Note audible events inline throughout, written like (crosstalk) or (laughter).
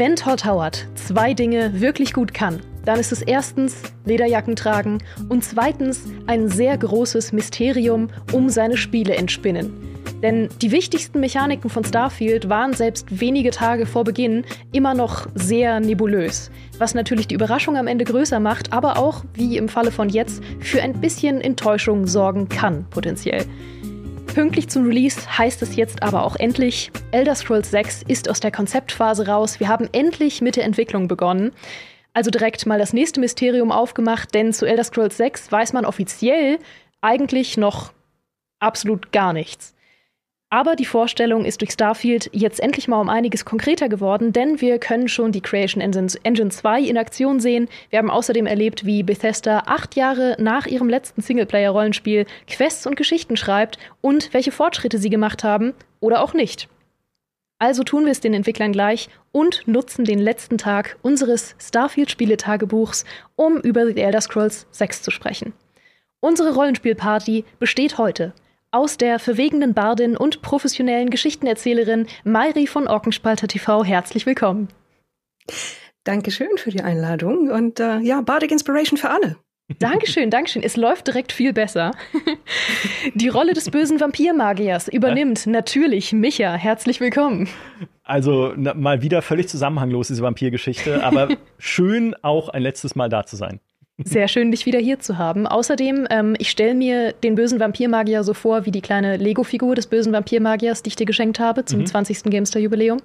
Wenn Todd Howard zwei Dinge wirklich gut kann, dann ist es erstens Lederjacken tragen und zweitens ein sehr großes Mysterium um seine Spiele entspinnen. Denn die wichtigsten Mechaniken von Starfield waren selbst wenige Tage vor Beginn immer noch sehr nebulös, was natürlich die Überraschung am Ende größer macht, aber auch, wie im Falle von jetzt, für ein bisschen Enttäuschung sorgen kann, potenziell. Pünktlich zum Release heißt es jetzt aber auch endlich, Elder Scrolls 6 ist aus der Konzeptphase raus. Wir haben endlich mit der Entwicklung begonnen. Also direkt mal das nächste Mysterium aufgemacht, denn zu Elder Scrolls 6 weiß man offiziell eigentlich noch absolut gar nichts. Aber die Vorstellung ist durch Starfield jetzt endlich mal um einiges konkreter geworden, denn wir können schon die Creation Engine 2 in Aktion sehen. Wir haben außerdem erlebt, wie Bethesda acht Jahre nach ihrem letzten Singleplayer-Rollenspiel Quests und Geschichten schreibt und welche Fortschritte sie gemacht haben oder auch nicht. Also tun wir es den Entwicklern gleich und nutzen den letzten Tag unseres Starfield-Spieletagebuchs, um über The Elder Scrolls 6 zu sprechen. Unsere Rollenspielparty besteht heute aus der verwegenen Bardin und professionellen Geschichtenerzählerin Mairi von Orkenspalter TV herzlich willkommen. Dankeschön für die Einladung und äh, ja, Bardic Inspiration für alle. Dankeschön, (laughs) Dankeschön. Es läuft direkt viel besser. Die Rolle des bösen Vampirmagiers übernimmt natürlich Micha. Herzlich willkommen. Also na, mal wieder völlig zusammenhanglos, diese Vampirgeschichte, aber (laughs) schön auch ein letztes Mal da zu sein. Sehr schön, dich wieder hier zu haben. Außerdem, ähm, ich stelle mir den bösen Vampirmagier so vor wie die kleine Lego-Figur des bösen Vampirmagiers, die ich dir geschenkt habe zum mhm. 20. Gamester-Jubiläum.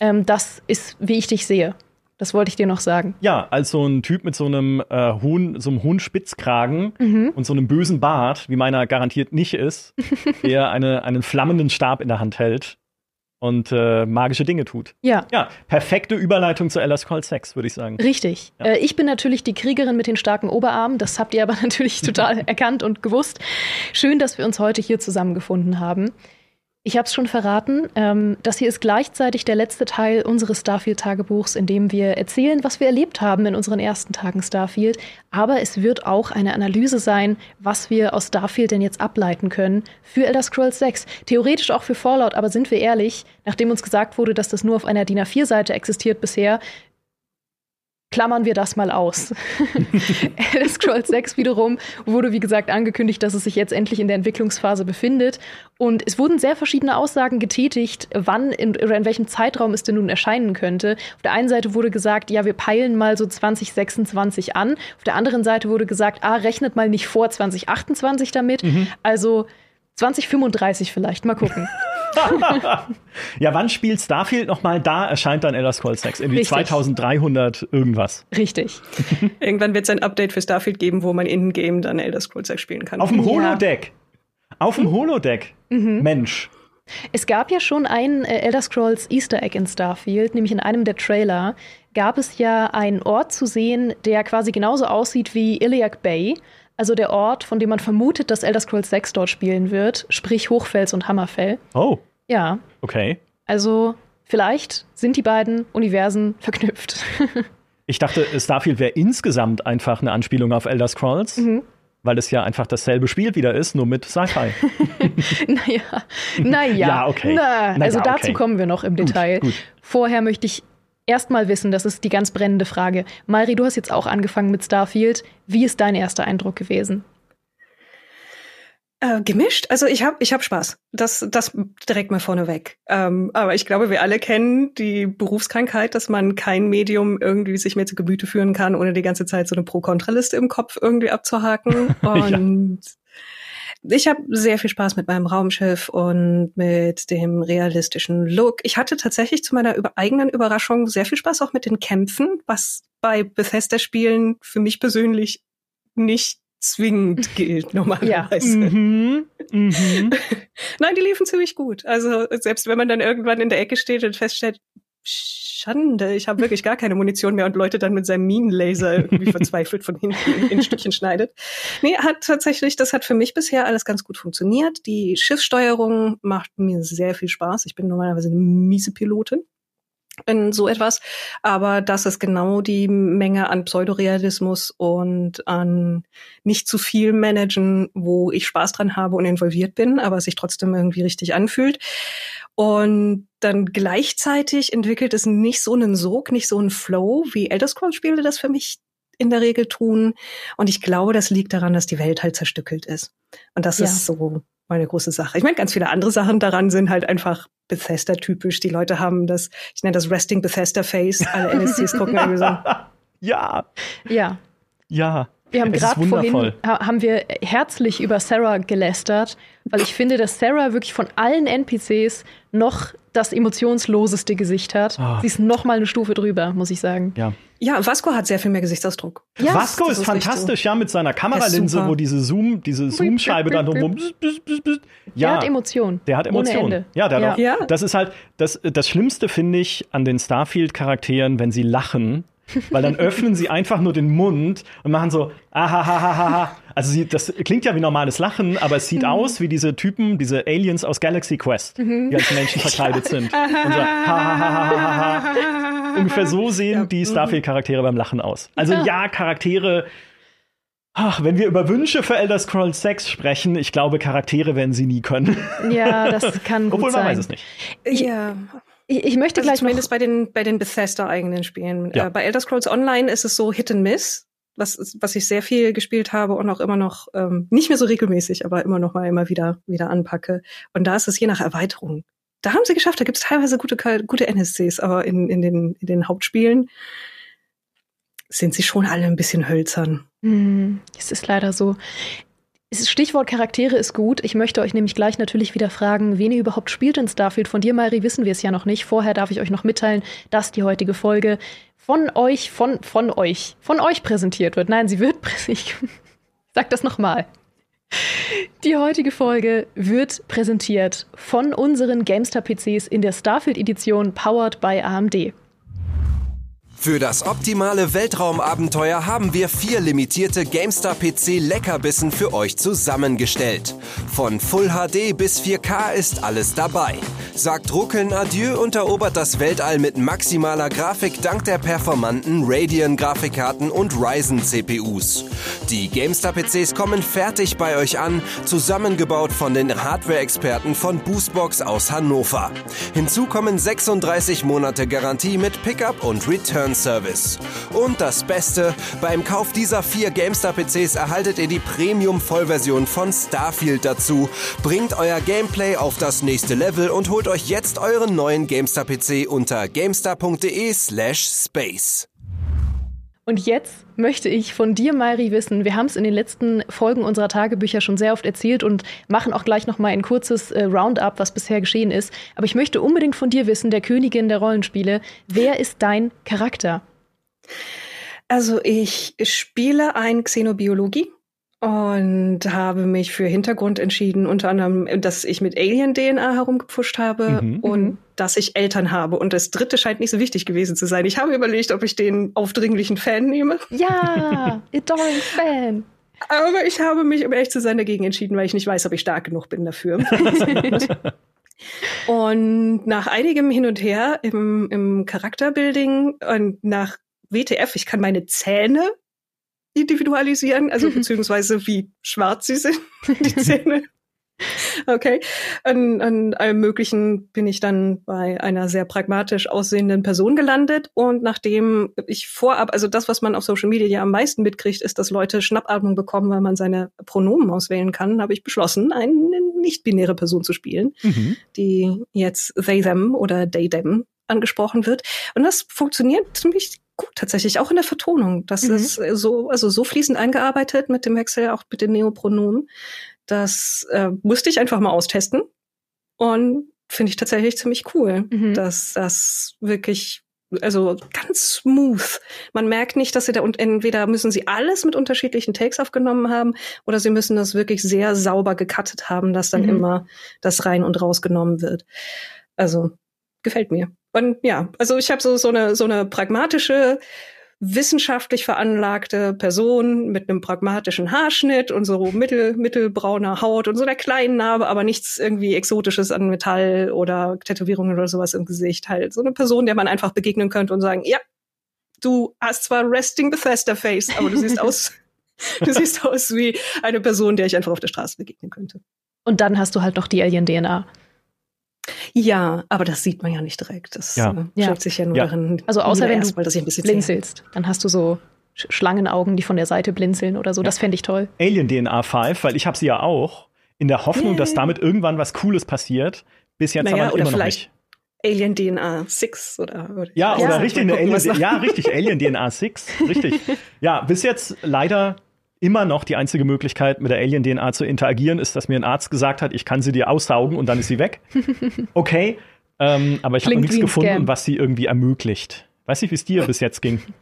Ähm, das ist, wie ich dich sehe. Das wollte ich dir noch sagen. Ja, als so ein Typ mit so einem äh, hohen, so einem hohen Spitzkragen mhm. und so einem bösen Bart, wie meiner garantiert nicht ist, (laughs) der eine, einen flammenden Stab in der Hand hält und äh, magische Dinge tut. Ja. Ja, perfekte Überleitung zu Elder Scrolls 6, würde ich sagen. Richtig. Ja. Äh, ich bin natürlich die Kriegerin mit den starken Oberarmen. Das habt ihr aber (laughs) natürlich total erkannt und gewusst. Schön, dass wir uns heute hier zusammengefunden haben. Ich habe es schon verraten. Ähm, das hier ist gleichzeitig der letzte Teil unseres Starfield-Tagebuchs, in dem wir erzählen, was wir erlebt haben in unseren ersten Tagen Starfield. Aber es wird auch eine Analyse sein, was wir aus Starfield denn jetzt ableiten können für Elder Scrolls 6. Theoretisch auch für Fallout, aber sind wir ehrlich, nachdem uns gesagt wurde, dass das nur auf einer DIN A4-Seite existiert bisher, klammern wir das mal aus. (laughs) (laughs) Elder Scrolls 6 wiederum wurde, wie gesagt, angekündigt, dass es sich jetzt endlich in der Entwicklungsphase befindet. Und es wurden sehr verschiedene Aussagen getätigt, wann in, oder in welchem Zeitraum es denn nun erscheinen könnte. Auf der einen Seite wurde gesagt, ja, wir peilen mal so 2026 an. Auf der anderen Seite wurde gesagt, ah, rechnet mal nicht vor 2028 damit. Mhm. Also 2035 vielleicht, mal gucken. (laughs) (laughs) ja, wann spielt Starfield nochmal? Da erscheint dann Elder Scrolls 6. Irgendwie Richtig. 2300 irgendwas. Richtig. Irgendwann wird es ein Update für Starfield geben, wo man in-game dann Elder Scrolls 6 spielen kann. Auf dem Holodeck. Ja. Auf dem Holodeck. Mhm. Mensch. Es gab ja schon ein äh, Elder Scrolls Easter Egg in Starfield, nämlich in einem der Trailer gab es ja einen Ort zu sehen, der quasi genauso aussieht wie Iliac Bay. Also der Ort, von dem man vermutet, dass Elder Scrolls 6 dort spielen wird, sprich Hochfels und Hammerfell. Oh. Ja. Okay. Also vielleicht sind die beiden Universen verknüpft. (laughs) ich dachte, Starfield wäre insgesamt einfach eine Anspielung auf Elder Scrolls. Mhm weil es ja einfach dasselbe Spiel wieder ist, nur mit Sci-Fi. (laughs) naja, naja. ja, okay. Na, also naja, dazu okay. kommen wir noch im Detail. Gut, gut. Vorher möchte ich erstmal wissen, das ist die ganz brennende Frage. Mari, du hast jetzt auch angefangen mit Starfield. Wie ist dein erster Eindruck gewesen? Äh, gemischt. Also ich habe ich hab Spaß. Das, das direkt mal vorneweg. Ähm, aber ich glaube, wir alle kennen die Berufskrankheit, dass man kein Medium irgendwie sich mehr zu Gemüte führen kann, ohne die ganze Zeit so eine Pro-Kontra-Liste im Kopf irgendwie abzuhaken. (laughs) Und ja ich habe sehr viel Spaß mit meinem Raumschiff und mit dem realistischen Look. Ich hatte tatsächlich zu meiner über eigenen Überraschung sehr viel Spaß auch mit den Kämpfen, was bei Bethesda-Spielen für mich persönlich nicht zwingend (laughs) gilt normalerweise. Ja. Mhm. Mhm. (laughs) Nein, die liefen ziemlich gut. Also selbst wenn man dann irgendwann in der Ecke steht und feststellt, Schande, ich habe wirklich gar keine Munition mehr und Leute dann mit seinem Minenlaser irgendwie verzweifelt von hinten in, in Stückchen schneidet. Nee, hat tatsächlich, das hat für mich bisher alles ganz gut funktioniert. Die Schiffssteuerung macht mir sehr viel Spaß. Ich bin normalerweise eine miese Pilotin in so etwas. Aber das ist genau die Menge an Pseudorealismus und an nicht zu viel Managen, wo ich Spaß dran habe und involviert bin, aber sich trotzdem irgendwie richtig anfühlt. Und dann gleichzeitig entwickelt es nicht so einen Sog, nicht so einen Flow, wie Elder Scrolls Spiele das für mich in der Regel tun. Und ich glaube, das liegt daran, dass die Welt halt zerstückelt ist. Und das ja. ist so meine große Sache. Ich meine, ganz viele andere Sachen daran sind halt einfach Bethesda-typisch. Die Leute haben das, ich nenne das Resting Bethesda-Face. Alle NSCs gucken (laughs) irgendwie so. Ja. Ja. Ja. Wir haben gerade vorhin haben wir herzlich über Sarah gelästert, weil ich finde, dass Sarah wirklich von allen NPCs noch das emotionsloseste Gesicht hat. Oh. Sie ist noch mal eine Stufe drüber, muss ich sagen. Ja. Ja, Vasco hat sehr viel mehr Gesichtsausdruck. Ja, Vasco ist, ist fantastisch, so. ja, mit seiner Kameralinse, wo diese Zoom, diese Zoom-Scheibe dann rum. Ja, der hat Emotionen. Der hat Emotionen. Ja, der ja. Hat auch, ja. Das ist halt das, das Schlimmste finde ich an den Starfield-Charakteren, wenn sie lachen weil dann öffnen sie einfach nur den Mund und machen so ahahahaha. Also sie, das klingt ja wie normales Lachen, aber es sieht mhm. aus wie diese Typen, diese Aliens aus Galaxy Quest, mhm. die als Menschen verkleidet sind. (laughs) Und so, Ungefähr so sehen ja. die mhm. Starfield-Charaktere beim Lachen aus. Also ja, Charaktere. Ach, wenn wir über Wünsche für Elder Scrolls 6 sprechen, ich glaube, Charaktere werden sie nie können. Ja, das kann (laughs) gut Obwohl man sein. weiß es nicht. Ja. Ich, ich möchte also gleich zumindest bei den bei den Bethesda eigenen Spielen. Ja. Äh, bei Elder Scrolls Online ist es so Hit and Miss, was was ich sehr viel gespielt habe und auch immer noch ähm, nicht mehr so regelmäßig, aber immer noch mal immer wieder wieder anpacke. Und da ist es je nach Erweiterung. Da haben sie geschafft. Da gibt es teilweise gute gute NSCs, aber in in den in den Hauptspielen sind sie schon alle ein bisschen hölzern. Mm, es ist leider so. Stichwort Charaktere ist gut. Ich möchte euch nämlich gleich natürlich wieder fragen, wen ihr überhaupt spielt in Starfield. Von dir, Mari, wissen wir es ja noch nicht. Vorher darf ich euch noch mitteilen, dass die heutige Folge von euch, von, von euch, von euch präsentiert wird. Nein, sie wird (laughs) präsentiert. Sag das nochmal. Die heutige Folge wird präsentiert von unseren GameStar-PCs in der Starfield-Edition powered by AMD. Für das optimale Weltraumabenteuer haben wir vier limitierte GameStar PC Leckerbissen für euch zusammengestellt. Von Full HD bis 4K ist alles dabei. Sagt Ruckeln Adieu und erobert das Weltall mit maximaler Grafik dank der performanten Radeon Grafikkarten und Ryzen CPUs. Die GameStar PCs kommen fertig bei euch an, zusammengebaut von den Hardware-Experten von Boostbox aus Hannover. Hinzu kommen 36 Monate Garantie mit Pickup und Return Service. Und das Beste, beim Kauf dieser vier GameStar-PCs erhaltet ihr die Premium-Vollversion von Starfield dazu. Bringt euer Gameplay auf das nächste Level und holt euch jetzt euren neuen GameStar-PC unter gamestar.de slash space. Und jetzt möchte ich von dir, Mari, wissen, wir haben es in den letzten Folgen unserer Tagebücher schon sehr oft erzählt und machen auch gleich noch mal ein kurzes äh, Roundup, was bisher geschehen ist. Aber ich möchte unbedingt von dir wissen, der Königin der Rollenspiele, wer ist dein Charakter? Also ich spiele ein Xenobiologie und habe mich für Hintergrund entschieden, unter anderem, dass ich mit Alien-DNA herumgepfuscht habe mhm. und mhm. dass ich Eltern habe. Und das dritte scheint nicht so wichtig gewesen zu sein. Ich habe überlegt, ob ich den aufdringlichen Fan nehme. Ja, adoring Fan. Aber ich habe mich, um ehrlich zu sein, dagegen entschieden, weil ich nicht weiß, ob ich stark genug bin dafür. (laughs) und nach einigem Hin und Her im, im Charakterbuilding und nach WTF, ich kann meine Zähne individualisieren, also (laughs) beziehungsweise wie schwarz sie sind, (laughs) die Zähne. Okay. An, an allem Möglichen bin ich dann bei einer sehr pragmatisch aussehenden Person gelandet. Und nachdem ich vorab, also das, was man auf Social Media ja am meisten mitkriegt, ist, dass Leute Schnappatmung bekommen, weil man seine Pronomen auswählen kann, habe ich beschlossen, eine nicht-binäre Person zu spielen, mhm. die jetzt they, them oder they, them angesprochen wird. Und das funktioniert ziemlich gut tatsächlich, auch in der Vertonung. Das mhm. ist äh, so, also so fließend eingearbeitet mit dem Wechsel, auch mit den Neopronomen. Das äh, musste ich einfach mal austesten und finde ich tatsächlich ziemlich cool, mhm. dass das wirklich also ganz smooth. Man merkt nicht, dass sie da und entweder müssen sie alles mit unterschiedlichen Takes aufgenommen haben oder sie müssen das wirklich sehr sauber gecuttet haben, dass dann mhm. immer das rein und rausgenommen wird. Also gefällt mir. Und ja, also ich habe so so eine so eine pragmatische wissenschaftlich veranlagte Person mit einem pragmatischen Haarschnitt und so mittel, mittelbrauner Haut und so einer kleinen Narbe, aber nichts irgendwie Exotisches an Metall oder Tätowierungen oder sowas im Gesicht. Halt so eine Person, der man einfach begegnen könnte und sagen, ja, du hast zwar Resting Bethesda Face, aber du siehst aus, (laughs) du siehst aus wie eine Person, der ich einfach auf der Straße begegnen könnte. Und dann hast du halt noch die Alien-DNA. Ja, aber das sieht man ja nicht direkt. Das Ja. äh, Ja. sich ja nur Ja. darin. Also außer wenn du mal, dass ich ein bisschen blinzelst, dann hast du so Sch- Schlangenaugen, die von der Seite blinzeln oder so. Das fände ich toll. Alien DNA 5, weil ich habe sie ja auch, in der Hoffnung, Yay. dass damit irgendwann was Cooles passiert. Bis jetzt Naja, aber oder immer noch vielleicht nicht. Alien DNA 6 oder, oder Ja, Ja, oder mal richtig, eine gucken, Alien, ja, richtig, Alien DNA 6, richtig. (laughs) Ja, bis jetzt leider immer noch die einzige Möglichkeit, mit der Alien DNA zu interagieren, ist, dass mir ein Arzt gesagt hat, ich kann sie dir aussaugen und dann ist sie weg. (laughs) Okay, ähm, aber ich habe nichts gefunden, Scam. was sie irgendwie ermöglicht. Weiß nicht, wie es dir bis jetzt ging. (laughs)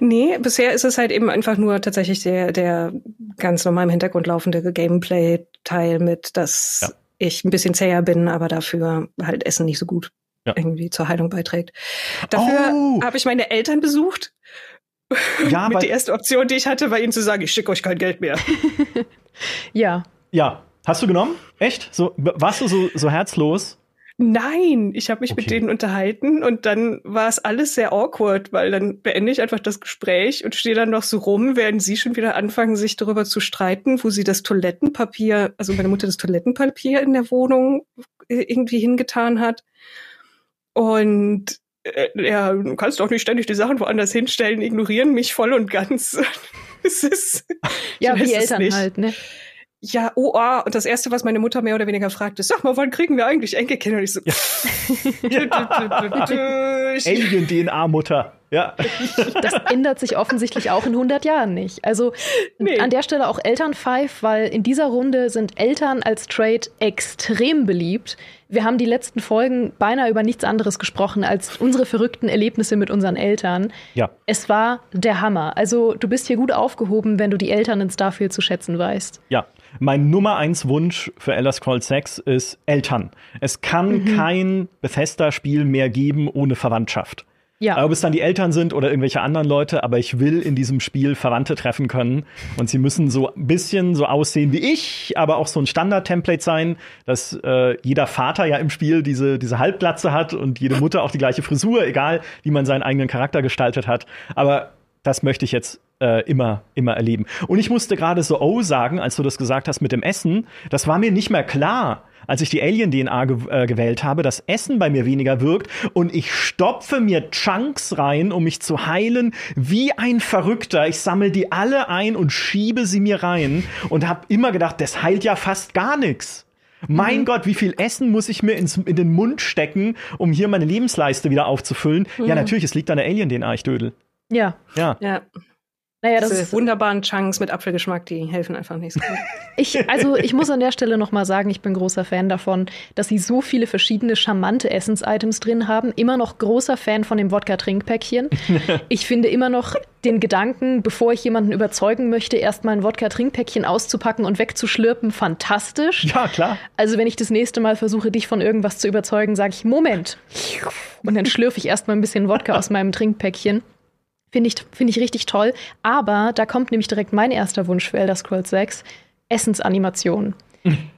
Nee, bisher ist es halt eben einfach nur tatsächlich der, der ganz normal im Hintergrund laufende Gameplay-Teil mit, dass Ja. ich ein bisschen zäher bin, aber dafür halt Essen nicht so gut Ja. irgendwie zur Heilung beiträgt. Dafür Oh. habe ich meine Eltern besucht. Ja, (laughs) mit die erste Option, die ich hatte, war ihnen zu sagen, ich schicke euch kein Geld mehr. (laughs) Ja. ja. Hast du genommen? Echt? So, warst du so, so herzlos? Nein, ich habe mich Okay. mit denen unterhalten und dann war es alles sehr awkward, weil dann beende ich einfach das Gespräch und stehe dann noch so rum, während sie schon wieder anfangen, sich darüber zu streiten, wo sie das Toilettenpapier, also meine Mutter das Toilettenpapier in der Wohnung äh, irgendwie hingetan hat. Und ja, du kannst doch nicht ständig die Sachen woanders hinstellen, ignorieren mich voll und ganz. (laughs) es ist Ja, wie Eltern nicht. halt, ne? Ja, oh, ah, und das erste, was meine Mutter mehr oder weniger fragt, ist, sag mal, wann kriegen wir eigentlich Enkelkinder? Und ich so, ich, Alien DNA Mutter. Ja. (laughs) Das ändert sich offensichtlich auch in 100 Jahren nicht. Also Nee. an der Stelle auch Eltern-Five, weil in dieser Runde sind Eltern als Trade extrem beliebt. Wir haben die letzten Folgen beinahe über nichts anderes gesprochen als unsere verrückten Erlebnisse mit unseren Eltern. Ja. Es war der Hammer. Also du bist hier gut aufgehoben, wenn du die Eltern in Starfield zu schätzen weißt. Ja, mein Nummer eins Wunsch für Elder Scrolls 6 ist Eltern. Es kann Mhm. kein Bethesda-Spiel mehr geben ohne Verwandtschaft. Ja. Ob es dann die Eltern sind oder irgendwelche anderen Leute, aber ich will in diesem Spiel Verwandte treffen können. Und sie müssen so ein bisschen so aussehen wie ich, aber auch so ein Standard-Template sein, dass äh, jeder Vater ja im Spiel diese, diese Halbglatze hat und jede Mutter auch die gleiche Frisur, egal wie man seinen eigenen Charakter gestaltet hat. Aber das möchte ich jetzt äh, immer, immer erleben. Und ich musste gerade so Oh sagen, als du das gesagt hast mit dem Essen. Das war mir nicht mehr klar, als ich die Alien-DNA ge äh, gewählt habe, dass Essen bei mir weniger wirkt und ich stopfe mir Chunks rein, um mich zu heilen, wie ein Verrückter. Ich sammle die alle ein und schiebe sie mir rein und habe immer gedacht, das heilt ja fast gar nichts. Mein Gott, wie viel Essen muss ich mir ins, in den Mund stecken, um hier meine Lebensleiste wieder aufzufüllen? Ja, natürlich, es liegt an der Alien-DNA, ich dödel. Ja. Ja. ja, Naja, das diese ist wunderbaren Chunks mit Apfelgeschmack, die helfen einfach nicht so (laughs) gut. Ich, also ich muss an der Stelle noch mal sagen, ich bin großer Fan davon, dass sie so viele verschiedene charmante Essens-Items drin haben. Immer noch großer Fan von dem Wodka-Trinkpäckchen. (laughs) Ich finde immer noch den Gedanken, bevor ich jemanden überzeugen möchte, erst mal ein Wodka-Trinkpäckchen auszupacken und wegzuschlürpen, fantastisch. Ja, klar. Also wenn ich das nächste Mal versuche, dich von irgendwas zu überzeugen, sage ich, Moment. Und dann schlürfe ich erst mal ein bisschen Wodka aus meinem Trinkpäckchen. Finde ich, finde ich richtig toll. Aber da kommt nämlich direkt mein erster Wunsch für Elder Scrolls 6. Essensanimationen. (laughs)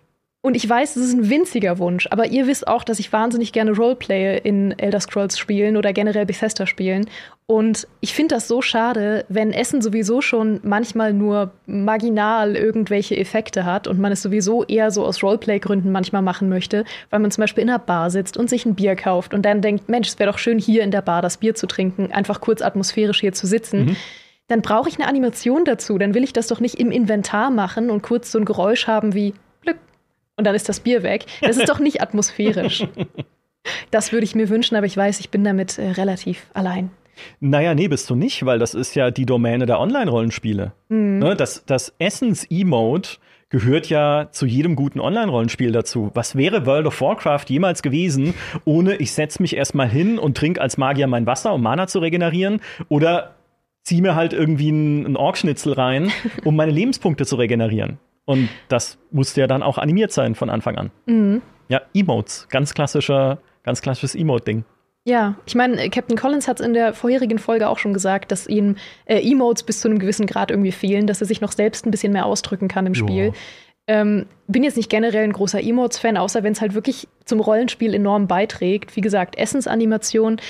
Und ich weiß, es ist ein winziger Wunsch, aber ihr wisst auch, dass ich wahnsinnig gerne Roleplaye in Elder Scrolls spielen oder generell Bethesda spielen. Und ich finde das so schade, wenn Essen sowieso schon manchmal nur marginal irgendwelche Effekte hat und man es sowieso eher so aus Roleplay-Gründen manchmal machen möchte, weil man zum Beispiel in einer Bar sitzt und sich ein Bier kauft und dann denkt, Mensch, es wäre doch schön, hier in der Bar das Bier zu trinken, einfach kurz atmosphärisch hier zu sitzen. Dann brauche ich eine Animation dazu. Dann will ich das doch nicht im Inventar machen und kurz so ein Geräusch haben wie und dann ist das Bier weg. Das ist doch nicht atmosphärisch. (laughs) Das würde ich mir wünschen, aber ich weiß, ich bin damit äh, relativ allein. Naja, nee, bist du nicht, weil das ist ja die Domäne der Online-Rollenspiele. Ne, das, das Essence-Emote gehört ja zu jedem guten Online-Rollenspiel dazu. Was wäre World of Warcraft jemals gewesen, ohne ich setze mich erstmal hin und trinke als Magier mein Wasser, um Mana zu regenerieren? Oder zieh mir halt irgendwie einen, einen Orkschnitzel rein, um meine Lebenspunkte zu regenerieren? Und das musste ja dann auch animiert sein von Anfang an. Ja, Emotes, ganz klassischer, ganz klassisches Emote-Ding. Ja, ich meine, äh, Captain Collins hat es in der vorherigen Folge auch schon gesagt, dass ihm äh, Emotes bis zu einem gewissen Grad irgendwie fehlen, dass er sich noch selbst ein bisschen mehr ausdrücken kann im. Spiel. Ähm, bin jetzt nicht generell ein großer Emotes-Fan, außer wenn es halt wirklich zum Rollenspiel enorm beiträgt. Wie gesagt, Essensanimation.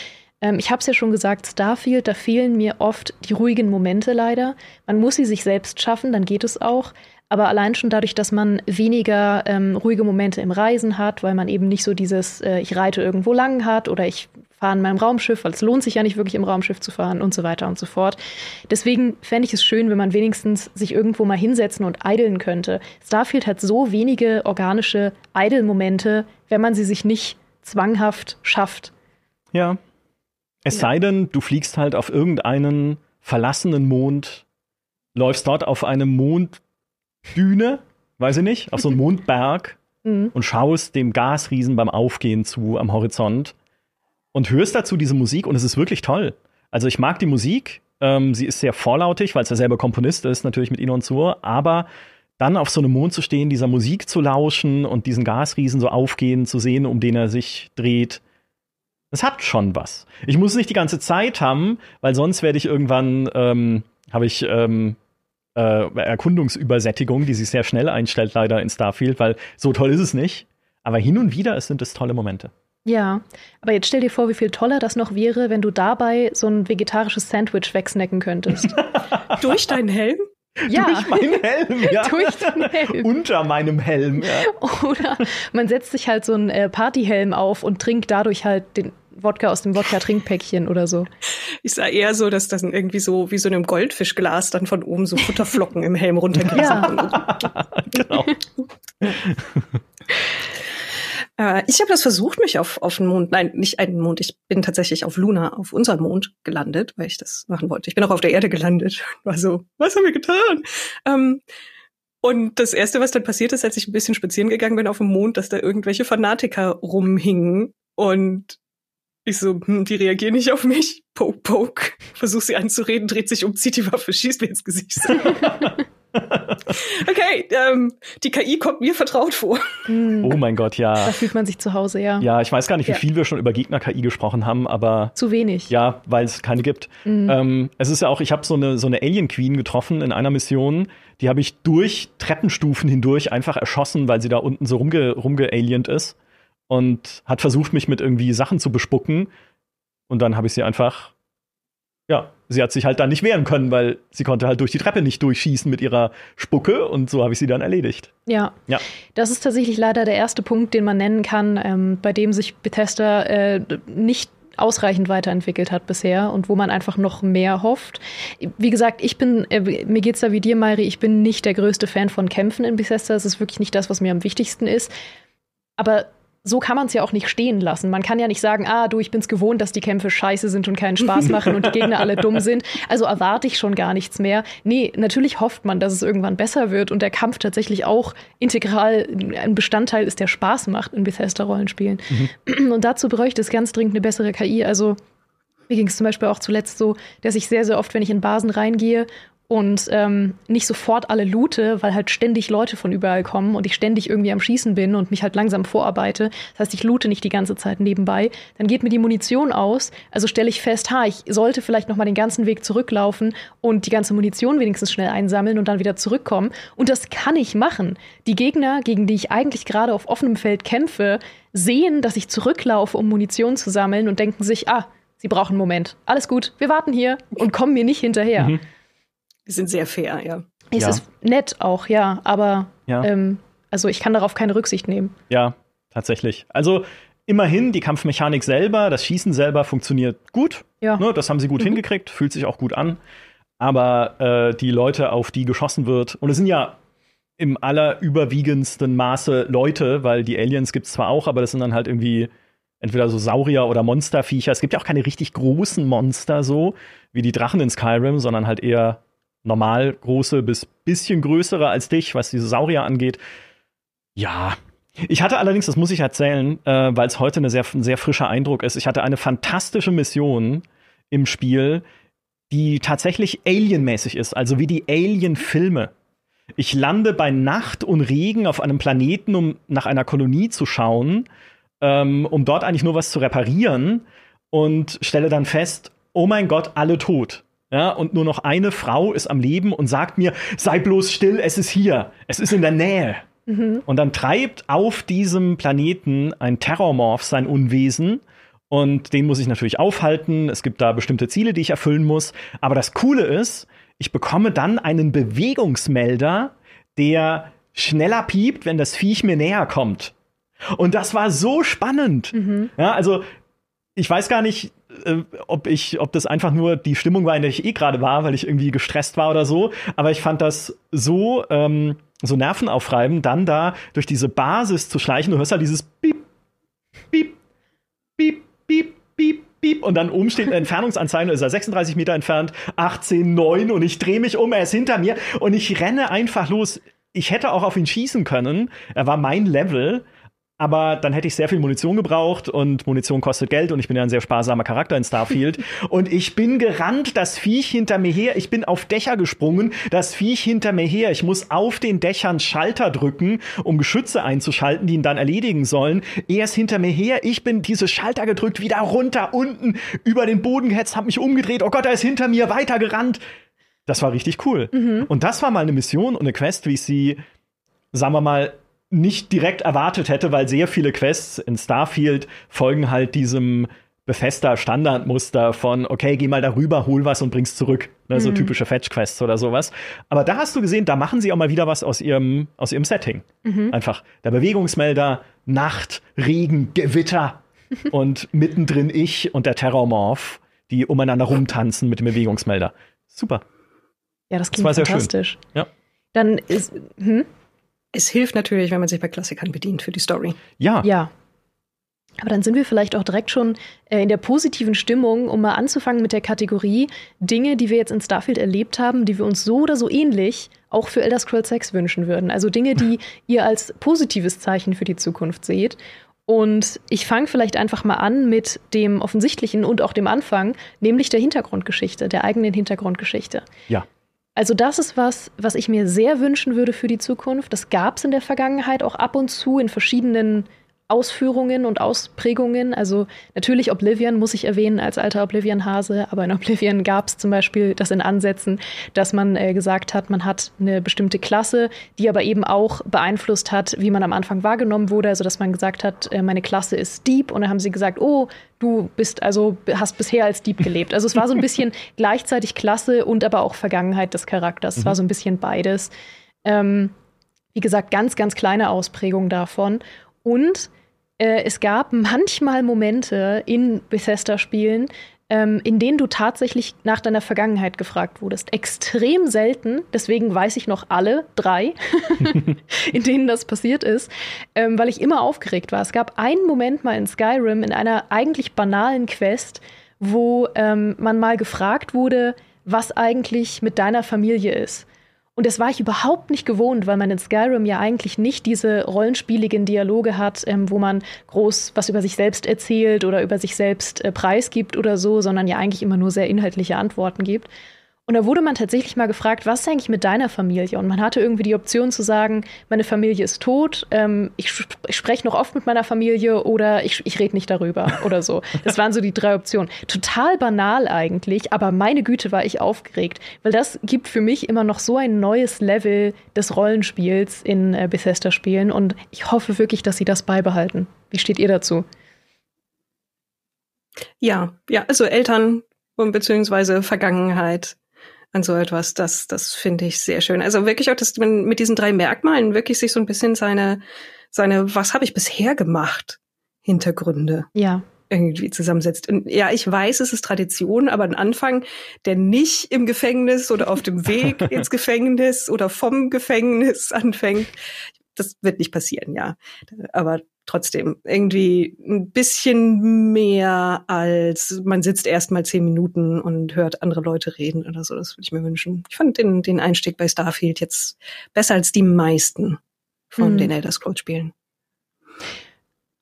Ähm, ich habe es ja schon gesagt, Starfield, da fehlen mir oft die ruhigen Momente leider. Man muss sie sich selbst schaffen, dann geht es auch. Aber allein schon dadurch, dass man weniger ähm, ruhige Momente im Reisen hat, weil man eben nicht so dieses, äh, ich reite irgendwo lang hat oder ich fahre in meinem Raumschiff, weil es lohnt sich ja nicht wirklich im Raumschiff zu fahren und so weiter und so fort. Deswegen fände ich es schön, wenn man wenigstens sich irgendwo mal hinsetzen und eideln könnte. Starfield hat so wenige organische Idle-Momente, wenn man sie sich nicht zwanghaft schafft. Ja. Es ja. sei denn, du fliegst halt auf irgendeinen verlassenen Mond, läufst dort auf eine Monddüne, weiß ich nicht, auf so einen Mondberg mhm. und schaust dem Gasriesen beim Aufgehen zu am Horizont und hörst dazu diese Musik und es ist wirklich toll. Also ich mag die Musik, ähm, sie ist sehr vorlautig, weil es ja selber Komponist ist, natürlich mit Inon Zur, aber dann auf so einem Mond zu stehen, dieser Musik zu lauschen und diesen Gasriesen so aufgehen zu sehen, um den er sich dreht, das hat schon was. Ich muss es nicht die ganze Zeit haben, weil sonst werde ich irgendwann, ähm, habe ich ähm, äh, Erkundungsübersättigung, die sich sehr schnell einstellt, leider in Starfield, weil so toll ist es nicht. Aber hin und wieder sind es tolle Momente. Ja, aber jetzt stell dir vor, wie viel toller das noch wäre, wenn du dabei so ein vegetarisches Sandwich wegsnacken könntest. (laughs) Durch deinen Helm? Ja. Durch meinen Helm, ja. (laughs) Durch den Helm. (laughs) Unter meinem Helm, ja. Oder man setzt sich halt so einen äh, Partyhelm auf und trinkt dadurch halt den Wodka aus dem Wodka-Trinkpäckchen oder so. Ich sah eher so, dass das irgendwie so wie so einem Goldfischglas dann von oben so Futterflocken im Helm runtergehen. Ja. (laughs) genau. (laughs) Äh, ich habe das versucht, mich auf, auf den Mond, nein, nicht einen Mond, ich bin tatsächlich auf Luna, auf unseren Mond gelandet, weil ich das machen wollte. Ich bin auch auf der Erde gelandet. (laughs) War so, was haben wir getan? Ähm, und das Erste, was dann passiert ist, als ich ein bisschen spazieren gegangen bin auf dem Mond, dass da irgendwelche Fanatiker rumhingen und ich so, hm, die reagieren nicht auf mich. Poke, poke. Versuch sie anzureden, dreht sich um, zieht die Waffe, schießt mir ins Gesicht. (laughs) okay, ähm, die KI kommt mir vertraut vor. Hm. Oh mein Gott, ja. Da fühlt man sich zu Hause, ja. Ja, ich weiß gar nicht, wie ja. viel wir schon über Gegner-KI gesprochen haben, aber. Zu wenig. Ja, weil es keine gibt. Mhm. Ähm, es ist ja auch, ich habe so eine, so eine Alien-Queen getroffen in einer Mission. Die habe ich durch Treppenstufen hindurch einfach erschossen, weil sie da unten so rumge rumgealiened ist. Und hat versucht, mich mit irgendwie Sachen zu bespucken. Und dann habe ich sie einfach ja, sie hat sich halt dann nicht wehren können, weil sie konnte halt durch die Treppe nicht durchschießen mit ihrer Spucke und so habe ich sie dann erledigt. Ja. ja. Das ist tatsächlich leider der erste Punkt, den man nennen kann, ähm, bei dem sich Bethesda äh, nicht ausreichend weiterentwickelt hat bisher und wo man einfach noch mehr hofft. Wie gesagt, ich bin, äh, mir geht's da wie dir, Mairi, ich bin nicht der größte Fan von Kämpfen in Bethesda. Das ist wirklich nicht das, was mir am wichtigsten ist. Aber so kann man es ja auch nicht stehen lassen. Man kann ja nicht sagen, ah, du, ich bin's gewohnt, dass die Kämpfe scheiße sind und keinen Spaß machen und die Gegner alle dumm sind. Also erwarte ich schon gar nichts mehr. Nee, natürlich hofft man, dass es irgendwann besser wird und der Kampf tatsächlich auch integral ein Bestandteil ist, der Spaß macht in Bethesda-Rollenspielen. Mhm. Und dazu bräuchte es ganz dringend eine bessere KI. Also mir ging es zum Beispiel auch zuletzt so, dass ich sehr, sehr oft, wenn ich in Basen reingehe und ähm, nicht sofort alle loote, weil halt ständig Leute von überall kommen und ich ständig irgendwie am Schießen bin und mich halt langsam vorarbeite. Das heißt, ich loote nicht die ganze Zeit nebenbei. Dann geht mir die Munition aus. Also stelle ich fest, ha, ich sollte vielleicht noch mal den ganzen Weg zurücklaufen und die ganze Munition wenigstens schnell einsammeln und dann wieder zurückkommen. Und das kann ich machen. Die Gegner, gegen die ich eigentlich gerade auf offenem Feld kämpfe, sehen, dass ich zurücklaufe, um Munition zu sammeln und denken sich, ah, sie brauchen einen Moment. Alles gut, wir warten hier und kommen mir nicht hinterher. Mhm. Die sind sehr fair, ja. Es ja. ist nett auch, ja, aber ja. Ähm, also ich kann darauf keine Rücksicht nehmen. Ja, tatsächlich. Also immerhin, die Kampfmechanik selber, das Schießen selber funktioniert gut. Ja. Ne, das haben sie gut mhm. hingekriegt, fühlt sich auch gut an. Aber äh, die Leute, auf die geschossen wird, und es sind ja im allerüberwiegendsten Maße Leute, weil die Aliens gibt es zwar auch, aber das sind dann halt irgendwie entweder so Saurier oder Monsterviecher. Es gibt ja auch keine richtig großen Monster so, wie die Drachen in Skyrim, sondern halt eher normal große bis bisschen größere als dich, was diese Saurier angeht. Ja. Ich hatte allerdings, das muss ich erzählen, äh, weil es heute eine sehr, ein sehr frischer Eindruck ist. Ich hatte eine fantastische Mission im Spiel, die tatsächlich alienmäßig ist, also wie die Alien-Filme. Ich lande bei Nacht und Regen auf einem Planeten, um nach einer Kolonie zu schauen, ähm, um dort eigentlich nur was zu reparieren und stelle dann fest, oh mein Gott, alle tot ja, und nur noch eine Frau ist am Leben und sagt mir, sei bloß still, es ist hier, es ist in der Nähe. Mhm. Und dann treibt auf diesem Planeten ein Terrormorph sein Unwesen. Und den muss ich natürlich aufhalten. Es gibt da bestimmte Ziele, die ich erfüllen muss. Aber das Coole ist, ich bekomme dann einen Bewegungsmelder, der schneller piept, wenn das Viech mir näher kommt. Und das war so spannend. Mhm. Ja, also ich weiß gar nicht, äh, ob ich, ob das einfach nur die Stimmung war, in der ich eh gerade war, weil ich irgendwie gestresst war oder so. Aber ich fand das so, ähm, so nervenaufreibend, dann da durch diese Basis zu schleichen. Du hörst halt dieses Piep, Piep, Piep, Piep, Piep, Piep. Und dann oben steht eine Entfernungsanzeige, ist er 36 Meter entfernt, 18, 9 und ich drehe mich um, er ist hinter mir und ich renne einfach los. Ich hätte auch auf ihn schießen können. Er war mein Level aber dann hätte ich sehr viel Munition gebraucht und Munition kostet Geld und ich bin ja ein sehr sparsamer Charakter in Starfield. (laughs) und ich bin gerannt, das Viech hinter mir her, ich bin auf Dächer gesprungen, das Viech hinter mir her. Ich muss auf den Dächern Schalter drücken, um Geschütze einzuschalten, die ihn dann erledigen sollen. Er ist hinter mir her, ich bin diese Schalter gedrückt, wieder runter, unten, über den Boden gehetzt, hab mich umgedreht, oh Gott, er ist hinter mir, weitergerannt. Das war richtig cool. Mhm. Und das war mal eine Mission und eine Quest, wie ich sie, sagen wir mal, nicht direkt erwartet hätte, weil sehr viele Quests in Starfield folgen halt diesem befester Standardmuster von, okay, geh mal darüber, hol was und bring's zurück. Ne, so mhm. typische Fetch-Quests oder sowas. Aber da hast du gesehen, da machen sie auch mal wieder was aus ihrem, aus ihrem Setting. Mhm. Einfach der Bewegungsmelder, Nacht, Regen, Gewitter (laughs) und mittendrin ich und der Terrormorph, die umeinander rumtanzen mit dem Bewegungsmelder. Super. Ja, das klingt das fantastisch. Ja. Dann ist, hm? Es hilft natürlich, wenn man sich bei Klassikern bedient für die Story. Ja. Ja. Aber dann sind wir vielleicht auch direkt schon äh, in der positiven Stimmung, um mal anzufangen mit der Kategorie Dinge, die wir jetzt in Starfield erlebt haben, die wir uns so oder so ähnlich auch für Elder Scrolls 6 wünschen würden. Also Dinge, die (laughs) ihr als positives Zeichen für die Zukunft seht. Und ich fange vielleicht einfach mal an mit dem Offensichtlichen und auch dem Anfang, nämlich der Hintergrundgeschichte, der eigenen Hintergrundgeschichte. Ja. Also das ist was, was ich mir sehr wünschen würde für die Zukunft. Das gab es in der Vergangenheit auch ab und zu in verschiedenen Ausführungen und Ausprägungen. Also natürlich Oblivion muss ich erwähnen als alter Oblivion-Hase, aber in Oblivion gab es zum Beispiel das in Ansätzen, dass man äh, gesagt hat, man hat eine bestimmte Klasse, die aber eben auch beeinflusst hat, wie man am Anfang wahrgenommen wurde. Also dass man gesagt hat, äh, meine Klasse ist Dieb und dann haben sie gesagt, oh, du bist also hast bisher als Dieb gelebt. Also es war so ein bisschen (laughs) gleichzeitig Klasse und aber auch Vergangenheit des Charakters. Es war mhm. so ein bisschen beides. Ähm, wie gesagt, ganz, ganz kleine Ausprägung davon. Und äh, es gab manchmal Momente in Bethesda-Spielen, ähm, in denen du tatsächlich nach deiner Vergangenheit gefragt wurdest. Extrem selten, deswegen weiß ich noch alle drei, (laughs) in denen das passiert ist, ähm, weil ich immer aufgeregt war. Es gab einen Moment mal in Skyrim in einer eigentlich banalen Quest, wo ähm, man mal gefragt wurde, was eigentlich mit deiner Familie ist. Und das war ich überhaupt nicht gewohnt, weil man in Skyrim ja eigentlich nicht diese rollenspieligen Dialoge hat, ähm, wo man groß was über sich selbst erzählt oder über sich selbst äh, preisgibt oder so, sondern ja eigentlich immer nur sehr inhaltliche Antworten gibt. Und da wurde man tatsächlich mal gefragt, was ist eigentlich mit deiner Familie? Und man hatte irgendwie die Option zu sagen, meine Familie ist tot, ähm, ich, sp ich spreche noch oft mit meiner Familie oder ich, ich rede nicht darüber (laughs) oder so. Das waren so die drei Optionen. Total banal eigentlich, aber meine Güte war ich aufgeregt, weil das gibt für mich immer noch so ein neues Level des Rollenspiels in äh, Bethesda-Spielen und ich hoffe wirklich, dass sie das beibehalten. Wie steht ihr dazu? Ja, ja, also Eltern und beziehungsweise Vergangenheit an so etwas. Das, das finde ich sehr schön. Also wirklich auch, dass man mit diesen drei Merkmalen wirklich sich so ein bisschen seine, seine, was habe ich bisher gemacht, Hintergründe. Ja irgendwie zusammensetzt. Und ja, ich weiß, es ist Tradition, aber ein Anfang, der nicht im Gefängnis oder auf dem Weg (laughs) ins Gefängnis oder vom Gefängnis anfängt, das wird nicht passieren, ja. Aber trotzdem irgendwie ein bisschen mehr als man sitzt erst mal zehn Minuten und hört andere Leute reden oder so. Das würde ich mir wünschen. Ich fand den, den Einstieg bei Starfield jetzt besser als die meisten von mhm. den Elder Scrolls Spielen.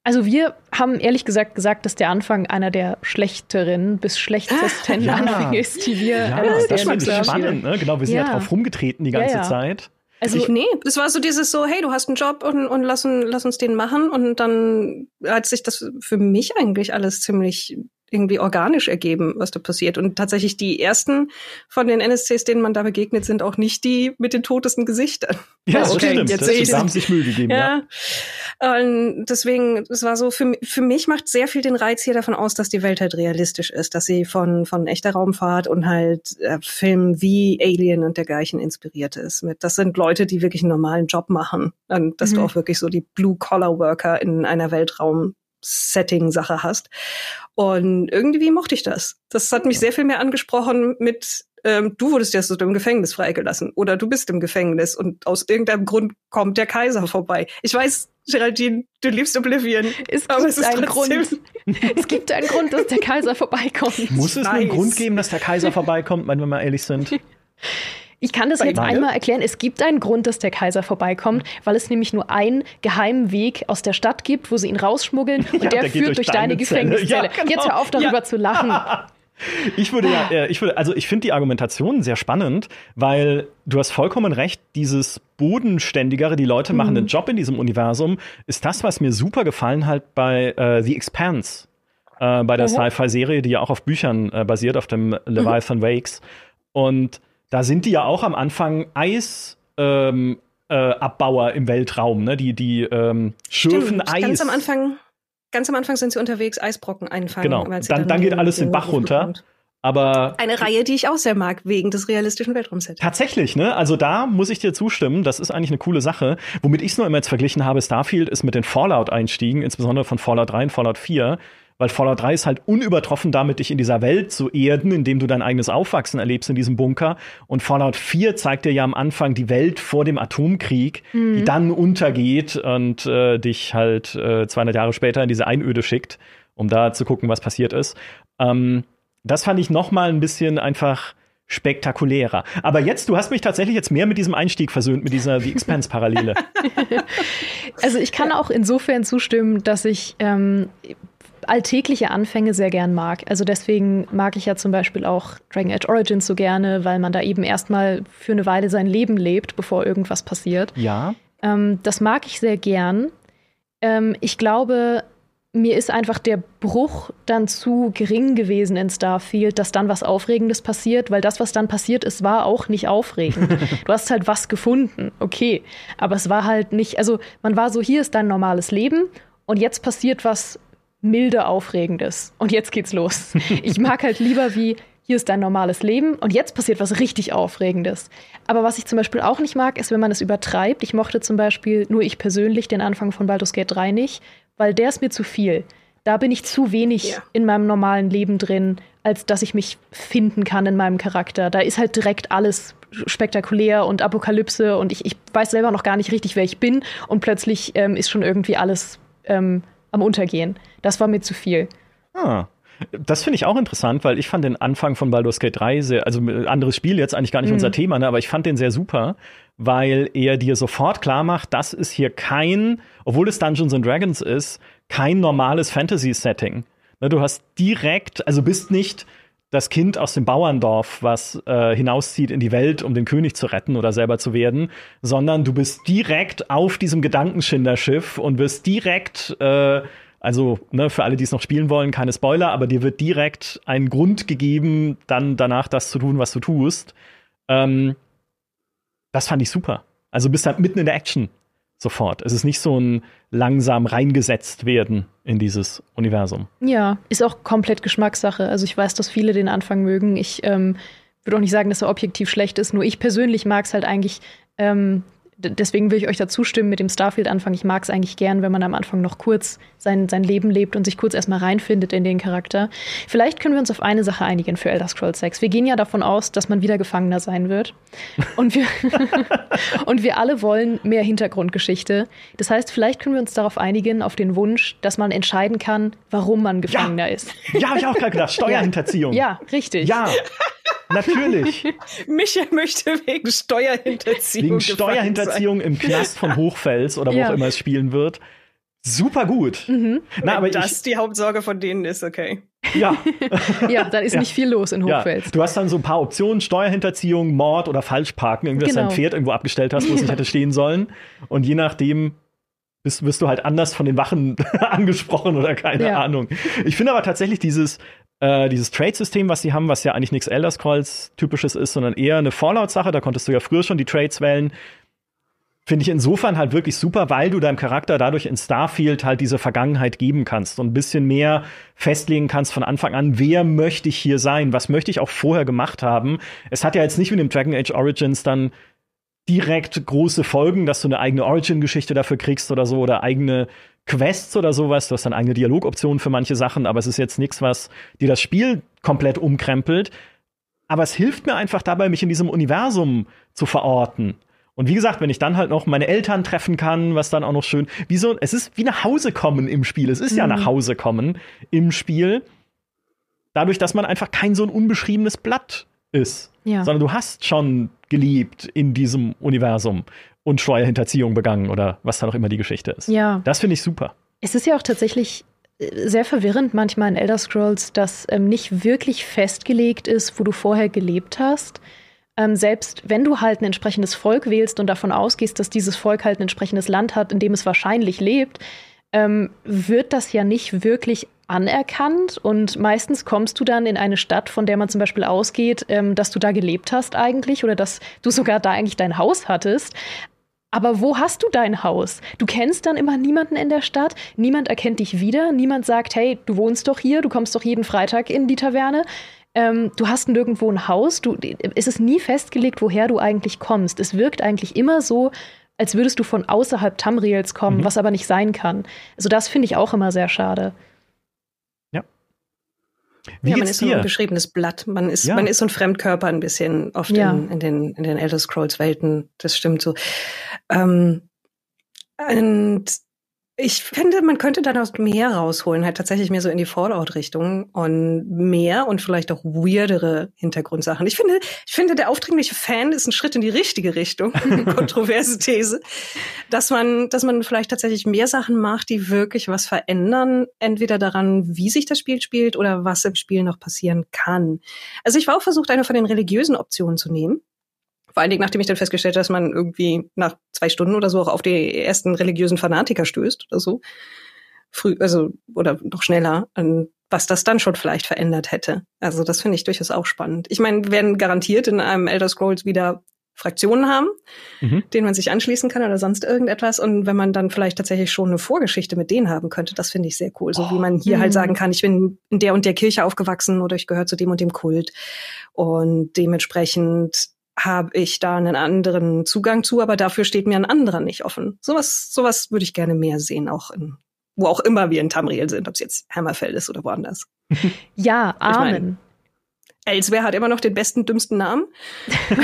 Also wir haben ehrlich gesagt gesagt, dass der Anfang einer der schlechteren bis schlechtesten ja. Anfänge ist, die wir ja, äh, das fand ich spannend. Ne? Genau, wir sind ja, ja drauf rumgetreten die ganze ja, Zeit. Also ich, nee, das war so dieses so, hey, du hast einen Job und, und lass, lass uns den machen. Und dann hat sich das für mich eigentlich alles ziemlich irgendwie organisch ergeben, was da passiert. Und tatsächlich die ersten von den NSCs, denen man da begegnet, sind auch nicht die mit den totesten Gesichtern. Ja, das okay, stimmt. Jetzt das, da haben sich Mühe gegeben. (laughs) Ja. ja. Und deswegen, es war so, für, für mich macht sehr viel den Reiz hier davon aus, dass die Welt halt realistisch ist, dass sie von, von echter Raumfahrt und halt äh, Filmen wie Alien und dergleichen inspiriert ist. Mit, das sind Leute, die wirklich einen normalen Job machen. Und dass mhm. du auch wirklich so die Blue-Collar-Worker in einer Weltraum Setting-Sache hast. Und irgendwie mochte ich das. Das hat mich sehr viel mehr angesprochen mit, ähm, du wurdest jetzt im Gefängnis freigelassen oder du bist im Gefängnis und aus irgendeinem Grund kommt der Kaiser vorbei. Ich weiß, Geraldine, du liebst Oblivion. Es aber es ist einen Grund. (laughs) es gibt einen Grund, dass der Kaiser vorbeikommt. Muss es nice. einen Grund geben, dass der Kaiser vorbeikommt, wenn wir mal ehrlich sind? Ich kann das jetzt einmal erklären. Es gibt einen Grund, dass der Kaiser vorbeikommt, weil es nämlich nur einen geheimen Weg aus der Stadt gibt, wo sie ihn rausschmuggeln (laughs) und ja, der, der führt durch, durch deine Gefängniszelle. Ja, genau. Jetzt hör auf, darüber ja. zu lachen. (laughs) Ich würde ja, ich würde, also ich finde die Argumentation sehr spannend, weil du hast vollkommen recht, dieses bodenständigere, die Leute machen mhm. einen Job in diesem Universum, ist das, was mir super gefallen hat bei äh, The Expanse, äh, bei der mhm. Sci-Fi-Serie, die ja auch auf Büchern äh, basiert, auf dem Leviathan mhm. Wakes. Und da sind die ja auch am Anfang Eis. Ähm, äh, Abbauer im Weltraum, ne? Die, die ähm, schürfen Stimmt, Eis. Ganz am Anfang, ganz am Anfang sind sie unterwegs, Eisbrocken einfangen. Genau. Dann, dann, dann, geht alles den Bach runter. Aber eine Reihe, die ich auch sehr mag, wegen des realistischen Weltraumsets. Tatsächlich, ne? Also da muss ich dir zustimmen. Das ist eigentlich eine coole Sache. Womit ich es nur immer jetzt verglichen habe, Starfield ist mit den Fallout-Einstiegen, insbesondere von Fallout 3 und Fallout 4 weil Fallout 3 ist halt unübertroffen damit, dich in dieser Welt zu erden, indem du dein eigenes Aufwachsen erlebst in diesem Bunker. Und Fallout 4 zeigt dir ja am Anfang die Welt vor dem Atomkrieg, mhm. die dann untergeht und äh, dich halt äh, 200 Jahre später in diese Einöde schickt, um da zu gucken, was passiert ist. Ähm, das fand ich noch mal ein bisschen einfach spektakulärer. Aber jetzt, du hast mich tatsächlich jetzt mehr mit diesem Einstieg versöhnt, mit dieser The Expanse-Parallele. (laughs) (laughs) also ich kann auch insofern zustimmen, dass ich ähm, alltägliche Anfänge sehr gern mag. Also deswegen mag ich ja zum Beispiel auch Dragon Age Origins so gerne, weil man da eben erstmal für eine Weile sein Leben lebt, bevor irgendwas passiert. Ja. Ähm, das mag ich sehr gern. Ähm, ich glaube, mir ist einfach der Bruch dann zu gering gewesen in Starfield, dass dann was Aufregendes passiert, weil das, was dann passiert ist, war auch nicht aufregend. (laughs) du hast halt was gefunden, okay. Aber es war halt nicht, also man war so, hier ist dein normales Leben und jetzt passiert was milde Aufregendes. Und jetzt geht's los. Ich mag halt lieber wie, hier ist dein normales Leben und jetzt passiert was richtig Aufregendes. Aber was ich zum Beispiel auch nicht mag, ist, wenn man es übertreibt. Ich mochte zum Beispiel nur ich persönlich den Anfang von Baldur's Gate 3 nicht, weil der ist mir zu viel. Da bin ich zu wenig ja. in meinem normalen Leben drin, als dass ich mich finden kann in meinem Charakter. Da ist halt direkt alles spektakulär und Apokalypse und ich, ich weiß selber noch gar nicht richtig, wer ich bin und plötzlich ähm, ist schon irgendwie alles ähm, am Untergehen. Das war mir zu viel. Ah. Das finde ich auch interessant, weil ich fand den Anfang von Baldur's Gate 3 sehr, also anderes Spiel jetzt eigentlich gar nicht mhm. unser Thema, ne, aber ich fand den sehr super, weil er dir sofort klar macht, das ist hier kein, obwohl es Dungeons and Dragons ist, kein normales Fantasy-Setting. Ne, du hast direkt, also bist nicht das Kind aus dem Bauerndorf, was äh, hinauszieht in die Welt, um den König zu retten oder selber zu werden, sondern du bist direkt auf diesem Gedankenschinderschiff und wirst direkt, äh, also ne, für alle, die es noch spielen wollen, keine Spoiler, aber dir wird direkt ein Grund gegeben, dann danach das zu tun, was du tust. Ähm, das fand ich super. Also bist halt mitten in der Action sofort. Es ist nicht so ein langsam reingesetzt werden in dieses Universum. Ja, ist auch komplett Geschmackssache. Also ich weiß, dass viele den Anfang mögen. Ich ähm, würde auch nicht sagen, dass er objektiv schlecht ist. Nur ich persönlich mag es halt eigentlich ähm, deswegen will ich euch da zustimmen mit dem Starfield-Anfang. Ich mag es eigentlich gern, wenn man am Anfang noch kurz sein, sein Leben lebt und sich kurz erstmal reinfindet in den Charakter. Vielleicht können wir uns auf eine Sache einigen für Elder Scrolls 6. Wir gehen ja davon aus, dass man wieder Gefangener sein wird. Und wir, (laughs) und wir alle wollen mehr Hintergrundgeschichte. Das heißt, vielleicht können wir uns darauf einigen, auf den Wunsch, dass man entscheiden kann, warum man Gefangener ja. ist. Ja, habe ich auch gerade gedacht. (laughs) Steuerhinterziehung. Ja, richtig. Ja. Natürlich. (laughs) Michael möchte wegen Steuerhinterziehung. Wegen Steuerhinterziehung im Knast von Hochfels oder wo ja. auch immer es spielen wird. Super gut. Mhm. Na, aber das ich, die Hauptsorge von denen ist, okay. Ja. (laughs) ja, dann ist ja. nicht viel los in Hochfels. Ja. Du hast dann so ein paar Optionen: Steuerhinterziehung, Mord oder Falschparken. Irgendwie, dass genau. du dein Pferd irgendwo abgestellt hast, wo es nicht hätte stehen sollen. Und je nachdem bist, wirst du halt anders von den Wachen (laughs) angesprochen oder keine ja. Ahnung. Ich finde aber tatsächlich dieses, äh, dieses Trade-System, was sie haben, was ja eigentlich nichts Elder Scrolls typisches ist, sondern eher eine Fallout-Sache. Da konntest du ja früher schon die Trades wählen. finde ich insofern halt wirklich super, weil du deinem Charakter dadurch in Starfield halt diese Vergangenheit geben kannst und ein bisschen mehr festlegen kannst von Anfang an, wer möchte ich hier sein, was möchte ich auch vorher gemacht haben. Es hat ja jetzt nicht wie dem Dragon Age Origins dann direkt große Folgen, dass du eine eigene Origin-Geschichte dafür kriegst oder so oder eigene Quests oder sowas. Du hast dann eigene Dialogoptionen für manche Sachen, aber es ist jetzt nichts, was dir das Spiel komplett umkrempelt. Aber es hilft mir einfach dabei, mich in diesem Universum zu verorten. Und wie gesagt, wenn ich dann halt noch meine Eltern treffen kann, was dann auch noch schön, wie so, es ist wie nach Hause kommen im Spiel. Es ist mhm. ja nach Hause kommen im Spiel. Dadurch, dass man einfach kein so ein unbeschriebenes Blatt ist. Ja. Sondern du hast schon geliebt in diesem Universum und Steuerhinterziehung begangen oder was da noch immer die Geschichte ist. Ja. Das finde ich super. Es ist ja auch tatsächlich äh, sehr verwirrend manchmal in Elder Scrolls, dass ähm, nicht wirklich festgelegt ist, wo du vorher gelebt hast ähm, selbst wenn du halt ein entsprechendes Volk wählst und davon ausgehst, dass dieses Volk halt ein entsprechendes Land hat, in dem es wahrscheinlich lebt, ähm, wird das ja nicht wirklich anerkannt und meistens kommst du dann in eine Stadt, von der man zum Beispiel ausgeht, ähm, dass du da gelebt hast eigentlich oder dass du sogar da eigentlich dein Haus hattest. Aber wo hast du dein Haus? Du kennst dann immer niemanden in der Stadt, niemand erkennt dich wieder, niemand sagt, hey, du wohnst doch hier, du kommst doch jeden Freitag in die Taverne. Ähm, du hast nirgendwo ein Haus, du, es ist nie festgelegt, woher du eigentlich kommst. Es wirkt eigentlich immer so, als würdest du von außerhalb Tamriels kommen, mhm. was aber nicht sein kann. Also das finde ich auch immer sehr schade. Ja. Wie ja, man ist dir? so ein beschriebenes Blatt. Man ist, ja. man ist so ein Fremdkörper ein bisschen oft ja. in, in, den, in den Elder Scrolls Welten. Das stimmt so. Ähm, und ich finde, man könnte dann auch mehr rausholen, halt tatsächlich mehr so in die Fallout-Richtung und mehr und vielleicht auch weirdere Hintergrundsachen. Ich finde, ich finde, der aufdringliche Fan ist ein Schritt in die richtige Richtung, (laughs) kontroverse These, dass man, dass man vielleicht tatsächlich mehr Sachen macht, die wirklich was verändern, entweder daran, wie sich das Spiel spielt oder was im Spiel noch passieren kann. Also ich war auch versucht, eine von den religiösen Optionen zu nehmen vor allen Dingen, nachdem ich dann festgestellt habe, dass man irgendwie nach zwei Stunden oder so auch auf die ersten religiösen Fanatiker stößt oder so. Früh, also, oder noch schneller, was das dann schon vielleicht verändert hätte. Also, das finde ich durchaus auch spannend. Ich meine, wir werden garantiert in einem Elder Scrolls wieder Fraktionen haben, mhm. denen man sich anschließen kann oder sonst irgendetwas. Und wenn man dann vielleicht tatsächlich schon eine Vorgeschichte mit denen haben könnte, das finde ich sehr cool. So oh. wie man hier halt mhm. halt sagen kann, ich bin in der und der Kirche aufgewachsen oder ich gehöre zu dem und dem Kult. Und dementsprechend habe ich da einen anderen Zugang zu, aber dafür steht mir ein anderer nicht offen. Sowas, sowas würde ich gerne mehr sehen, auch in, wo auch immer wir in Tamriel sind, ob es jetzt Hammerfell ist oder woanders. (laughs) Ja, Amen. Elsewhere hat immer noch den besten, dümmsten Namen. (laughs)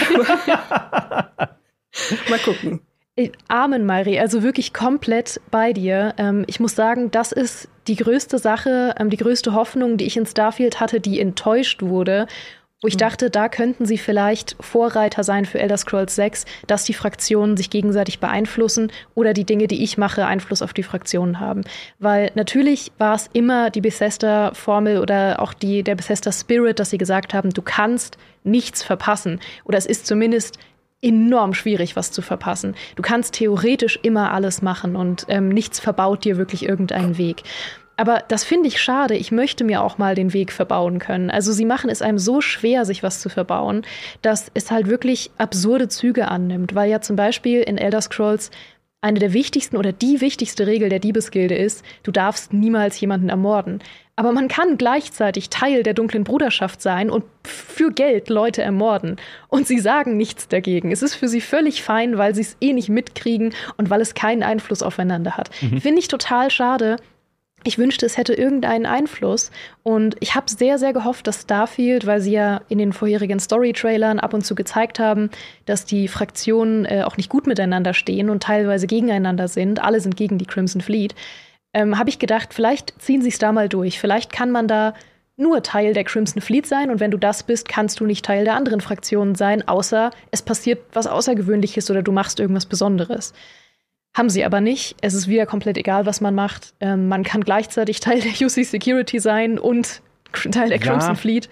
Mal gucken. Äh, Amen, Mari, also wirklich komplett bei dir. Ähm, ich muss sagen, das ist die größte Sache, ähm, die größte Hoffnung, die ich in Starfield hatte, die enttäuscht wurde wo ich hm. dachte, da könnten sie vielleicht Vorreiter sein für Elder Scrolls 6, dass die Fraktionen sich gegenseitig beeinflussen oder die Dinge, die ich mache, Einfluss auf die Fraktionen haben. Weil natürlich war es immer die Bethesda-Formel oder auch die, der Bethesda-Spirit, dass sie gesagt haben, du kannst nichts verpassen. Oder es ist zumindest enorm schwierig, was zu verpassen. Du kannst theoretisch immer alles machen und ähm, nichts verbaut dir wirklich irgendeinen Weg. Aber das finde ich schade. Ich möchte mir auch mal den Weg verbauen können. Also sie machen es einem so schwer, sich was zu verbauen, dass es halt wirklich absurde Züge annimmt. Weil ja zum Beispiel in Elder Scrolls eine der wichtigsten oder die wichtigste Regel der Diebesgilde ist, du darfst niemals jemanden ermorden. Aber man kann gleichzeitig Teil der dunklen Bruderschaft sein und für Geld Leute ermorden. Und sie sagen nichts dagegen. Es ist für sie völlig fein, weil sie es eh nicht mitkriegen und weil es keinen Einfluss aufeinander hat. Mhm. Finde ich total schade, ich wünschte, es hätte irgendeinen Einfluss. Und ich habe sehr, sehr gehofft, dass Starfield, weil sie ja in den vorherigen Story-Trailern ab und zu gezeigt haben, dass die Fraktionen äh, auch nicht gut miteinander stehen und teilweise gegeneinander sind. Alle sind gegen die Crimson Fleet. Ähm, habe ich gedacht, vielleicht ziehen sie es da mal durch. Vielleicht kann man da nur Teil der Crimson Fleet sein und wenn du das bist, kannst du nicht Teil der anderen Fraktionen sein, außer es passiert was Außergewöhnliches oder du machst irgendwas Besonderes. Haben sie aber nicht. Es ist wieder komplett egal, was man macht. Ähm, man kann gleichzeitig (laughs) Teil der UC Security sein und Teil der Crimson ja. Fleet.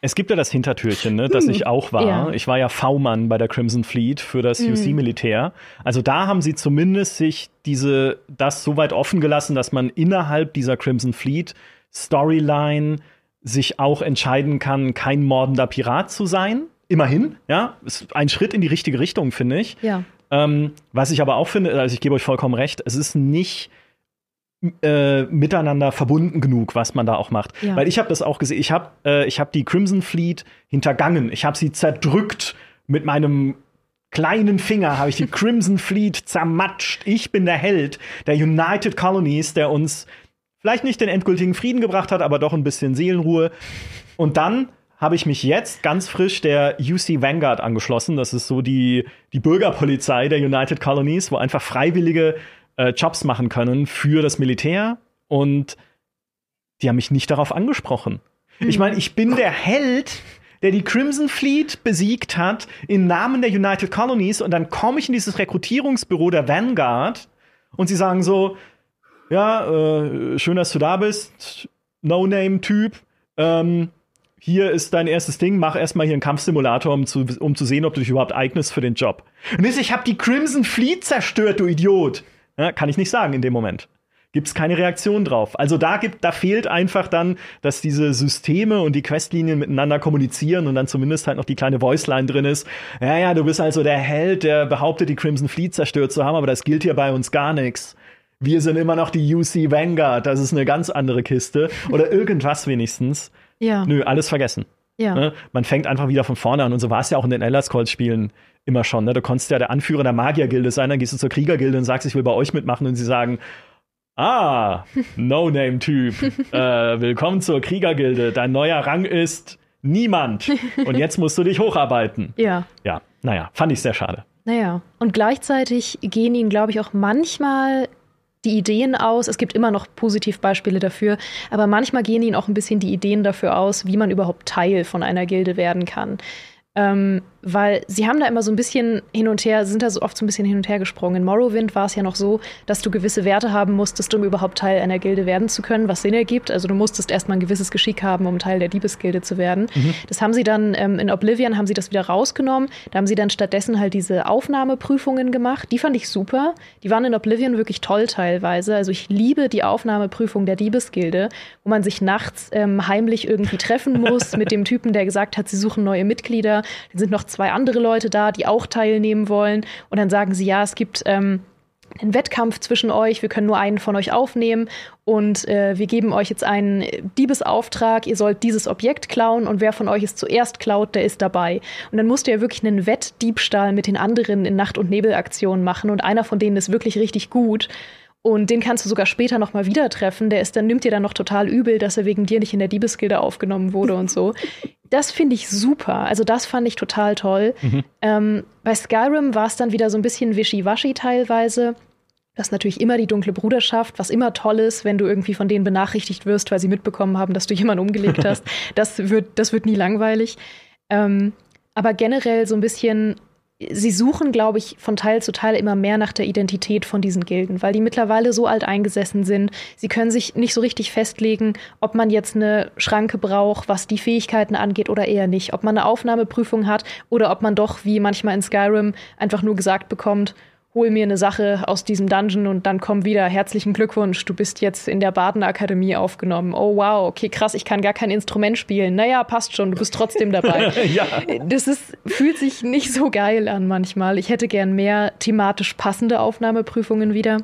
Es gibt ja das Hintertürchen, ne, das hm. ich auch war. Ja. Ich war ja V-Mann bei der Crimson Fleet für das hm. UC-Militär. Also da haben sie zumindest sich diese, das so weit offen gelassen, dass man innerhalb dieser Crimson Fleet Storyline sich auch entscheiden kann, kein mordender Pirat zu sein. Immerhin, ja, ist ein Schritt in die richtige Richtung, finde ich. Ja. Ähm, was ich aber auch finde, also ich gebe euch vollkommen recht, es ist nicht äh, miteinander verbunden genug, was man da auch macht. Ja. Weil ich habe das auch gesehen. Ich habe äh, ich hab die Crimson Fleet hintergangen. Ich habe sie zerdrückt mit meinem kleinen Finger. Habe ich die (laughs) Crimson Fleet zermatscht. Ich bin der Held der United Colonies, der uns vielleicht nicht den endgültigen Frieden gebracht hat, aber doch ein bisschen Seelenruhe. Und dann habe ich mich jetzt ganz frisch der UC Vanguard angeschlossen. Das ist so die, die Bürgerpolizei der United Colonies, wo einfach Freiwillige äh, Jobs machen können für das Militär. Und die haben mich nicht darauf angesprochen. Mhm. Ich meine, ich bin der Held, der die Crimson Fleet besiegt hat im Namen der United Colonies. Und dann komme ich in dieses Rekrutierungsbüro der Vanguard und sie sagen so, ja, äh, schön, dass du da bist, No-Name-Typ. Ähm, hier ist dein erstes Ding, mach erstmal hier einen Kampfsimulator, um zu, um zu sehen, ob du dich überhaupt eignest für den Job. Und ich habe die Crimson Fleet zerstört, du Idiot. Ja, kann ich nicht sagen in dem Moment. Gibt's keine Reaktion drauf. Also da gibt, da fehlt einfach dann, dass diese Systeme und die Questlinien miteinander kommunizieren und dann zumindest halt noch die kleine Voiceline drin ist. Ja, ja, du bist also der Held, der behauptet, die Crimson Fleet zerstört zu haben, aber das gilt hier bei uns gar nichts wir sind immer noch die UC Vanguard, das ist eine ganz andere Kiste. Oder irgendwas wenigstens. Ja. Nö, alles vergessen. Ja. Ne? Man fängt einfach wieder von vorne an und so war es ja auch in den Elder Scrolls Spielen immer schon. Ne? Du konntest ja der Anführer der Magiergilde sein, dann gehst du zur Kriegergilde und sagst, ich will bei euch mitmachen und sie sagen, ah, (laughs) No-Name-Typ, äh, willkommen zur Kriegergilde, dein neuer Rang ist niemand und jetzt musst du dich hocharbeiten. (laughs) Ja. Ja, naja, fand ich sehr schade. Naja, und gleichzeitig gehen ihnen, glaube ich, auch manchmal die Ideen aus. Es gibt immer noch Positivbeispiele dafür, aber manchmal gehen ihnen auch ein bisschen die Ideen dafür aus, wie man überhaupt Teil von einer Gilde werden kann. Ähm, weil sie haben da immer so ein bisschen hin und her, sind da so oft so ein bisschen hin und her gesprungen. In Morrowind war es ja noch so, dass du gewisse Werte haben musstest, um überhaupt Teil einer Gilde werden zu können, was Sinn ergibt. Also du musstest erstmal ein gewisses Geschick haben, um Teil der Diebesgilde zu werden. Mhm. Das haben sie dann ähm, in Oblivion haben sie das wieder rausgenommen. Da haben sie dann stattdessen halt diese Aufnahmeprüfungen gemacht. Die fand ich super. Die waren in Oblivion wirklich toll teilweise. Also ich liebe die Aufnahmeprüfung der Diebesgilde, wo man sich nachts ähm, heimlich irgendwie treffen muss mit dem Typen, der gesagt hat, sie suchen neue Mitglieder. Dann sind noch zwei andere Leute da, die auch teilnehmen wollen. Und dann sagen sie, ja, es gibt ähm, einen Wettkampf zwischen euch, wir können nur einen von euch aufnehmen und äh, wir geben euch jetzt einen Diebesauftrag, ihr sollt dieses Objekt klauen und wer von euch es zuerst klaut, der ist dabei. Und dann musst ihr ja wirklich einen Wettdiebstahl mit den anderen in Nacht- und Nebelaktionen machen und einer von denen ist wirklich richtig gut. Und den kannst du sogar später noch mal wieder treffen. Der ist dann nimmt dir dann noch total übel, dass er wegen dir nicht in der Diebesgilde aufgenommen wurde und so. Das finde ich super. Also das fand ich total toll. Mhm. Ähm, bei Skyrim war es dann wieder so ein bisschen wischiwaschi teilweise. Das ist natürlich immer die dunkle Bruderschaft, was immer toll ist, wenn du irgendwie von denen benachrichtigt wirst, weil sie mitbekommen haben, dass du jemanden umgelegt (laughs) hast. das, wird, das wird nie langweilig. Ähm, aber generell so ein bisschen sie suchen, glaube ich, von Teil zu Teil immer mehr nach der Identität von diesen Gilden, weil die mittlerweile so alt eingesessen sind. Sie können sich nicht so richtig festlegen, ob man jetzt eine Schranke braucht, was die Fähigkeiten angeht oder eher nicht. Ob man eine Aufnahmeprüfung hat oder ob man doch, wie manchmal in Skyrim, einfach nur gesagt bekommt, hol mir eine Sache aus diesem Dungeon und dann komm wieder. Herzlichen Glückwunsch, du bist jetzt in der Badenakademie aufgenommen. Oh wow, okay, krass, ich kann gar kein Instrument spielen. Naja, passt schon, du bist trotzdem dabei. (laughs) ja. Das ist, fühlt sich nicht so geil an manchmal. Ich hätte gern mehr thematisch passende Aufnahmeprüfungen wieder.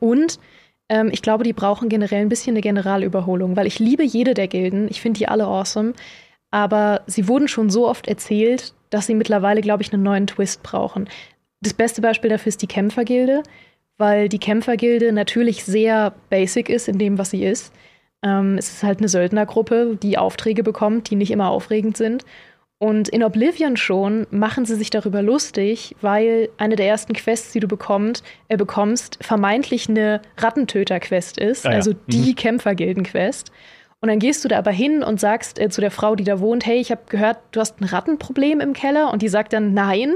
Und ähm, ich glaube, die brauchen generell ein bisschen eine Generalüberholung, weil ich liebe jede der Gilden. Ich finde die alle awesome. Aber sie wurden schon so oft erzählt, dass sie mittlerweile, glaube ich, einen neuen Twist brauchen. Das beste Beispiel dafür ist die Kämpfergilde, weil die Kämpfergilde natürlich sehr basic ist in dem, was sie ist. Ähm, es ist halt eine Söldnergruppe, die Aufträge bekommt, die nicht immer aufregend sind. Und in Oblivion schon machen sie sich darüber lustig, weil eine der ersten Quests, die du bekommst, äh, bekommst, vermeintlich eine Rattentöter-Quest ist, ah, ja. also die mhm. Kämpfergilden-Quest. Und dann gehst du da aber hin und sagst äh, zu der Frau, die da wohnt, hey, ich habe gehört, du hast ein Rattenproblem im Keller. Und die sagt dann, nein,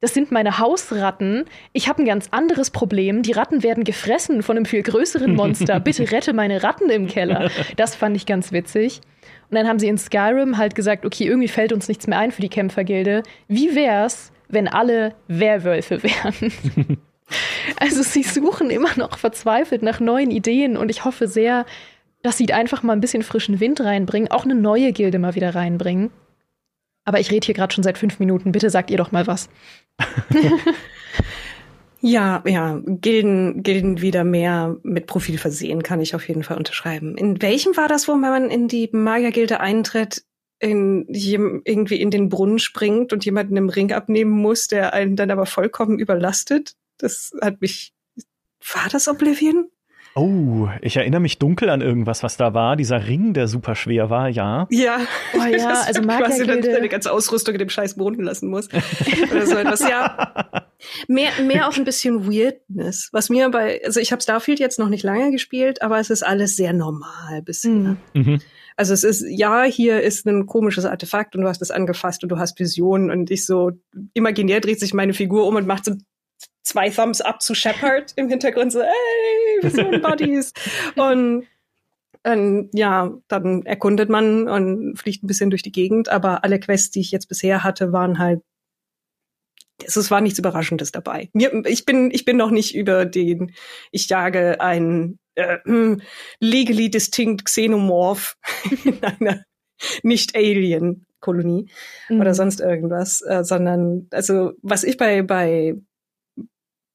das sind meine Hausratten. Ich habe ein ganz anderes Problem. Die Ratten werden gefressen von einem viel größeren Monster. (laughs) Bitte rette meine Ratten im Keller. Das fand ich ganz witzig. Und dann haben sie in Skyrim halt gesagt, okay, irgendwie fällt uns nichts mehr ein für die Kämpfergilde. Wie wär's, wenn alle Werwölfe (laughs) wären? also sie suchen immer noch verzweifelt nach neuen Ideen und ich hoffe sehr, dass sie einfach mal ein bisschen frischen Wind reinbringen, auch eine neue Gilde mal wieder reinbringen. Aber ich rede hier gerade schon seit fünf Minuten. Bitte sagt ihr doch mal was. (laughs) Ja, ja, Gilden, Gilden wieder mehr mit Profil versehen, kann ich auf jeden Fall unterschreiben. In welchem war das, wo man in die Magiergilde eintritt, in, irgendwie in den Brunnen springt und jemanden im Ring abnehmen muss, der einen dann aber vollkommen überlastet? Das hat mich, war das Oblivion? Oh, ich erinnere mich dunkel an irgendwas, was da war. Dieser Ring, der super schwer war, ja. Ja, oh, ja (laughs) also quasi dann deine ganze Ausrüstung in dem Scheiß Boden lassen muss. Oder so etwas, ja. (laughs) Mehr, mehr auch ein bisschen Weirdness. Was mir bei, also ich habe Starfield jetzt noch nicht lange gespielt, aber es ist alles sehr normal bisher. Mhm. mhm. Also es ist, ja, hier ist ein komisches Artefakt und du hast es angefasst und du hast Visionen und ich so, imaginär dreht sich meine Figur um und macht so zwei Thumbs up zu Shepard im Hintergrund, so, hey, wir sind Buddies. (laughs) und ähm, ja, dann erkundet man und fliegt ein bisschen durch die Gegend, aber alle Quests, die ich jetzt bisher hatte, waren halt es war nichts Überraschendes dabei. Mir, ich bin, ich bin noch nicht über den, ich jage ein äh, legally distinct Xenomorph (laughs) in einer nicht Alien Kolonie mhm. oder sonst irgendwas, äh, sondern also was ich bei bei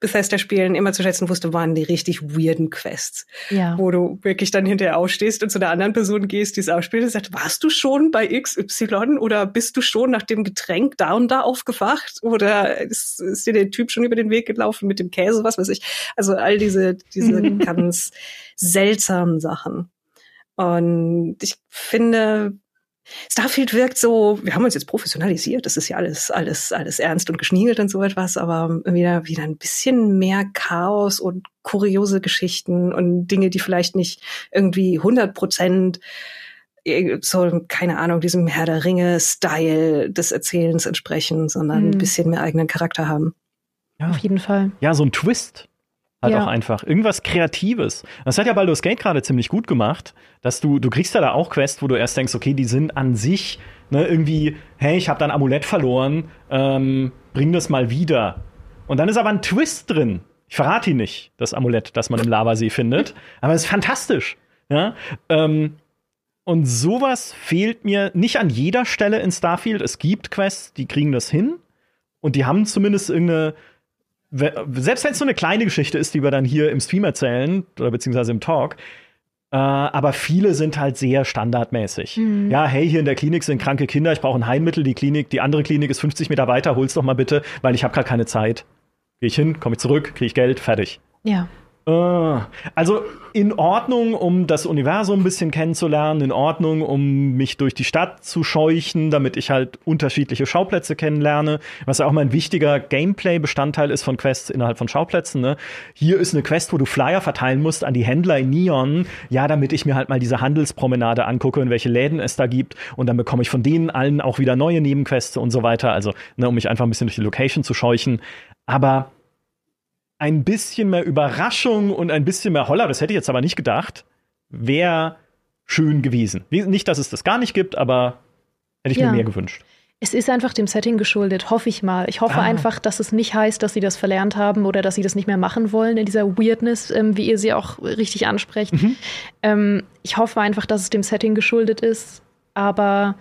Bethesda-Spielen immer zu schätzen wusste, waren die richtig weirden Quests. Ja. Wo du wirklich dann hinterher aufstehst und zu einer anderen Person gehst, die es ausspielt und sagt, warst du schon bei XY oder bist du schon nach dem Getränk da und da aufgewacht? Oder ist, ist dir der Typ schon über den Weg gelaufen mit dem Käse, was weiß ich? Also all diese, diese ganz seltsamen Sachen. Und ich finde, Starfield wirkt so, wir haben uns jetzt professionalisiert, das ist ja alles, alles, alles ernst und geschniegelt und so etwas, aber wieder, wieder ein bisschen mehr Chaos und kuriose Geschichten und Dinge, die vielleicht nicht irgendwie 100 Prozent äh, so, keine Ahnung, diesem Herr der Ringe-Style des Erzählens entsprechen, sondern mhm. ein bisschen mehr eigenen Charakter haben. Ja. Auf jeden Fall. Ja, so ein Twist halt ja. auch einfach. Irgendwas Kreatives. Das hat ja Baldur's Gate gerade ziemlich gut gemacht, dass du, du kriegst ja da auch Quests, wo du erst denkst, okay, die sind an sich ne, irgendwie, hey, ich habe dein Amulett verloren, ähm, bring das mal wieder. Und dann ist aber ein Twist drin. Ich verrate ihn nicht, das Amulett, das man im Lavasee findet. (laughs) Aber es ist fantastisch. Ja? Ähm, und sowas fehlt mir nicht an jeder Stelle in Starfield. Es gibt Quests, die kriegen das hin. Und die haben zumindest irgendeine selbst wenn es so eine kleine Geschichte ist, die wir dann hier im Stream erzählen oder beziehungsweise im Talk, äh, aber viele sind halt sehr standardmäßig. Mhm. Ja, hey, hier in der Klinik sind kranke Kinder, ich brauche ein Heilmittel, die Klinik, die andere Klinik ist 50 Meter weiter, hol's doch mal bitte, weil ich habe gerade keine Zeit. Gehe ich hin, komme ich zurück, kriege ich Geld, fertig. Ja. Ah, also in Ordnung, um das Universum ein bisschen kennenzulernen, in Ordnung, um mich durch die Stadt zu scheuchen, damit ich halt unterschiedliche Schauplätze kennenlerne, was ja auch mal ein wichtiger Gameplay-Bestandteil ist von Quests innerhalb von Schauplätzen. Ne? Hier ist eine Quest, wo du Flyer verteilen musst an die Händler in Neon, ja, damit ich mir halt mal diese Handelspromenade angucke und welche Läden es da gibt und dann bekomme ich von denen allen auch wieder neue Nebenquests und so weiter, also ne, um mich einfach ein bisschen durch die Location zu scheuchen. Aber ein bisschen mehr Überraschung und ein bisschen mehr Holler, das hätte ich jetzt aber nicht gedacht, wäre schön gewesen. Nicht, dass es das gar nicht gibt, aber hätte ich ja. mir mehr gewünscht. Es ist einfach dem Setting geschuldet, hoffe ich mal. Ich hoffe ah. einfach, dass es nicht heißt, dass sie das verlernt haben oder dass sie das nicht mehr machen wollen in dieser Weirdness, ähm, wie ihr sie auch richtig ansprecht. Mhm. Ähm, ich hoffe einfach, dass es dem Setting geschuldet ist. Aber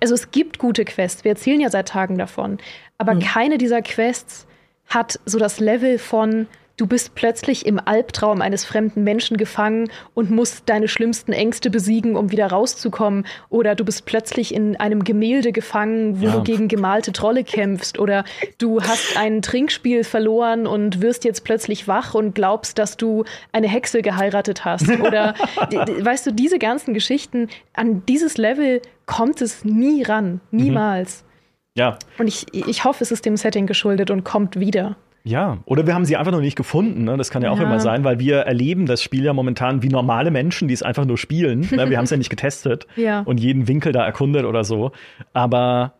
also es gibt gute Quests. Wir erzählen ja seit Tagen davon. Aber mhm. keine dieser Quests hat so das Level von du bist plötzlich im Albtraum eines fremden Menschen gefangen und musst deine schlimmsten Ängste besiegen, um wieder rauszukommen. Oder du bist plötzlich in einem Gemälde gefangen, wo ja. du gegen gemalte Trolle kämpfst. Oder du hast ein Trinkspiel verloren und wirst jetzt plötzlich wach und glaubst, dass du eine Hexe geheiratet hast. Oder (laughs) weißt du, diese ganzen Geschichten, an dieses Level kommt es nie ran. Niemals. Mhm. Ja. Und ich, ich hoffe, es ist dem Setting geschuldet und kommt wieder. Ja, oder wir haben sie einfach noch nicht gefunden. Ne? Das kann ja auch ja. immer sein, weil wir erleben das Spiel ja momentan wie normale Menschen, die es einfach nur spielen. Ne? Wir (laughs) haben es ja nicht getestet ja. und jeden Winkel da erkundet oder so. Aber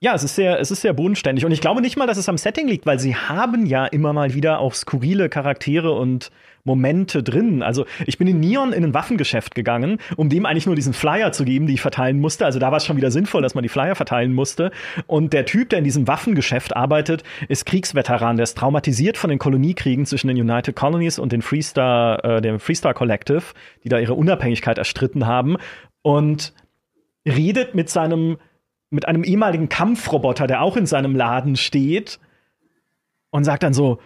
ja, es ist sehr, es ist sehr bodenständig. Und ich glaube nicht mal, dass es am Setting liegt, weil sie haben ja immer mal wieder auch skurrile Charaktere und Momente drin. Also ich bin in Neon in ein Waffengeschäft gegangen, um dem eigentlich nur diesen Flyer zu geben, die ich verteilen musste. Also da war es schon wieder sinnvoll, dass man die Flyer verteilen musste. Und der Typ, der in diesem Waffengeschäft arbeitet, ist Kriegsveteran. Der ist traumatisiert von den Koloniekriegen zwischen den United Colonies und den Freestar, äh, dem Freestar Collective, die da ihre Unabhängigkeit erstritten haben. Und redet mit seinem mit einem ehemaligen Kampfroboter, der auch in seinem Laden steht und sagt dann so,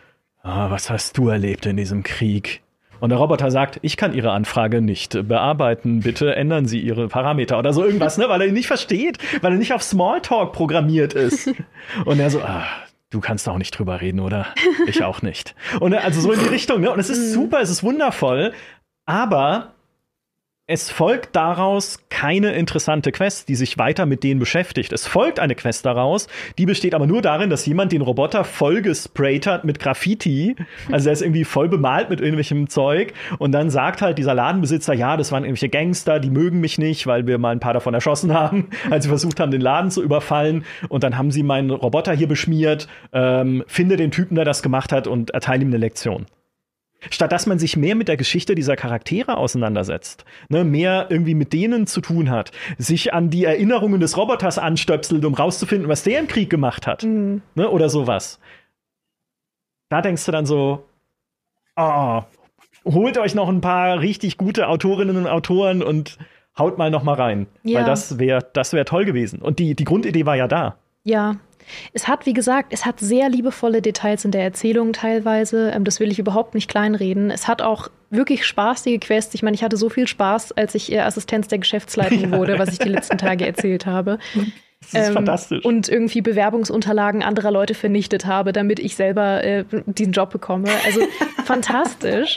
ah, was hast du erlebt in diesem Krieg? Und der Roboter sagt, ich kann Ihre Anfrage nicht bearbeiten. Bitte ändern Sie Ihre Parameter oder so irgendwas, ne? Weil er ihn nicht versteht, weil er nicht auf Smalltalk programmiert ist. (laughs) Und er so, ah, du kannst auch nicht drüber reden, oder? Ich auch nicht. Und also so in die Richtung, ne? Und es ist (laughs) super, es ist wundervoll, aber es folgt daraus keine interessante Quest, die sich weiter mit denen beschäftigt. Es folgt eine Quest daraus, die besteht aber nur darin, dass jemand den Roboter voll gesprayt hat mit Graffiti. Also er ist irgendwie voll bemalt mit irgendwelchem Zeug. Und dann sagt halt dieser Ladenbesitzer, ja, das waren irgendwelche Gangster, die mögen mich nicht, weil wir mal ein paar davon erschossen haben, (laughs) als sie versucht haben, den Laden zu überfallen. Und dann haben sie meinen Roboter hier beschmiert, ähm, finde den Typen, der das gemacht hat und erteile ihm eine Lektion. Statt dass man sich mehr mit der Geschichte dieser Charaktere auseinandersetzt, ne, mehr irgendwie mit denen zu tun hat, sich an die Erinnerungen des Roboters anstöpselt, um rauszufinden, was der im Krieg gemacht hat, mhm. ne, oder sowas. Da denkst du dann so, oh, holt euch noch ein paar richtig gute Autorinnen und Autoren und haut mal noch mal rein, ja. weil das wäre das wäre toll gewesen. Und die die Grundidee war ja da. Ja, es hat, wie gesagt, es hat sehr liebevolle Details in der Erzählung teilweise. Ähm, das will ich überhaupt nicht kleinreden. Es hat auch wirklich spaßige Quests. Ich meine, ich hatte so viel Spaß, als ich äh, Assistenz der Geschäftsleitung (laughs) wurde, was ich die letzten Tage erzählt habe. (laughs) Das ist ähm, fantastisch. Und irgendwie Bewerbungsunterlagen anderer Leute vernichtet habe, damit ich selber äh, diesen Job bekomme. Also (laughs) fantastisch.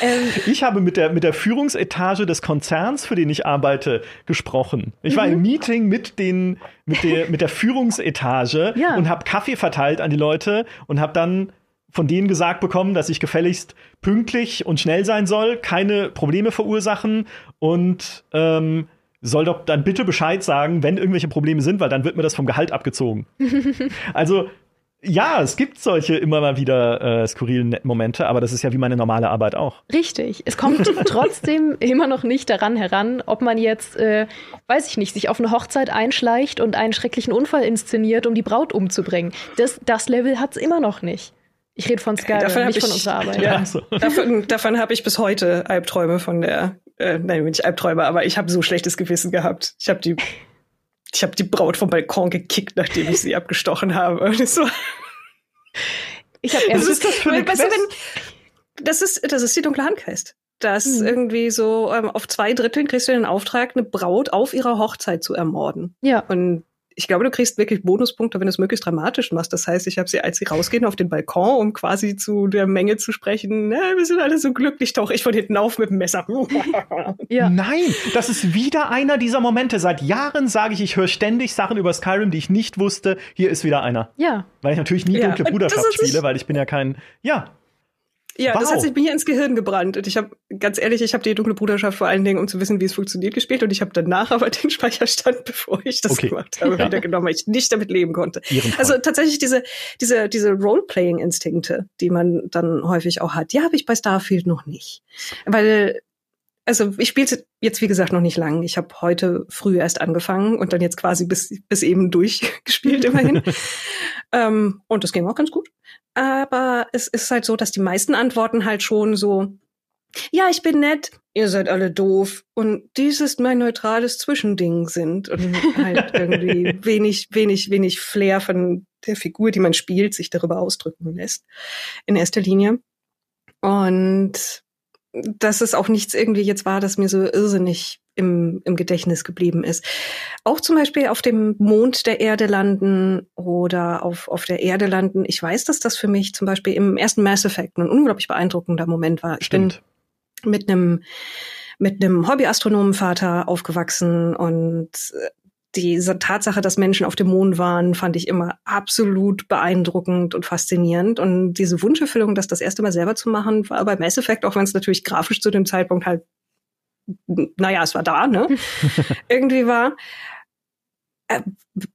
Ähm, ich habe mit der, mit der Führungsetage des Konzerns, für den ich arbeite, gesprochen. Ich war mhm. im Meeting mit, den, mit, der, mit der Führungsetage (laughs) ja. und habe Kaffee verteilt an die Leute und habe dann von denen gesagt bekommen, dass ich gefälligst pünktlich und schnell sein soll, keine Probleme verursachen und ähm, soll doch dann bitte Bescheid sagen, wenn irgendwelche Probleme sind, weil dann wird mir das vom Gehalt abgezogen. (laughs) also ja, es gibt solche immer mal wieder äh, skurrilen Momente, aber das ist ja wie meine normale Arbeit auch. Richtig. Es kommt (laughs) trotzdem immer noch nicht daran heran, ob man jetzt, äh, weiß ich nicht, sich auf eine Hochzeit einschleicht und einen schrecklichen Unfall inszeniert, um die Braut umzubringen. Das, das Level hat's immer noch nicht. Ich rede von Skyrim, nicht von unserer Arbeit. Ja, so. davon, davon habe ich bis heute Albträume von der äh, nein, nicht Albträume, aber ich habe so schlechtes Gewissen gehabt. Ich habe die, ich habe die Braut vom Balkon gekickt, nachdem ich sie abgestochen habe. Das war ich habe Was ist das für eine Quest? Du, wenn, das ist, das ist die dunkle Handquest. Das mhm. irgendwie so ähm, auf zwei Dritteln kriegst du den Auftrag, eine Braut auf ihrer Hochzeit zu ermorden. Ja. Und ich glaube, du kriegst wirklich Bonuspunkte, wenn du es möglichst dramatisch machst. Das heißt, ich habe sie, als sie rausgehen auf den Balkon, um quasi zu der Menge zu sprechen, na, wir sind alle so glücklich, tauche ich von hinten auf mit dem Messer. (laughs) ja. Nein, das ist wieder einer dieser Momente. Seit Jahren sage ich, ich höre ständig Sachen über Skyrim, die ich nicht wusste. Hier ist wieder einer. Ja. Weil ich natürlich nie ja. dunkle Bruderschaft spiele, weil ich bin ja kein, ja, ja, wow. das hat sich mir ins Gehirn gebrannt. Und ich habe, ganz ehrlich, ich habe die dunkle Bruderschaft vor allen Dingen, um zu wissen, wie es funktioniert, gespielt. Und ich habe danach aber (laughs) den Speicherstand, bevor ich das okay. gemacht habe, ja. wieder genommen, weil ich nicht damit leben konnte. Also tatsächlich diese, diese, diese Role-Playing-Instinkte, die man dann häufig auch hat, die habe ich bei Starfield noch nicht. Weil also ich spiele jetzt wie gesagt noch nicht lang. Ich habe heute früh erst angefangen und dann jetzt quasi bis bis eben durchgespielt immerhin. (laughs) ähm, und das ging auch ganz gut. Aber es ist halt so, dass die meisten Antworten halt schon so, ja, ich bin nett, ihr seid alle doof und dies ist mein neutrales Zwischending sind und (laughs) halt irgendwie wenig, wenig, wenig Flair von der Figur, die man spielt, sich darüber ausdrücken lässt. In erster Linie. Und dass es auch nichts irgendwie jetzt war, das mir so irrsinnig im, im Gedächtnis geblieben ist. Auch zum Beispiel auf dem Mond der Erde landen oder auf, auf der Erde landen. Ich weiß, dass das für mich zum Beispiel im ersten Mass Effect ein unglaublich beeindruckender Moment war. Ich Stimmt. bin mit einem mit einem Hobbyastronomenvater aufgewachsen und diese Tatsache, dass Menschen auf dem Mond waren, fand ich immer absolut beeindruckend und faszinierend. Und diese Wunscherfüllung, das das erste Mal selber zu machen, war bei Mass Effect, auch wenn es natürlich grafisch zu dem Zeitpunkt halt naja, es war da, ne? (laughs) Irgendwie war äh,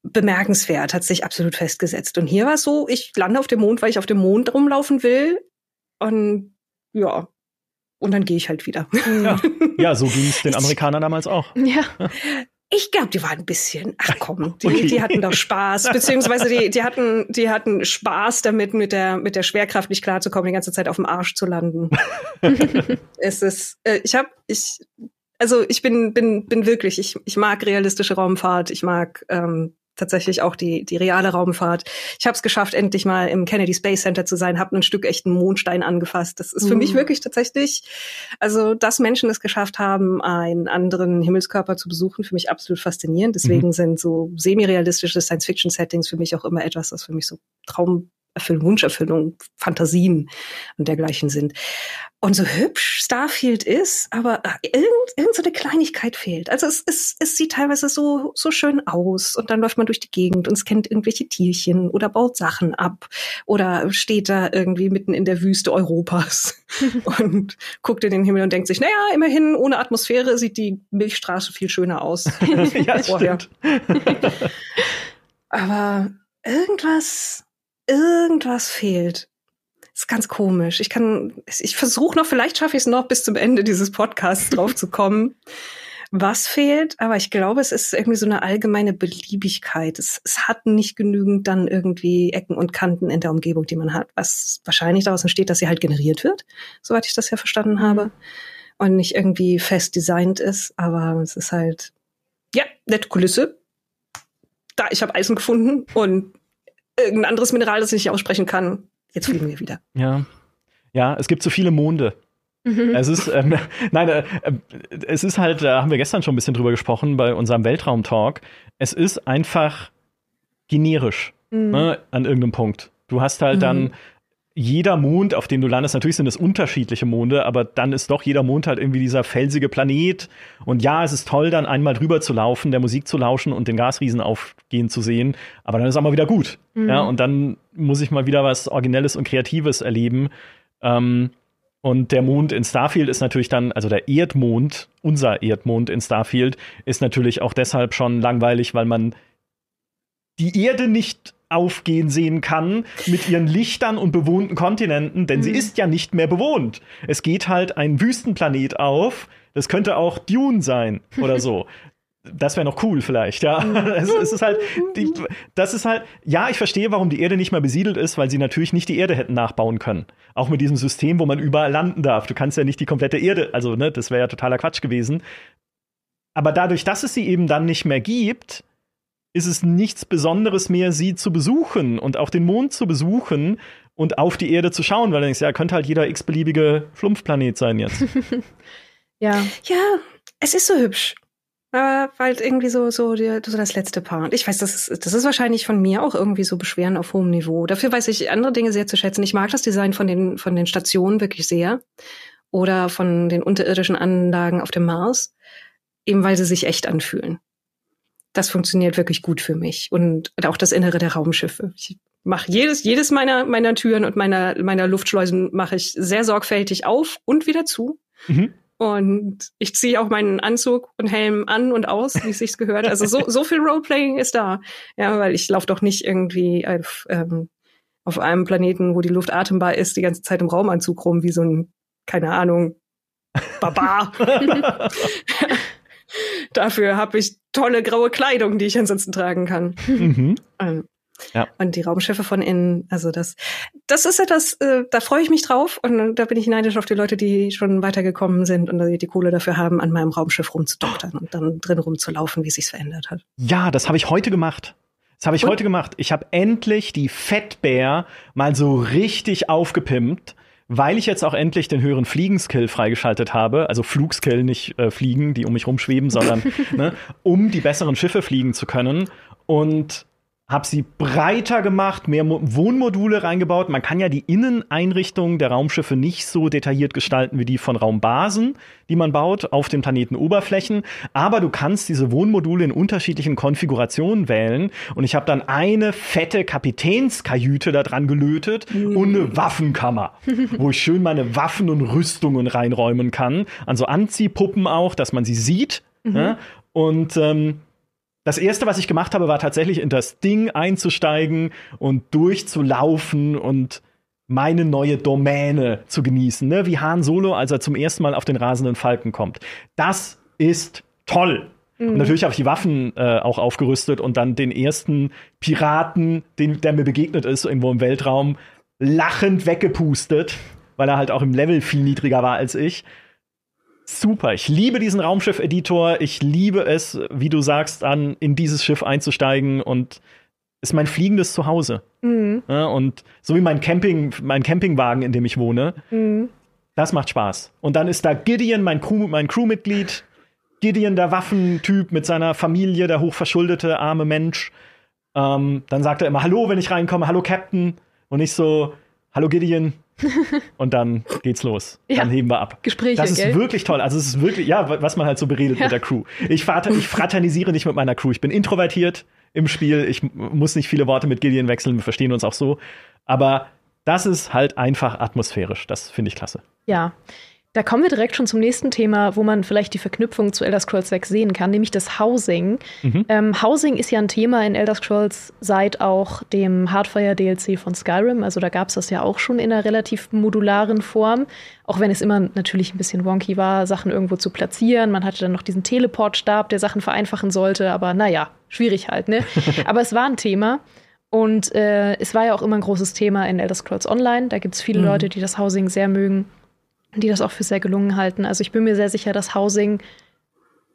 bemerkenswert, hat sich absolut festgesetzt. Und hier war es so, ich lande auf dem Mond, weil ich auf dem Mond rumlaufen will. Und ja, und dann gehe ich halt wieder. Ja, (laughs) ja so ging es den Amerikanern damals auch. Ja. (laughs) Ich glaube, die waren ein bisschen, ach komm, (laughs) die, okay. die hatten doch Spaß, beziehungsweise die, die hatten, die hatten Spaß damit, mit der, mit der Schwerkraft nicht klarzukommen, die ganze Zeit auf dem Arsch zu landen. (laughs) es ist, äh, ich habe, ich, also ich bin, bin, bin wirklich, ich, ich mag realistische Raumfahrt, ich mag ähm, tatsächlich auch die, die reale Raumfahrt. Ich habe es geschafft, endlich mal im Kennedy Space Center zu sein, habe ein Stück echten Mondstein angefasst. Das ist für mhm. mich wirklich tatsächlich, also dass Menschen es geschafft haben, einen anderen Himmelskörper zu besuchen, für mich absolut faszinierend. Deswegen mhm. sind so semi-realistische Science-Fiction-Settings für mich auch immer etwas, das für mich so Traum Erfüllung, Wunscherfüllung, Fantasien und dergleichen sind. Und so hübsch Starfield ist, aber äh, irgend, irgend so eine Kleinigkeit fehlt. Also es, es, es sieht teilweise so, so schön aus und dann läuft man durch die Gegend und es kennt irgendwelche Tierchen oder baut Sachen ab oder steht da irgendwie mitten in der Wüste Europas (laughs) und guckt in den Himmel und denkt sich, naja, immerhin ohne Atmosphäre sieht die Milchstraße viel schöner aus. (laughs) ja, vorher. aber irgendwas, irgendwas fehlt. Das ist ganz komisch. Ich kann, ich versuche noch, vielleicht schaffe ich es noch bis zum Ende dieses Podcasts (laughs) drauf zu kommen, was fehlt. Aber ich glaube, es ist irgendwie so eine allgemeine Beliebigkeit. Es, es hat nicht genügend dann irgendwie Ecken und Kanten in der Umgebung, die man hat, was wahrscheinlich daraus entsteht, dass sie halt generiert wird, soweit ich das ja verstanden mhm. habe. Und nicht irgendwie fest designt ist, aber es ist halt, ja, nette Kulisse. Da, ich habe Eisen gefunden und irgendein anderes Mineral, das ich nicht aussprechen kann. Jetzt fliegen wir wieder. (laughs) Ja. Ja, es gibt so viele Monde. Mhm. Es ist, ähm, (laughs) nein, äh, äh, es ist halt, da haben wir gestern schon ein bisschen drüber gesprochen bei unserem Weltraumtalk. Es ist einfach generisch mhm. ne, an irgendeinem Punkt. Du hast halt mhm. dann jeder Mond, auf dem du landest, natürlich sind es unterschiedliche Monde, aber dann ist doch jeder Mond halt irgendwie dieser felsige Planet. Und ja, es ist toll, dann einmal drüber zu laufen, der Musik zu lauschen und den Gasriesen aufgehen zu sehen. Aber dann ist auch mal wieder gut. Mhm. Ja, und dann muss ich mal wieder was Originelles und Kreatives erleben. Ähm, und der Mond in Starfield ist natürlich dann, also der Erdmond, unser Erdmond in Starfield, ist natürlich auch deshalb schon langweilig, weil man die Erde nicht aufgehen sehen kann mit ihren Lichtern und bewohnten Kontinenten, denn mhm. sie ist ja nicht mehr bewohnt. Es geht halt ein Wüstenplanet auf. Das könnte auch Dune sein oder so. (laughs) Das wäre noch cool vielleicht, ja. Mhm. (laughs) Es, es, ist halt, die, das ist halt, ja, ich verstehe, warum die Erde nicht mehr besiedelt ist, weil sie natürlich nicht die Erde hätten nachbauen können. Auch mit diesem System, wo man überall landen darf. Du kannst ja nicht die komplette Erde, also, ne, das wäre ja totaler Quatsch gewesen. Aber dadurch, dass es sie eben dann nicht mehr gibt, ist es nichts Besonderes mehr, sie zu besuchen und auch den Mond zu besuchen und auf die Erde zu schauen, weil du denkst, ja, könnte halt jeder x-beliebige Schlumpfplanet sein jetzt. (laughs) ja. Ja, es ist so hübsch. Aber halt irgendwie so, so, die, so das letzte Paar. Und ich weiß, das ist, das ist wahrscheinlich von mir auch irgendwie so Beschweren auf hohem Niveau. Dafür weiß ich andere Dinge sehr zu schätzen. Ich mag das Design von den, von den Stationen wirklich sehr. Oder von den unterirdischen Anlagen auf dem Mars. Eben weil sie sich echt anfühlen das funktioniert wirklich gut für mich. Und auch das Innere der Raumschiffe. Ich mache jedes, jedes meiner, meiner Türen und meiner, meiner Luftschleusen mache ich sehr sorgfältig auf und wieder zu. Mhm. Und ich ziehe auch meinen Anzug und Helm an und aus, wie es sich gehört. Also so, so viel Roleplaying ist da. Ja, weil ich laufe doch nicht irgendwie auf, ähm, auf einem Planeten, wo die Luft atembar ist, die ganze Zeit im Raumanzug rum, wie so ein, keine Ahnung, Barbar. (laughs) (laughs) (laughs) Dafür habe ich tolle graue Kleidung, die ich ansonsten tragen kann. Mhm. (laughs) Ähm, ja. Und die Raumschiffe von innen, also das, das ist etwas, äh, da freue ich mich drauf und da bin ich neidisch auf die Leute, die schon weitergekommen sind und die, die Kohle dafür haben, an meinem Raumschiff rumzudoktern und dann drin rumzulaufen, wie sich's verändert hat. Ja, das habe ich heute gemacht. Das habe ich und? heute gemacht. Ich habe endlich die Fettbär mal so richtig aufgepimpt weil ich jetzt auch endlich den höheren Fliegenskill freigeschaltet habe, also Flugskill, nicht äh, Fliegen, die um mich rumschweben, sondern (laughs) ne, um die besseren Schiffe fliegen zu können. Und habe sie breiter gemacht, mehr Mo Wohnmodule reingebaut. Man kann ja die Inneneinrichtung der Raumschiffe nicht so detailliert gestalten wie die von Raumbasen, die man baut auf den Planetenoberflächen. Aber du kannst diese Wohnmodule in unterschiedlichen Konfigurationen wählen. Und ich habe dann eine fette Kapitänskajüte da dran gelötet mhm. und eine Waffenkammer, wo ich schön meine Waffen und Rüstungen reinräumen kann. Also Anziehpuppen auch, dass man sie sieht. Mhm. Ja? Und ähm, das erste, was ich gemacht habe, war tatsächlich in das Ding einzusteigen und durchzulaufen und meine neue Domäne zu genießen, ne? wie Han Solo, als er zum ersten Mal auf den rasenden Falken kommt. Das ist toll. Mhm. Und natürlich habe ich die Waffen äh, auch aufgerüstet und dann den ersten Piraten, den, der mir begegnet ist, irgendwo im Weltraum, lachend weggepustet, weil er halt auch im Level viel niedriger war als ich super. Ich liebe diesen Raumschiff-Editor. Ich liebe es, wie du sagst, an in dieses Schiff einzusteigen und ist mein fliegendes Zuhause. Mhm. Ja, und so wie mein Camping, mein Campingwagen, in dem ich wohne. Mhm. Das macht Spaß. Und dann ist da Gideon, mein, Crew, mein Crewmitglied. Gideon, der Waffentyp mit seiner Familie, der hochverschuldete, arme Mensch. Ähm, dann sagt er immer Hallo, wenn ich reinkomme, Hallo Captain. Und ich so, Hallo Gideon. (laughs) und dann geht's los. Ja, dann heben wir ab. Gespräche. Das ist gell? wirklich toll. Also es ist wirklich, ja, was man halt so beredet ja. mit der Crew. Ich, ich fraternisiere nicht mit meiner Crew. Ich bin introvertiert im Spiel. Ich muss nicht viele Worte mit Gideon wechseln. Wir verstehen uns auch so. Aber das ist halt einfach atmosphärisch. Das finde ich klasse. Ja. Da kommen wir direkt schon zum nächsten Thema, wo man vielleicht die Verknüpfung zu Elder Scrolls 6 sehen kann, nämlich das Housing. Mhm. Ähm, Housing ist ja ein Thema in Elder Scrolls seit auch dem Hardfire-DLC von Skyrim. Also da gab es das ja auch schon in einer relativ modularen Form. Auch wenn es immer natürlich ein bisschen wonky war, Sachen irgendwo zu platzieren. Man hatte dann noch diesen Teleportstab, der Sachen vereinfachen sollte. Aber naja, schwierig halt, ne? (laughs) aber es war ein Thema. Und äh, es war ja auch immer ein großes Thema in Elder Scrolls Online. Da gibt es viele mhm. Leute, die das Housing sehr mögen die das auch für sehr gelungen halten. Also ich bin mir sehr sicher, dass Housing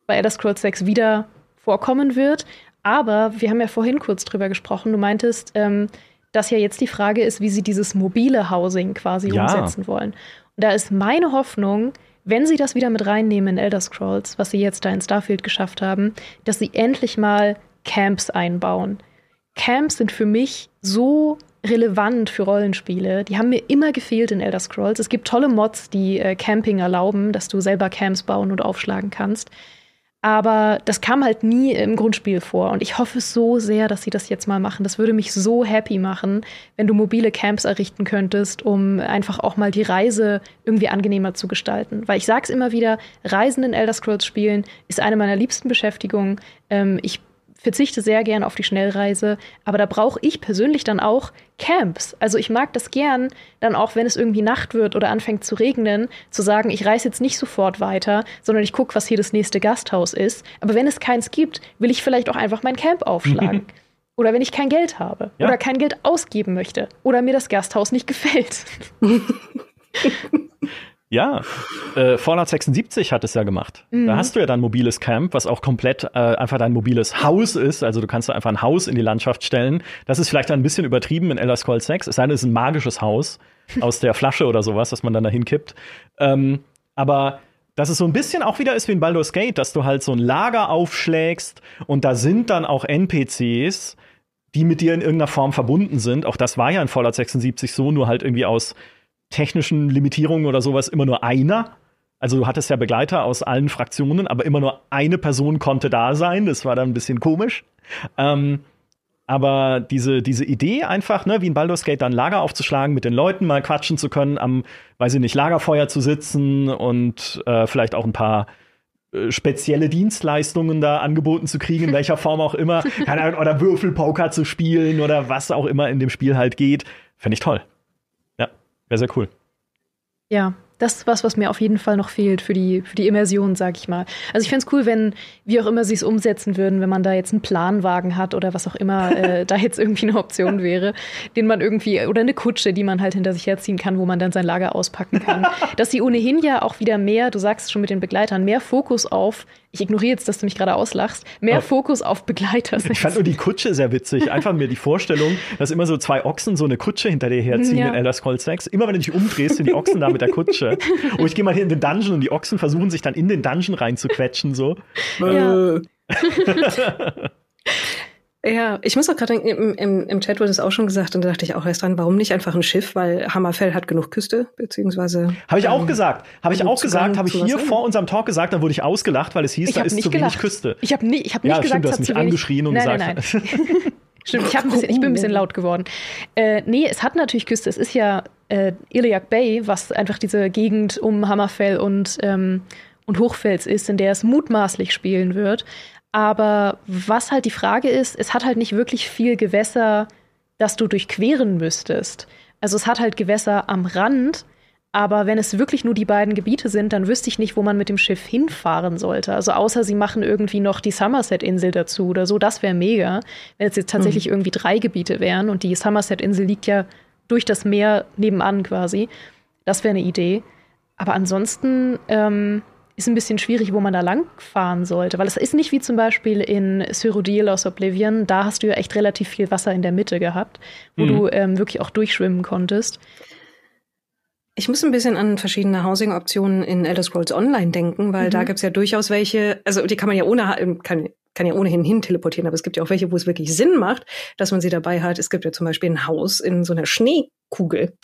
bei Elder Scrolls 6 wieder vorkommen wird. Aber wir haben ja vorhin kurz drüber gesprochen. Du meintest, ähm, dass ja jetzt die Frage ist, wie sie dieses mobile Housing quasi ja. umsetzen wollen. Und da ist meine Hoffnung, wenn sie das wieder mit reinnehmen in Elder Scrolls, was sie jetzt da in Starfield geschafft haben, dass sie endlich mal Camps einbauen. Camps sind für mich so relevant für Rollenspiele. Die haben mir immer gefehlt in Elder Scrolls. Es gibt tolle Mods, die äh, Camping erlauben, dass du selber Camps bauen und aufschlagen kannst. Aber das kam halt nie im Grundspiel vor. Und ich hoffe so sehr, dass sie das jetzt mal machen. Das würde mich so happy machen, wenn du mobile Camps errichten könntest, um einfach auch mal die Reise irgendwie angenehmer zu gestalten. Weil ich sag's immer wieder, Reisen in Elder Scrolls spielen ist eine meiner liebsten Beschäftigungen. Ähm, ich verzichte sehr gern auf die Schnellreise, aber da brauche ich persönlich dann auch Camps. Also ich mag das gern, dann auch wenn es irgendwie Nacht wird oder anfängt zu regnen, zu sagen, ich reise jetzt nicht sofort weiter, sondern ich gucke, was hier das nächste Gasthaus ist. Aber wenn es keins gibt, will ich vielleicht auch einfach mein Camp aufschlagen. (laughs) oder wenn ich kein Geld habe ja. oder kein Geld ausgeben möchte oder mir das Gasthaus nicht gefällt. (laughs) Ja, äh, Fallout 76 hat es ja gemacht. Mhm. Da hast du ja dein mobiles Camp, was auch komplett äh, einfach dein mobiles Haus ist. Also du kannst da einfach ein Haus in die Landschaft stellen. Das ist vielleicht ein bisschen übertrieben in Elder Scrolls 6. Es sei denn, es ist ein magisches Haus (laughs) aus der Flasche oder sowas, das man dann da hinkippt. Ähm, aber dass es so ein bisschen auch wieder ist wie in Baldur's Gate, dass du halt so ein Lager aufschlägst und da sind dann auch NPCs, die mit dir in irgendeiner Form verbunden sind. Auch das war ja in Fallout 76 so, nur halt irgendwie aus technischen Limitierungen oder sowas immer nur einer. Also du hattest ja Begleiter aus allen Fraktionen, aber immer nur eine Person konnte da sein. Das war dann ein bisschen komisch. Ähm, aber diese, diese Idee einfach, ne, wie in Baldur's Gate dann Lager aufzuschlagen, mit den Leuten mal quatschen zu können, am, weiß ich nicht, Lagerfeuer zu sitzen und äh, vielleicht auch ein paar äh, spezielle Dienstleistungen da angeboten zu kriegen, in (laughs) welcher Form auch immer, oder Würfelpoker zu spielen oder was auch immer in dem Spiel halt geht, fände ich toll. Wäre sehr cool. Ja, das ist was, was mir auf jeden Fall noch fehlt für die, für die Immersion, sag ich mal. Also ich fände es cool, wenn, wie auch immer sie es umsetzen würden, wenn man da jetzt einen Planwagen hat oder was auch immer äh, (laughs) da jetzt irgendwie eine Option wäre, den man irgendwie, oder eine Kutsche, die man halt hinter sich herziehen kann, wo man dann sein Lager auspacken kann. (laughs) Dass sie ohnehin ja auch wieder mehr, du sagst schon mit den Begleitern, mehr Fokus auf ich ignoriere jetzt, dass du mich gerade auslachst, mehr oh. Fokus auf Begleiter Ich fand nur die Kutsche sehr witzig. Einfach mir die Vorstellung, dass immer so zwei Ochsen so eine Kutsche hinter dir herziehen ja. in Elder Scrolls 6. Immer wenn du dich umdrehst, sind die Ochsen da mit der Kutsche. Und (laughs) ich gehe mal hier in den Dungeon und die Ochsen versuchen sich dann in den Dungeon reinzuquetschen, so. Ja. (laughs) (laughs) Ja, ich muss auch gerade denken, im, im, im Chat wurde es auch schon gesagt und da dachte ich auch erst dran, warum nicht einfach ein Schiff, weil Hammerfell hat genug Küste, beziehungsweise. Habe ich auch ähm, gesagt. Habe ich auch gesagt, habe ich hier vor unserem Talk gesagt, dann wurde ich ausgelacht, weil es hieß, ich da ist zu gelacht. wenig Küste. Ich habe nicht, ich hab nicht ja, gesagt, stimmt, du hast mich angeschrien und nein, gesagt. Nein, nein. (laughs) Stimmt, ich, ein bisschen, ich bin ein bisschen laut geworden. Äh, nee, es hat natürlich Küste. Es ist ja äh, Iliac Bay, was einfach diese Gegend um Hammerfell und, ähm, und Hochfels ist, in der es mutmaßlich spielen wird. Aber was halt die Frage ist, es hat halt nicht wirklich viel Gewässer, das du durchqueren müsstest. Also es hat halt Gewässer am Rand, aber wenn es wirklich nur die beiden Gebiete sind, dann wüsste ich nicht, wo man mit dem Schiff hinfahren sollte. Also außer sie machen irgendwie noch die Somerset-Insel dazu oder so, das wäre mega. Wenn es jetzt tatsächlich mhm. irgendwie drei Gebiete wären und die Somerset-Insel liegt ja durch das Meer nebenan quasi. Das wäre eine Idee. Aber ansonsten, ähm, ist ein bisschen schwierig, wo man da lang fahren sollte, weil es ist nicht wie zum Beispiel in Cyrodiil aus Oblivion, da hast du ja echt relativ viel Wasser in der Mitte gehabt, wo mhm. du ähm, wirklich auch durchschwimmen konntest. Ich muss ein bisschen an verschiedene Housing-Optionen in Elder Scrolls Online denken, weil mhm. da gibt's ja durchaus welche, also die kann man ja ohne, kann, kann ja ohnehin hin teleportieren, aber es gibt ja auch welche, wo es wirklich Sinn macht, dass man sie dabei hat. Es gibt ja zum Beispiel ein Haus in so einer Schneekugel.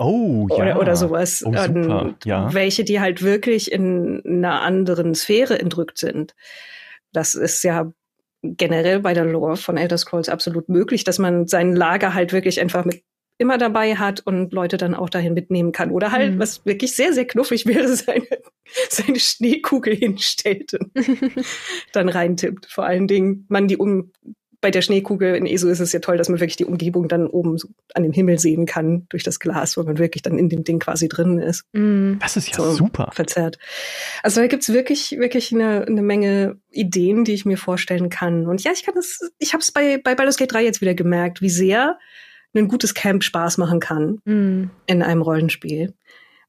Oh, ja. Oder, oder sowas. Oh, super. Ja. Welche, die halt wirklich in einer anderen Sphäre entrückt sind. Das ist ja generell bei der Lore von Elder Scrolls absolut möglich, dass man sein Lager halt wirklich einfach mit immer dabei hat und Leute dann auch dahin mitnehmen kann. Oder halt, mhm. was wirklich sehr, sehr knuffig wäre, (laughs) seine, seine Schneekugel hinstellt und (laughs) dann reintippt. Vor allen Dingen, man die um, bei der Schneekugel in ESO ist es ja toll, dass man wirklich die Umgebung dann oben so an dem Himmel sehen kann durch das Glas, wo man wirklich dann in dem Ding quasi drin ist. Mhm. Das ist ja so super. Verzerrt. Also da gibt's wirklich, wirklich eine, eine Menge Ideen, die ich mir vorstellen kann. Und ja, ich kann das, ich habe es bei, bei Baldur's Gate 3 jetzt wieder gemerkt, wie sehr ein gutes Camp Spaß machen kann mhm. in einem Rollenspiel.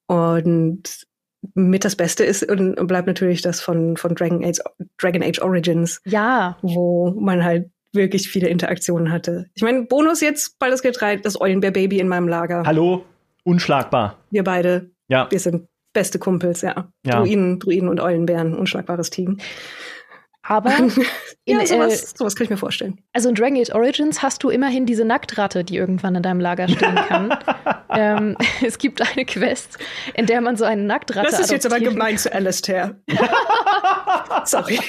Und mit das Beste ist und bleibt natürlich das von, von Dragon, Age, Dragon Age Origins. Ja. Wo man halt wirklich viele Interaktionen hatte. Ich meine, Bonus jetzt, Baldur's Gate 3, das Eulenbär-Baby in meinem Lager. Hallo, unschlagbar. Wir beide. Ja. Wir sind beste Kumpels, ja. ja. Druiden, Druiden und Eulenbären, unschlagbares Team. Aber (laughs) in, ja, sowas, äh, sowas kann ich mir vorstellen. Also in Dragon Age Origins hast du immerhin diese Nacktratte, die irgendwann in deinem Lager stehen (laughs) kann. ähm, (laughs) es gibt eine Quest, in der man so eine Nacktratte Das ist jetzt aber gemein zu Alistair. Sorry.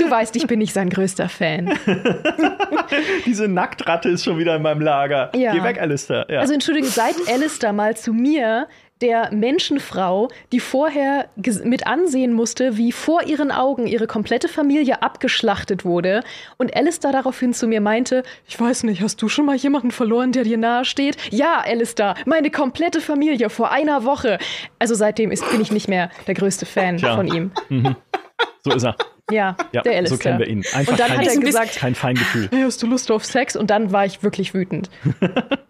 Du weißt, ich bin nicht sein größter Fan. (laughs) Diese Nacktratte ist schon wieder in meinem Lager. Ja. Geh weg, Alistair. Ja. Also entschuldige, seit Alistair mal zu mir der Menschenfrau, die vorher mit ansehen musste, wie vor ihren Augen ihre komplette Familie abgeschlachtet wurde. Und Alistair daraufhin zu mir meinte, ich weiß nicht, hast du schon mal jemanden verloren, der dir nahe steht? Ja, Alistair, meine komplette Familie vor einer Woche. Also seitdem ist, bin ich nicht mehr der größte Fan Tja. von ihm. Mhm. So ist er. Ja, ja, der Alistair. So kennen wir ihn. Einfach und dann kein, hat er gesagt, kein Feingefühl. Hey, hast du Lust auf Sex? Und dann war ich wirklich wütend. (laughs)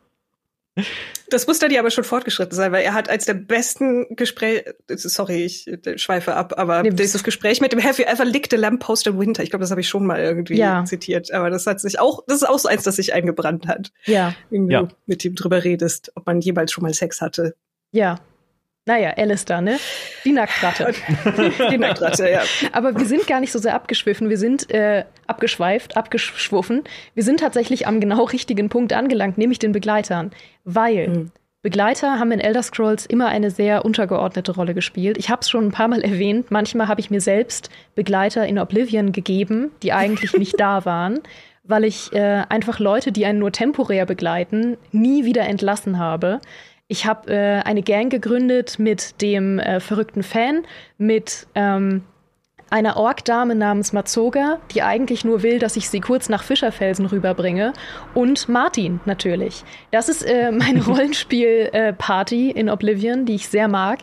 Das muss dann ja aber schon fortgeschritten sein, weil er hat als der besten Gespräch, sorry, ich schweife ab, aber nee, dieses Gespräch mit dem Have you ever licked a lamppost in winter? Ich glaube, das habe ich schon mal irgendwie ja. zitiert, aber das hat sich auch, das ist auch so eins, das sich eingebrannt hat. Ja. Wenn du ja. mit ihm drüber redest, ob man jemals schon mal Sex hatte. Ja. Naja, Alistair, ne? Die Nacktratte. (laughs) Die Nacktratte, ja. Aber wir sind gar nicht so sehr abgeschwiffen. Wir sind äh, abgeschweift, abgeschwuffen. Wir sind tatsächlich am genau richtigen Punkt angelangt, nämlich den Begleitern. Weil mhm. Begleiter haben in Elder Scrolls immer eine sehr untergeordnete Rolle gespielt. Ich habe es schon ein paar Mal erwähnt. Manchmal habe ich mir selbst Begleiter in Oblivion gegeben, die eigentlich nicht da (laughs) waren, weil ich äh, einfach Leute, die einen nur temporär begleiten, nie wieder entlassen habe. Ich habe äh, eine Gang gegründet mit dem äh, verrückten Fan, mit ähm, einer Ork-Dame namens Mazoga, die eigentlich nur will, dass ich sie kurz nach Fischerfelsen rüberbringe. Und Martin natürlich. Das ist äh, meine (laughs) Rollenspiel-Party in Oblivion, die ich sehr mag.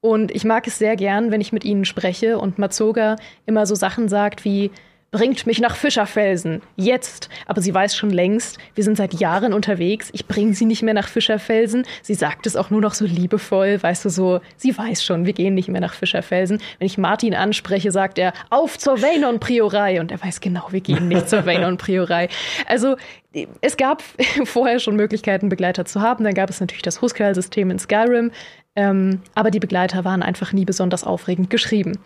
Und ich mag es sehr gern, wenn ich mit ihnen spreche und Mazoga immer so Sachen sagt wie, bringt mich nach Fischerfelsen. Jetzt. Aber sie weiß schon längst, wir sind seit Jahren unterwegs. Ich bringe sie nicht mehr nach Fischerfelsen. Sie sagt es auch nur noch so liebevoll, weißt du, so, sie weiß schon, wir gehen nicht mehr nach Fischerfelsen. Wenn ich Martin anspreche, sagt er, auf zur Veynon-Priorei. Und er weiß genau, wir gehen nicht zur Veynon-Priorei. Also, es gab (laughs) vorher schon Möglichkeiten, Begleiter zu haben. Dann gab es natürlich das Huskarl-System in Skyrim. Ähm, aber die Begleiter waren einfach nie besonders aufregend geschrieben.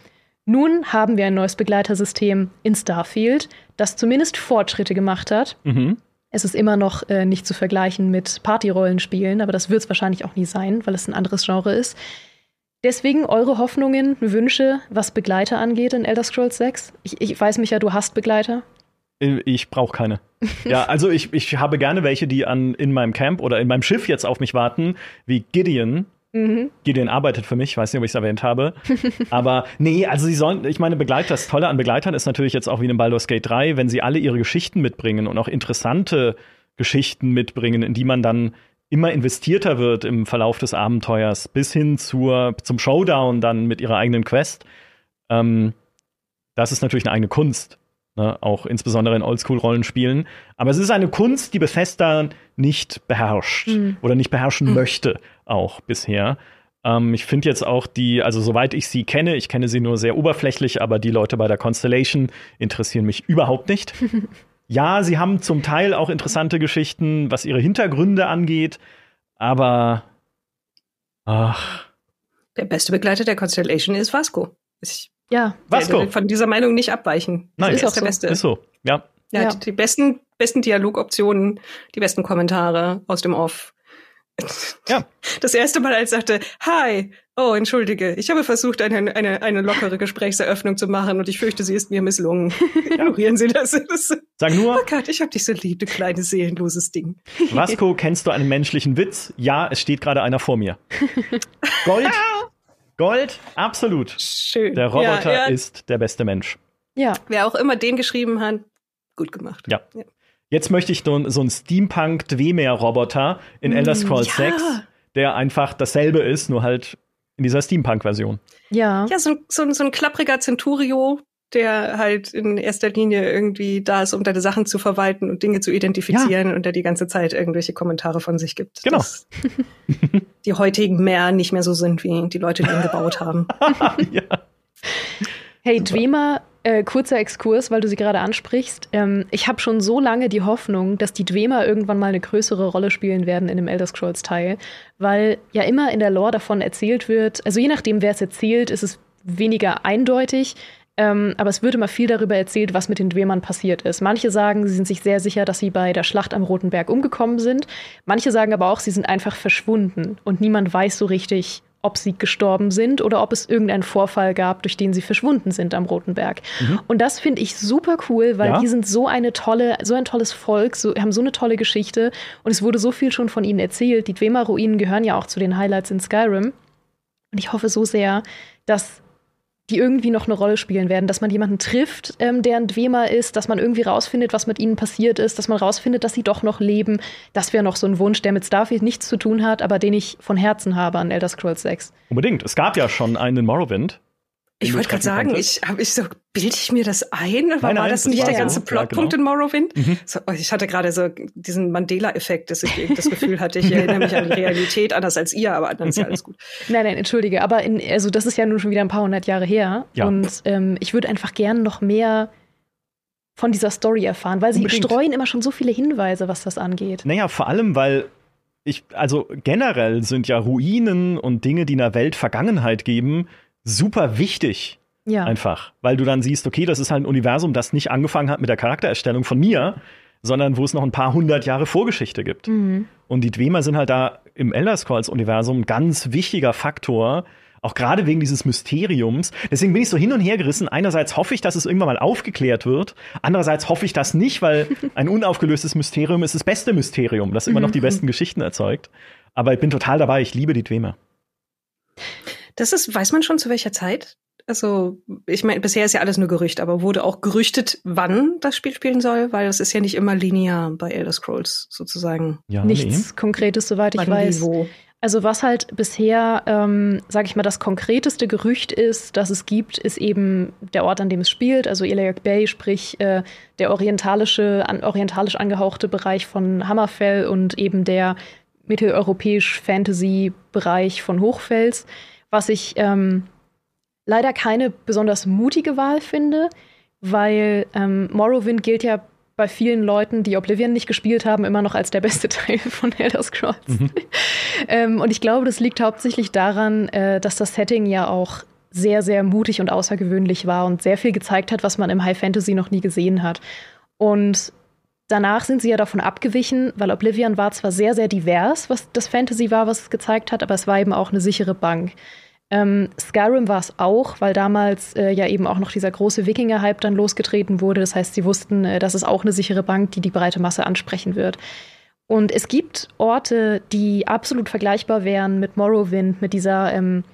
Nun haben wir ein neues Begleitersystem in Starfield, das zumindest Fortschritte gemacht hat. Mhm. Es ist immer noch äh, nicht zu vergleichen mit Partyrollenspielen, aber das wird es wahrscheinlich auch nie sein, weil es ein anderes Genre ist. Deswegen eure Hoffnungen, Wünsche, was Begleiter angeht in Elder Scrolls 6? Ich, ich weiß mich ja, du hast Begleiter. Ich brauche keine. (laughs) ja, also ich, ich habe gerne welche, die an, in meinem Camp oder in meinem Schiff jetzt auf mich warten, wie Gideon, Mhm. Gideon arbeitet für mich, weiß nicht, ob ich es erwähnt habe. (laughs) Aber nee, also sie sollen, ich meine, Begleiter, das Tolle an Begleitern ist natürlich jetzt auch wie in Baldur's Gate 3, wenn sie alle ihre Geschichten mitbringen und auch interessante Geschichten mitbringen, in die man dann immer investierter wird im Verlauf des Abenteuers, bis hin zur, zum Showdown dann mit ihrer eigenen Quest. Ähm, das ist natürlich eine eigene Kunst. Ne, auch insbesondere in Oldschool-Rollenspielen. Aber es ist eine Kunst, die Bethesda nicht beherrscht mhm. oder nicht beherrschen mhm. möchte, auch bisher. Ähm, ich finde jetzt auch die, also soweit ich sie kenne, ich kenne sie nur sehr oberflächlich, aber die Leute bei der Constellation interessieren mich überhaupt nicht. (laughs) ja, sie haben zum Teil auch interessante Geschichten, was ihre Hintergründe angeht, aber ach. Der beste Begleiter der Constellation ist Vasco. Ich ja, Vasco. von dieser Meinung nicht abweichen. Nein, ist, ist der so. Beste. Ist so, ja. Ja, Ja. Die, die besten, besten Dialogoptionen, die besten Kommentare aus dem Off. Ja. Das erste Mal, als er sagte, hi, oh, entschuldige, ich habe versucht, eine, eine, eine lockere Gesprächseröffnung zu machen und ich fürchte, sie ist mir misslungen. (laughs) Ignorieren Sie das. das Sag nur, oh Gott, ich hab dich so lieb, du kleines, seelenloses Ding. Vasco, kennst du einen menschlichen Witz? Ja, es steht gerade einer vor mir. (laughs) Gold. Gold, absolut. Schön. Der Roboter ja, ja. ist der beste Mensch. Ja, Wer auch immer den geschrieben hat, gut gemacht. Ja. Jetzt möchte ich so, so einen Steampunk-Dwemer-Roboter in Elder Scrolls ja. 6, der einfach dasselbe ist, nur halt in dieser Steampunk-Version. ja. Ja, so, ein- so, ein- so ein klappriger Centurio, der halt in erster Linie irgendwie da ist, um deine Sachen zu verwalten und Dinge zu identifizieren und der die ganze Zeit irgendwelche Kommentare von sich gibt. Genau. Dass (laughs) die heutigen mehr nicht mehr so sind, wie die Leute, die ihn gebaut haben. (laughs) ja. Hey, Dwemer, äh, kurzer Exkurs, weil du sie gerade ansprichst. Ähm, ich habe schon so lange die Hoffnung, dass die Dwemer irgendwann mal eine größere Rolle spielen werden in dem Elder Scrolls Teil, weil ja immer in der Lore davon erzählt wird, also je nachdem, wer es erzählt, ist es weniger eindeutig. Ähm, aber es wird immer viel darüber erzählt, was mit den Dwemern passiert ist. Manche sagen, sie sind sich sehr sicher, dass sie bei der Schlacht am Roten Berg umgekommen sind. Manche sagen aber auch, sie sind einfach verschwunden und niemand weiß so richtig, ob sie gestorben sind oder ob es irgendeinen Vorfall gab, durch den sie verschwunden sind am Roten Berg. Und das finde ich super cool, weil Ja. die sind so eine tolle, so ein tolles Volk, so, haben so eine tolle Geschichte und es wurde so viel schon von ihnen erzählt. Die Dwemer-Ruinen gehören ja auch zu den Highlights in Skyrim. Und ich hoffe so sehr, dass die irgendwie noch eine Rolle spielen werden, dass man jemanden trifft, ähm, der ein Dwemer ist, dass man irgendwie rausfindet, was mit ihnen passiert ist, dass man rausfindet, dass sie doch noch leben. Das wäre noch so ein Wunsch, der mit Starfield nichts zu tun hat, aber den ich von Herzen habe an Elder Scrolls 6. Unbedingt. Es gab ja schon einen in Morrowind. Ich wollte gerade sagen, konntest. ich habe ich so, bilde ich mir das ein? War, Nein, nein, war das das nicht war der so. ganze Ja, Plotpunkt genau. in Morrowind? Mhm. So, oh, ich hatte gerade so diesen Mandela-Effekt, dass ich das Gefühl hatte, ich erinnere mich an die Realität anders als ihr, aber dann ist ja alles gut. Nein, nein, entschuldige, aber in, also das ist ja nun schon wieder ein paar hundert Jahre her. Ja. Und ähm, ich würde einfach gern noch mehr von dieser Story erfahren, weil sie Unbedingt. streuen immer schon so viele Hinweise, was das angeht. Naja, vor allem, weil ich, also generell sind ja Ruinen und Dinge, die einer Welt Vergangenheit geben, super wichtig. Ja. Einfach. Weil du dann siehst, okay, das ist halt ein Universum, das nicht angefangen hat mit der Charaktererstellung von mir, sondern wo es noch ein paar hundert Jahre Vorgeschichte gibt. Mhm. Und die Dwemer sind halt da im Elder Scrolls-Universum ein ganz wichtiger Faktor, auch gerade wegen dieses Mysteriums. Deswegen bin ich so hin und her gerissen. Einerseits hoffe ich, dass es irgendwann mal aufgeklärt wird. Andererseits hoffe ich das nicht, weil (laughs) ein unaufgelöstes Mysterium ist das beste Mysterium, das immer noch die besten Geschichten erzeugt. Aber ich bin total dabei. Ich liebe die Dwemer. Das ist, weiß man schon zu welcher Zeit? Also, ich meine, bisher ist ja alles nur Gerücht, aber wurde auch gerüchtet, wann das Spiel spielen soll, weil das ist ja nicht immer linear bei Elder Scrolls sozusagen. Ja, Nichts Konkretes, soweit ich weiß. wo. Also was halt bisher, ähm, sage ich mal, das konkreteste Gerücht ist, das es gibt, ist eben der Ort, an dem es spielt, also Iliac Bay, sprich äh, der orientalische, an, orientalisch angehauchte Bereich von Hammerfell und eben der mitteleuropäisch-Fantasy-Bereich von Hochfels, was ich ähm, leider keine besonders mutige Wahl finde, weil ähm, Morrowind gilt ja bei vielen Leuten, die Oblivion nicht gespielt haben, immer noch als der beste (laughs) Teil von Elder Scrolls. (laughs) ähm, und ich glaube, das liegt hauptsächlich daran, äh, dass das Setting ja auch sehr, sehr mutig und außergewöhnlich war und sehr viel gezeigt hat, was man im High Fantasy noch nie gesehen hat. Und danach sind sie ja davon abgewichen, weil Oblivion war zwar sehr, sehr divers, was das Fantasy war, was es gezeigt hat, aber es war eben auch eine sichere Bank. Ähm, Skyrim war es auch, weil damals äh, ja eben auch noch dieser große Wikinger-Hype dann losgetreten wurde. Das heißt, sie wussten, äh, das ist auch eine sichere Bank, die die breite Masse ansprechen wird. Und es gibt Orte, die absolut vergleichbar wären mit Morrowind, mit dieser ähm,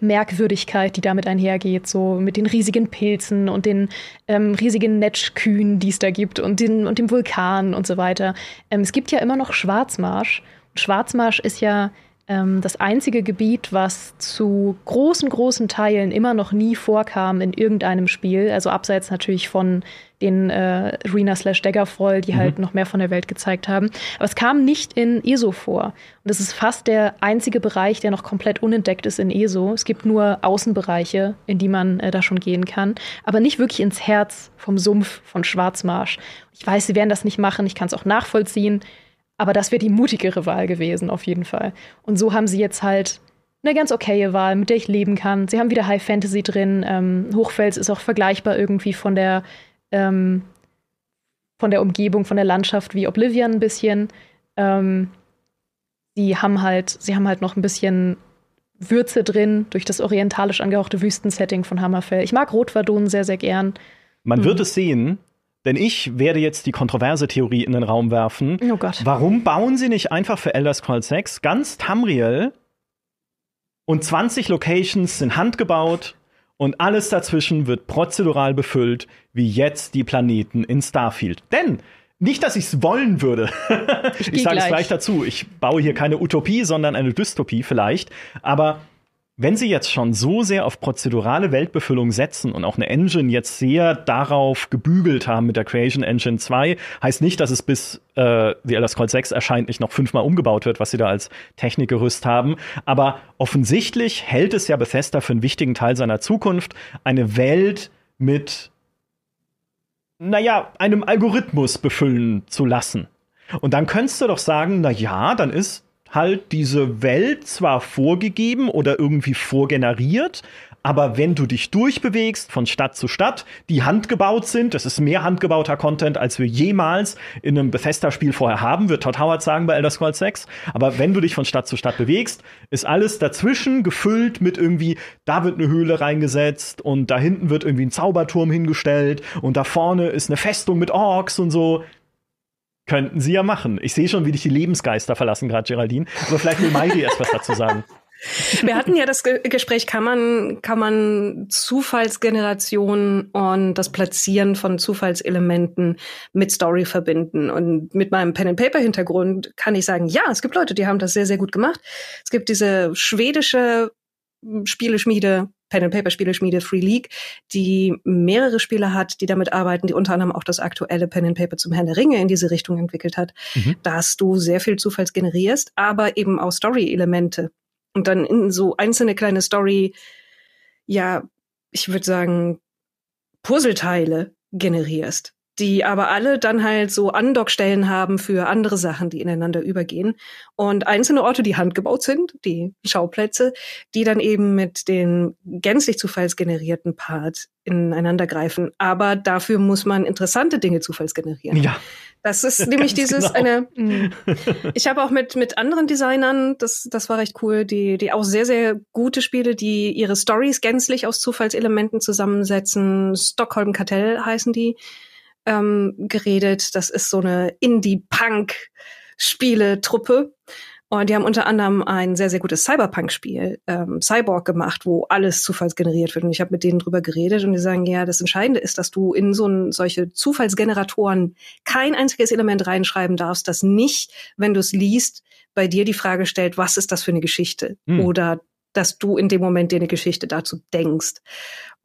Merkwürdigkeit, die damit einhergeht, so mit den riesigen Pilzen und den ähm, riesigen Netschkühen, die es da gibt und, den, und dem Vulkan und so weiter. Ähm, es gibt ja immer noch Schwarzmarsch. Schwarzmarsch ist ja das einzige Gebiet, was zu großen, großen Teilen immer noch nie vorkam in irgendeinem Spiel. Also abseits natürlich von den äh, Arena slash Daggerfall, die mhm. halt noch mehr von der Welt gezeigt haben. Aber es kam nicht in ESO vor. Und das ist fast der einzige Bereich, der noch komplett unentdeckt ist in ESO. Es gibt nur Außenbereiche, in die man äh, da schon gehen kann, aber nicht wirklich ins Herz vom Sumpf von Schwarzmarsch. Ich weiß, sie werden das nicht machen, ich kann es auch nachvollziehen. Aber das wäre die mutigere Wahl gewesen, auf jeden Fall. Und so haben sie jetzt halt eine ganz okaye Wahl, mit der ich leben kann. Sie haben wieder High Fantasy drin. Ähm, Hochfels ist auch vergleichbar irgendwie von der, ähm, von der Umgebung, von der Landschaft wie Oblivion ein bisschen. Ähm, sie haben halt, sie haben halt noch ein bisschen Würze drin durch das orientalisch angehauchte Wüstensetting von Hammerfell. Ich mag Rotwadon sehr, sehr gern. Man mhm. wird es sehen, denn ich werde jetzt die kontroverse Theorie in den Raum werfen. Oh Gott. Warum bauen sie nicht einfach für Elder Scrolls 6 ganz Tamriel und 20 Locations sind handgebaut und alles dazwischen wird prozedural befüllt, wie jetzt die Planeten in Starfield. Denn nicht, dass ich es wollen würde. ich, (laughs) ich sage es gleich dazu. Ich baue hier keine Utopie, sondern eine Dystopie vielleicht. Aber wenn Sie jetzt schon so sehr auf prozedurale Weltbefüllung setzen und auch eine Engine jetzt sehr darauf gebügelt haben mit der Creation Engine 2, heißt nicht, dass es bis äh, The Elder Scrolls 6 erscheint nicht noch fünfmal umgebaut wird, was sie da als Technikgerüst haben. Aber offensichtlich hält es ja Bethesda für einen wichtigen Teil seiner Zukunft, eine Welt mit, naja, einem Algorithmus befüllen zu lassen. Und dann könntest du doch sagen, na ja, dann ist halt diese Welt zwar vorgegeben oder irgendwie vorgeneriert, aber wenn du dich durchbewegst von Stadt zu Stadt, die handgebaut sind, das ist mehr handgebauter Content, als wir jemals in einem Bethesda-Spiel vorher haben, wird Todd Howard sagen bei Elder Scrolls 6. Aber wenn du dich von Stadt zu Stadt bewegst, ist alles dazwischen gefüllt mit irgendwie, da wird eine Höhle reingesetzt und da hinten wird irgendwie ein Zauberturm hingestellt und da vorne ist eine Festung mit Orks und so. Könnten sie ja machen. Ich sehe schon, wie dich die Lebensgeister verlassen, gerade Geraldine. Aber vielleicht will Mairi erst was dazu sagen. (laughs) Wir hatten ja das Ge Gespräch, kann man, kann man Zufallsgeneration und das Platzieren von Zufallselementen mit Story verbinden. Und mit meinem Pen-and-Paper-Hintergrund kann ich sagen, ja, es gibt Leute, die haben das sehr, sehr gut gemacht. Es gibt diese schwedische Spieleschmiede, Pen and Paper Spieleschmiede Free League, die mehrere Spiele hat, die damit arbeiten, die unter anderem auch das aktuelle Pen and Paper zum Herrn der Ringe in diese Richtung entwickelt hat, mhm. dass du sehr viel Zufalls generierst, aber eben auch Story-Elemente und dann in so einzelne kleine Story, ja, ich würde sagen, Puzzleteile generierst die aber alle dann halt so Andockstellen haben für andere Sachen, die ineinander übergehen. Und einzelne Orte, die handgebaut sind, die Schauplätze, die dann eben mit den gänzlich zufallsgenerierten Part ineinander greifen. Aber dafür muss man interessante Dinge zufallsgenerieren. Ja. Das ist (laughs) nämlich dieses genau. eine. Mh. (laughs) Ich habe auch mit mit anderen Designern, das das war recht cool, die die auch sehr sehr gute Spiele, die ihre Stories gänzlich aus Zufallselementen zusammensetzen. Stockholm Kartell heißen die ähm, geredet. Das ist so eine Indie-Punk-Spiele-Truppe. Und die haben unter anderem ein sehr, sehr gutes Cyberpunk-Spiel, ähm, Cyborg, gemacht, wo alles zufallsgeneriert wird. Und ich habe mit denen drüber geredet und die sagen, ja, das Entscheidende ist, dass du in so ein, solche Zufallsgeneratoren kein einziges Element reinschreiben darfst, das nicht, wenn du es liest, bei dir die Frage stellt, was ist das für eine Geschichte? Hm. Oder dass du in dem Moment dir eine Geschichte dazu denkst.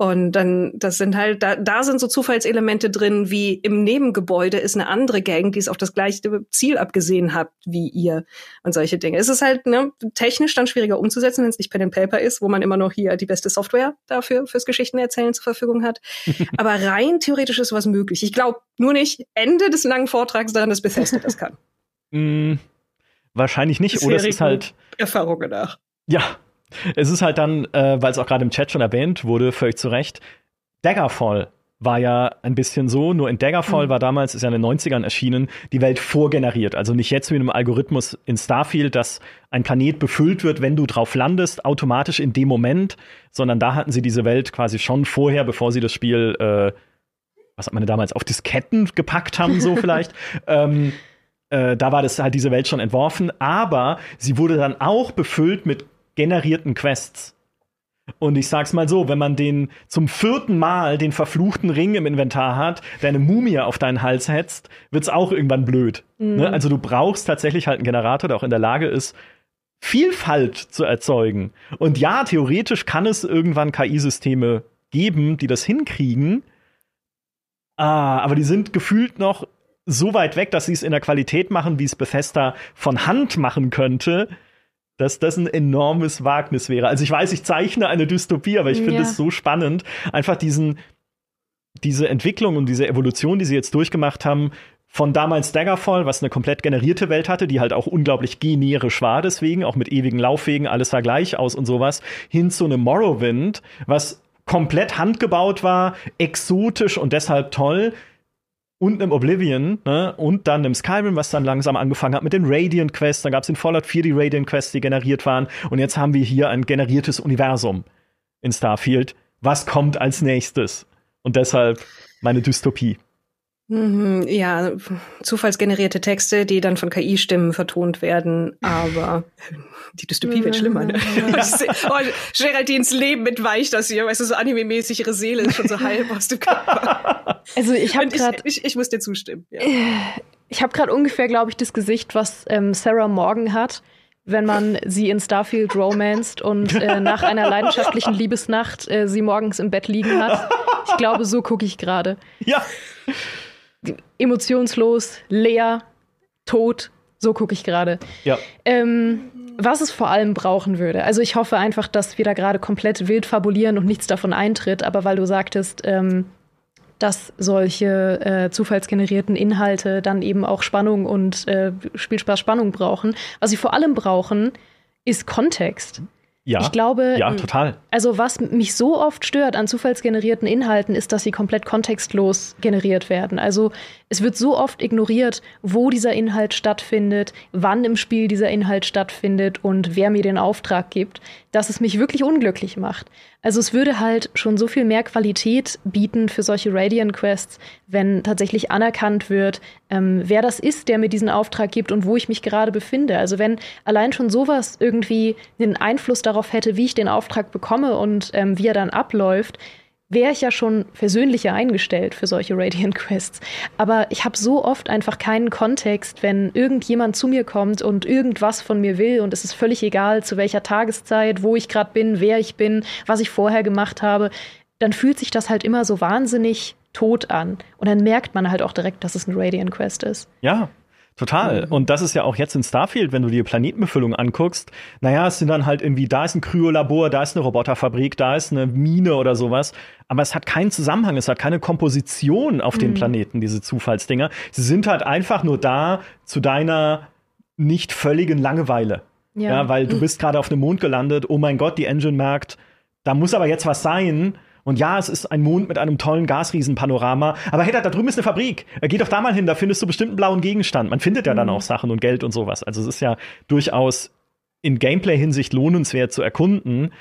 Und dann, das sind halt, da, da sind so Zufallselemente drin, wie im Nebengebäude ist eine andere Gang, die es auf das gleiche Ziel abgesehen hat wie ihr und solche Dinge. Es ist halt ne, technisch dann schwieriger umzusetzen, wenn es nicht Pen and Paper ist, wo man immer noch hier die beste Software dafür fürs Geschichtenerzählen zur Verfügung hat. (laughs) Aber rein theoretisch ist was möglich. Ich glaube nur nicht Ende des langen Vortrags daran, dass Bethesda das kann. (laughs) Mm, wahrscheinlich nicht. Oder es ist halt Erfahrungen nach. Ja, es ist halt dann, äh, weil es auch gerade im Chat schon erwähnt wurde, völlig zu Recht, Daggerfall war ja ein bisschen so, nur in Daggerfall mhm. war damals, ist ja in den 90ern erschienen, die Welt vorgeneriert. Also nicht jetzt wie in einem Algorithmus in Starfield, dass ein Planet befüllt wird, wenn du drauf landest, automatisch in dem Moment, sondern da hatten sie diese Welt quasi schon vorher, bevor sie das Spiel, äh, was hat man damals, auf Disketten gepackt haben, so (laughs) vielleicht. ähm, äh, da war das halt diese Welt schon entworfen, aber sie wurde dann auch befüllt mit generierten Quests. Und ich sag's mal so, wenn man den zum vierten Mal den verfluchten Ring im Inventar hat, deine Mumie auf deinen Hals hetzt, wird's auch irgendwann blöd. Mhm. Ne? Also du brauchst tatsächlich halt einen Generator, der auch in der Lage ist, Vielfalt zu erzeugen. Und ja, theoretisch kann es irgendwann KI-Systeme geben, die das hinkriegen. Ah, aber die sind gefühlt noch so weit weg, dass sie es in der Qualität machen, wie es Bethesda von Hand machen könnte, dass das ein enormes Wagnis wäre. Also ich weiß, ich zeichne eine Dystopie, aber ich finde es so spannend, einfach diesen, diese Entwicklung und diese Evolution, die sie jetzt durchgemacht haben, von damals Daggerfall, was eine komplett generierte Welt hatte, die halt auch unglaublich generisch war, deswegen, auch mit ewigen Laufwegen, alles sah gleich aus und sowas, hin zu einem Morrowind, was komplett handgebaut war, exotisch und deshalb toll. Und einem Oblivion, ne? und dann einem Skyrim, was dann langsam angefangen hat mit den Radiant Quests. Dann gab es in Fallout 4 die Radiant Quests, die generiert waren. Und jetzt haben wir hier ein generiertes Universum in Starfield. Was kommt als nächstes? Und deshalb meine Dystopie. Mhm, ja, zufallsgenerierte Texte, die dann von KI-Stimmen vertont werden, aber die Dystopie wird schlimmer. Ne? (laughs) oh, Geraldines Leben entweicht das hier, weißt du, so anime-mäßig, ihre Seele ist schon so halb aus dem Körper. (laughs) Also ich habe gerade, ich, ich, ich, muss dir zustimmen. Ja. (sighs) Ich habe gerade ungefähr, glaube ich, das Gesicht, was ähm, Sarah Morgan hat, wenn man sie in Starfield romanced und äh, nach einer (laughs) leidenschaftlichen Liebesnacht äh, sie morgens im Bett liegen hat. Ich glaube, so gucke ich gerade. Ja emotionslos, leer, tot. So gucke ich gerade. Ja. Ähm, was es vor allem brauchen würde. Also ich hoffe einfach, dass wir da gerade komplett wild fabulieren und nichts davon eintritt. Aber weil du sagtest, ähm, dass solche äh, zufallsgenerierten Inhalte dann eben auch Spannung und äh, Spielspaß Spannung brauchen. Was sie vor allem brauchen, ist Kontext. Ja, ich glaube, ja, total. Also was mich so oft stört an zufallsgenerierten Inhalten, ist, dass sie komplett kontextlos generiert werden. Also es wird so oft ignoriert, wo dieser Inhalt stattfindet, wann im Spiel dieser Inhalt stattfindet und wer mir den Auftrag gibt, dass es mich wirklich unglücklich macht. Also es würde halt schon so viel mehr Qualität bieten für solche Radiant Quests, wenn tatsächlich anerkannt wird, ähm, wer das ist, der mir diesen Auftrag gibt und wo ich mich gerade befinde. Also wenn allein schon sowas irgendwie einen Einfluss darauf hätte, wie ich den Auftrag bekomme und ähm, wie er dann abläuft, wäre ich ja schon versöhnlicher eingestellt für solche Radiant Quests. Aber ich habe so oft einfach keinen Kontext, wenn irgendjemand zu mir kommt und irgendwas von mir will und es ist völlig egal, zu welcher Tageszeit, wo ich gerade bin, wer ich bin, was ich vorher gemacht habe, dann fühlt sich das halt immer so wahnsinnig tot an. Und dann merkt man halt auch direkt, dass es ein Radiant Quest ist. Ja, Total. Mhm. Und das ist ja auch jetzt in Starfield, wenn du dir Planetenbefüllung anguckst. Naja, es sind dann halt irgendwie, da ist ein Kryolabor, da ist eine Roboterfabrik, da ist eine Mine oder sowas. Aber es hat keinen Zusammenhang, es hat keine Komposition auf mhm. den Planeten, diese Zufallsdinger. Sie sind halt einfach nur da zu deiner nicht völligen Langeweile. Ja, ja weil du bist gerade auf einem Mond gelandet. Oh mein Gott, die Engine merkt, da muss aber jetzt was sein. Und ja, es ist ein Mond mit einem tollen Gasriesenpanorama. Aber hey, da, da drüben ist eine Fabrik. Geh doch da mal hin, da findest du bestimmt einen blauen Gegenstand. Man findet ja dann mhm. auch Sachen und Geld und sowas. Also es ist ja durchaus in Gameplay-Hinsicht lohnenswert zu erkunden.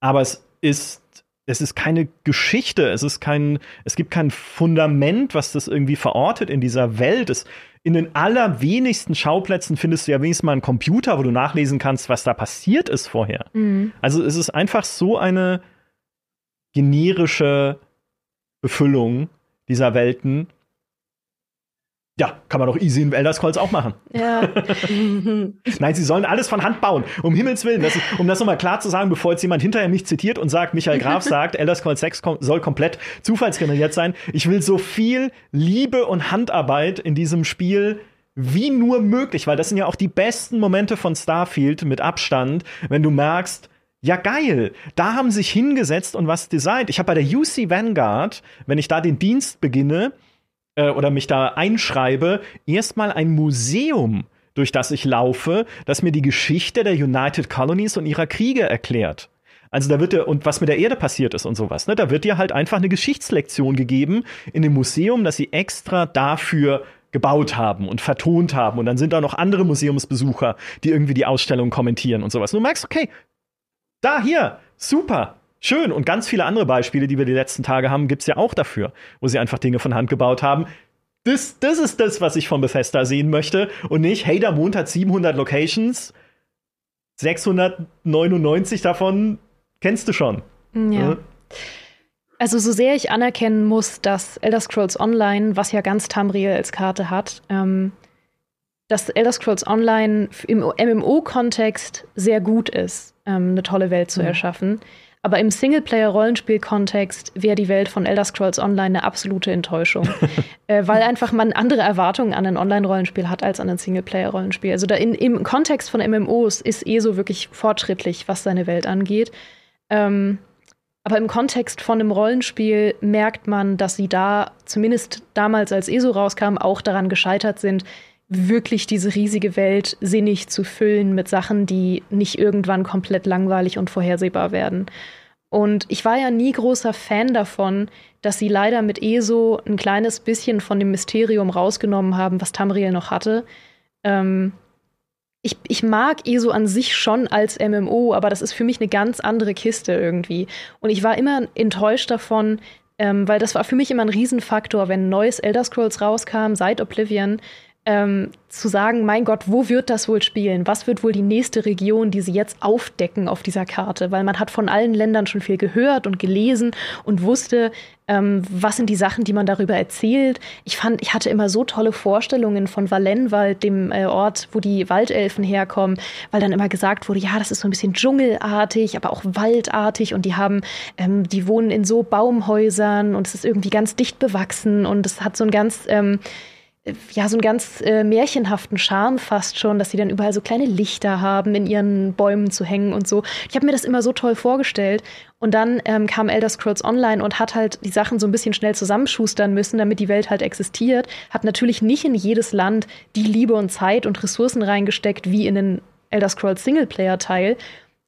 Aber es ist es ist keine Geschichte, es ist kein, es gibt kein Fundament, was das irgendwie verortet in dieser Welt. Es, in den allerwenigsten Schauplätzen findest du ja wenigstens mal einen Computer, wo du nachlesen kannst, was da passiert ist vorher. Mhm. Also es ist einfach so eine generische Befüllung dieser Welten. Ja, kann man doch easy in Elder Scrolls auch machen. Ja. (laughs) Nein, sie sollen alles von Hand bauen. Um Himmels Willen. Das ist, um das nochmal klar zu sagen, bevor jetzt jemand hinterher mich zitiert und sagt, Michael Graf (laughs) sagt, Elder Scrolls 6 kom soll komplett zufallsgeneriert sein. Ich will so viel Liebe und Handarbeit in diesem Spiel wie nur möglich, weil das sind ja auch die besten Momente von Starfield mit Abstand, wenn du merkst, ja, geil. Da haben sich hingesetzt und was designt. Ich habe bei der UC Vanguard, wenn ich da den Dienst beginne äh, oder mich da einschreibe, erstmal ein Museum, durch das ich laufe, das mir die Geschichte der United Colonies und ihrer Kriege erklärt. Also da wird dir, und was mit der Erde passiert ist und sowas, ne? Da wird dir halt einfach eine Geschichtslektion gegeben in dem Museum, das sie extra dafür gebaut haben und vertont haben. Und dann sind da noch andere Museumsbesucher, die irgendwie die Ausstellung kommentieren und sowas. Und du merkst, okay, da, hier, super, schön. Und ganz viele andere Beispiele, die wir die letzten Tage haben, gibt es ja auch dafür, wo sie einfach Dinge von Hand gebaut haben. Das, das ist das, was ich von Bethesda sehen möchte. Und nicht, hey, der Mond hat 700 Locations, 699 davon kennst du schon. Ja. ja. Also so sehr ich anerkennen muss, dass Elder Scrolls Online, was ja ganz Tamriel als Karte hat, ähm, dass Elder Scrolls Online im MMO-Kontext sehr gut ist, ähm, eine tolle Welt zu mhm. erschaffen. Aber im Singleplayer-Rollenspiel-Kontext wäre die Welt von Elder Scrolls Online eine absolute Enttäuschung. (laughs) äh, weil einfach man andere Erwartungen an ein Online-Rollenspiel hat als an ein Singleplayer-Rollenspiel. Also da in, im Kontext von MMOs ist ESO wirklich fortschrittlich, was seine Welt angeht. Ähm, aber im Kontext von einem Rollenspiel merkt man, dass sie da, zumindest damals als ESO rauskam, auch daran gescheitert sind, wirklich diese riesige Welt sinnig zu füllen mit Sachen, die nicht irgendwann komplett langweilig und vorhersehbar werden. Und ich war ja nie großer Fan davon, dass sie leider mit ESO ein kleines bisschen von dem Mysterium rausgenommen haben, was Tamriel noch hatte. Ähm, ich, ich mag ESO an sich schon als MMO, aber das ist für mich eine ganz andere Kiste irgendwie. Und ich war immer enttäuscht davon, ähm, weil das war für mich immer ein Riesenfaktor, wenn neues Elder Scrolls rauskam, seit Oblivion, ähm, zu sagen, mein Gott, wo wird das wohl spielen? Was wird wohl die nächste Region, die sie jetzt aufdecken auf dieser Karte? Weil man hat von allen Ländern schon viel gehört und gelesen und wusste, ähm, was sind die Sachen, die man darüber erzählt. Ich fand, ich hatte immer so tolle Vorstellungen von Valenwald, dem äh, Ort, wo die Waldelfen herkommen, weil dann immer gesagt wurde, ja, das ist so ein bisschen dschungelartig, aber auch waldartig und die haben, ähm, die wohnen in so Baumhäusern und es ist irgendwie ganz dicht bewachsen und es hat so ein ganz ähm, ja, so einen ganz äh, märchenhaften Charme fast schon, dass sie dann überall so kleine Lichter haben, in ihren Bäumen zu hängen und so. Ich habe mir das immer so toll vorgestellt. Und dann ähm, kam Elder Scrolls Online und hat halt die Sachen so ein bisschen schnell zusammenschustern müssen, damit die Welt halt existiert. Hat natürlich nicht in jedes Land die Liebe und Zeit und Ressourcen reingesteckt, wie in den Elder Scrolls Singleplayer-Teil.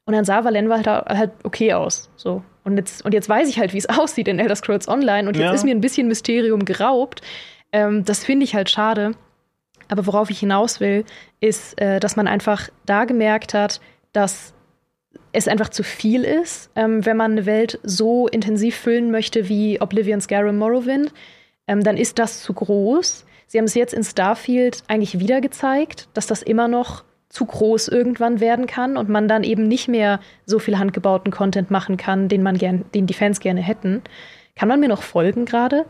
Und dann sah Valenwa halt, halt okay aus. So. Und jetzt, und jetzt weiß ich halt, wie es (laughs) aussieht in Elder Scrolls Online. Und jetzt ja. ist mir ein bisschen Mysterium geraubt. Ähm, das finde ich halt schade. Aber worauf ich hinaus will, ist, äh, dass man einfach da gemerkt hat, dass es einfach zu viel ist, ähm, wenn man eine Welt so intensiv füllen möchte wie Oblivion, Skyrim, Morrowind. Ähm, dann ist das zu groß. Sie haben es jetzt in Starfield eigentlich wieder gezeigt, dass das immer noch zu groß irgendwann werden kann und man dann eben nicht mehr so viel handgebauten Content machen kann, den man gern, den die Fans gerne hätten. Kann man mir noch folgen gerade?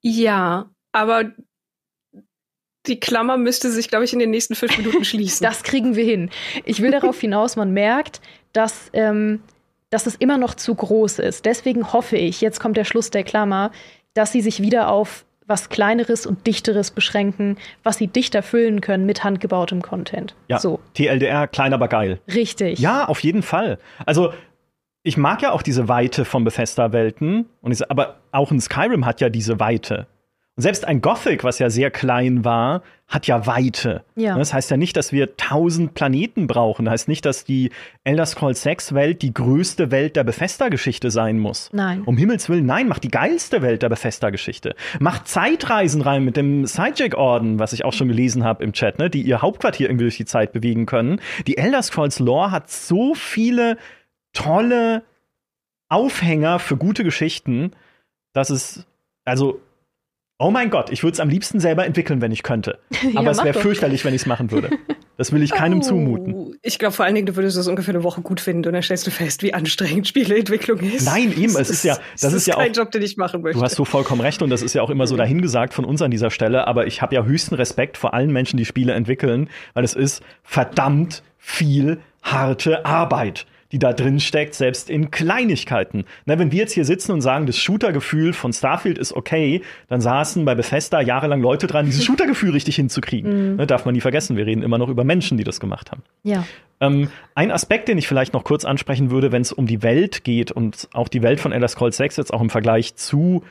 Ja, aber die Klammer müsste sich, glaube ich, in den nächsten fünf Minuten (laughs) schließen. das kriegen wir hin. Ich will darauf hinaus, man merkt, dass, ähm, dass es immer noch zu groß ist. Deswegen hoffe ich, jetzt kommt der Schluss der Klammer, dass sie sich wieder auf was Kleineres und Dichteres beschränken, was sie dichter füllen können mit handgebautem Content. Ja, so. TLDR, klein aber geil. Richtig. Ja, auf jeden Fall. Also ich mag ja auch diese Weite von Bethesda-Welten, aber auch ein Skyrim hat ja diese Weite. Und selbst ein Gothic, was ja sehr klein war, hat ja Weite. Ja. Das heißt ja nicht, dass wir tausend Planeten brauchen. Das heißt nicht, dass die Elder Scrolls 6 Welt die größte Welt der Bethesda-Geschichte sein muss. Nein. Um Himmels Willen, nein, macht die geilste Welt der Bethesda-Geschichte. Macht Zeitreisen rein mit dem Sidejack-Orden, was ich auch schon gelesen habe im Chat, ne, die ihr Hauptquartier irgendwie durch die Zeit bewegen können. Die Elder Scrolls Lore hat so viele tolle Aufhänger für gute Geschichten, dass es also Oh mein Gott, ich würde es am liebsten selber entwickeln, wenn ich könnte. (laughs) Aber ja, es wäre fürchterlich, wenn ich es machen würde. Das will ich keinem oh, zumuten. Ich glaube vor allen Dingen, du würdest es ungefähr eine Woche gut finden und dann stellst du fest, wie anstrengend Spieleentwicklung ist. Nein, eben, es ist ja, das, das ist, ist ja kein auch, Job, den ich machen möchte. Du hast so vollkommen recht und das ist ja auch immer so dahingesagt von uns an dieser Stelle, aber ich habe ja höchsten Respekt vor allen Menschen, die Spiele entwickeln, weil es ist verdammt viel harte Arbeit die da drin steckt, selbst in Kleinigkeiten. Na, wenn wir jetzt hier sitzen und sagen, das Shooter-Gefühl von Starfield ist okay, dann saßen bei Bethesda jahrelang Leute dran, dieses (laughs) Shooter-Gefühl richtig hinzukriegen. Mhm. Ne, darf man nie vergessen, wir reden immer noch über Menschen, die das gemacht haben. Ja. Ähm, ein Aspekt, den ich vielleicht noch kurz ansprechen würde, wenn es um die Welt geht und auch die Welt von Elder Scrolls 6 jetzt auch im Vergleich zu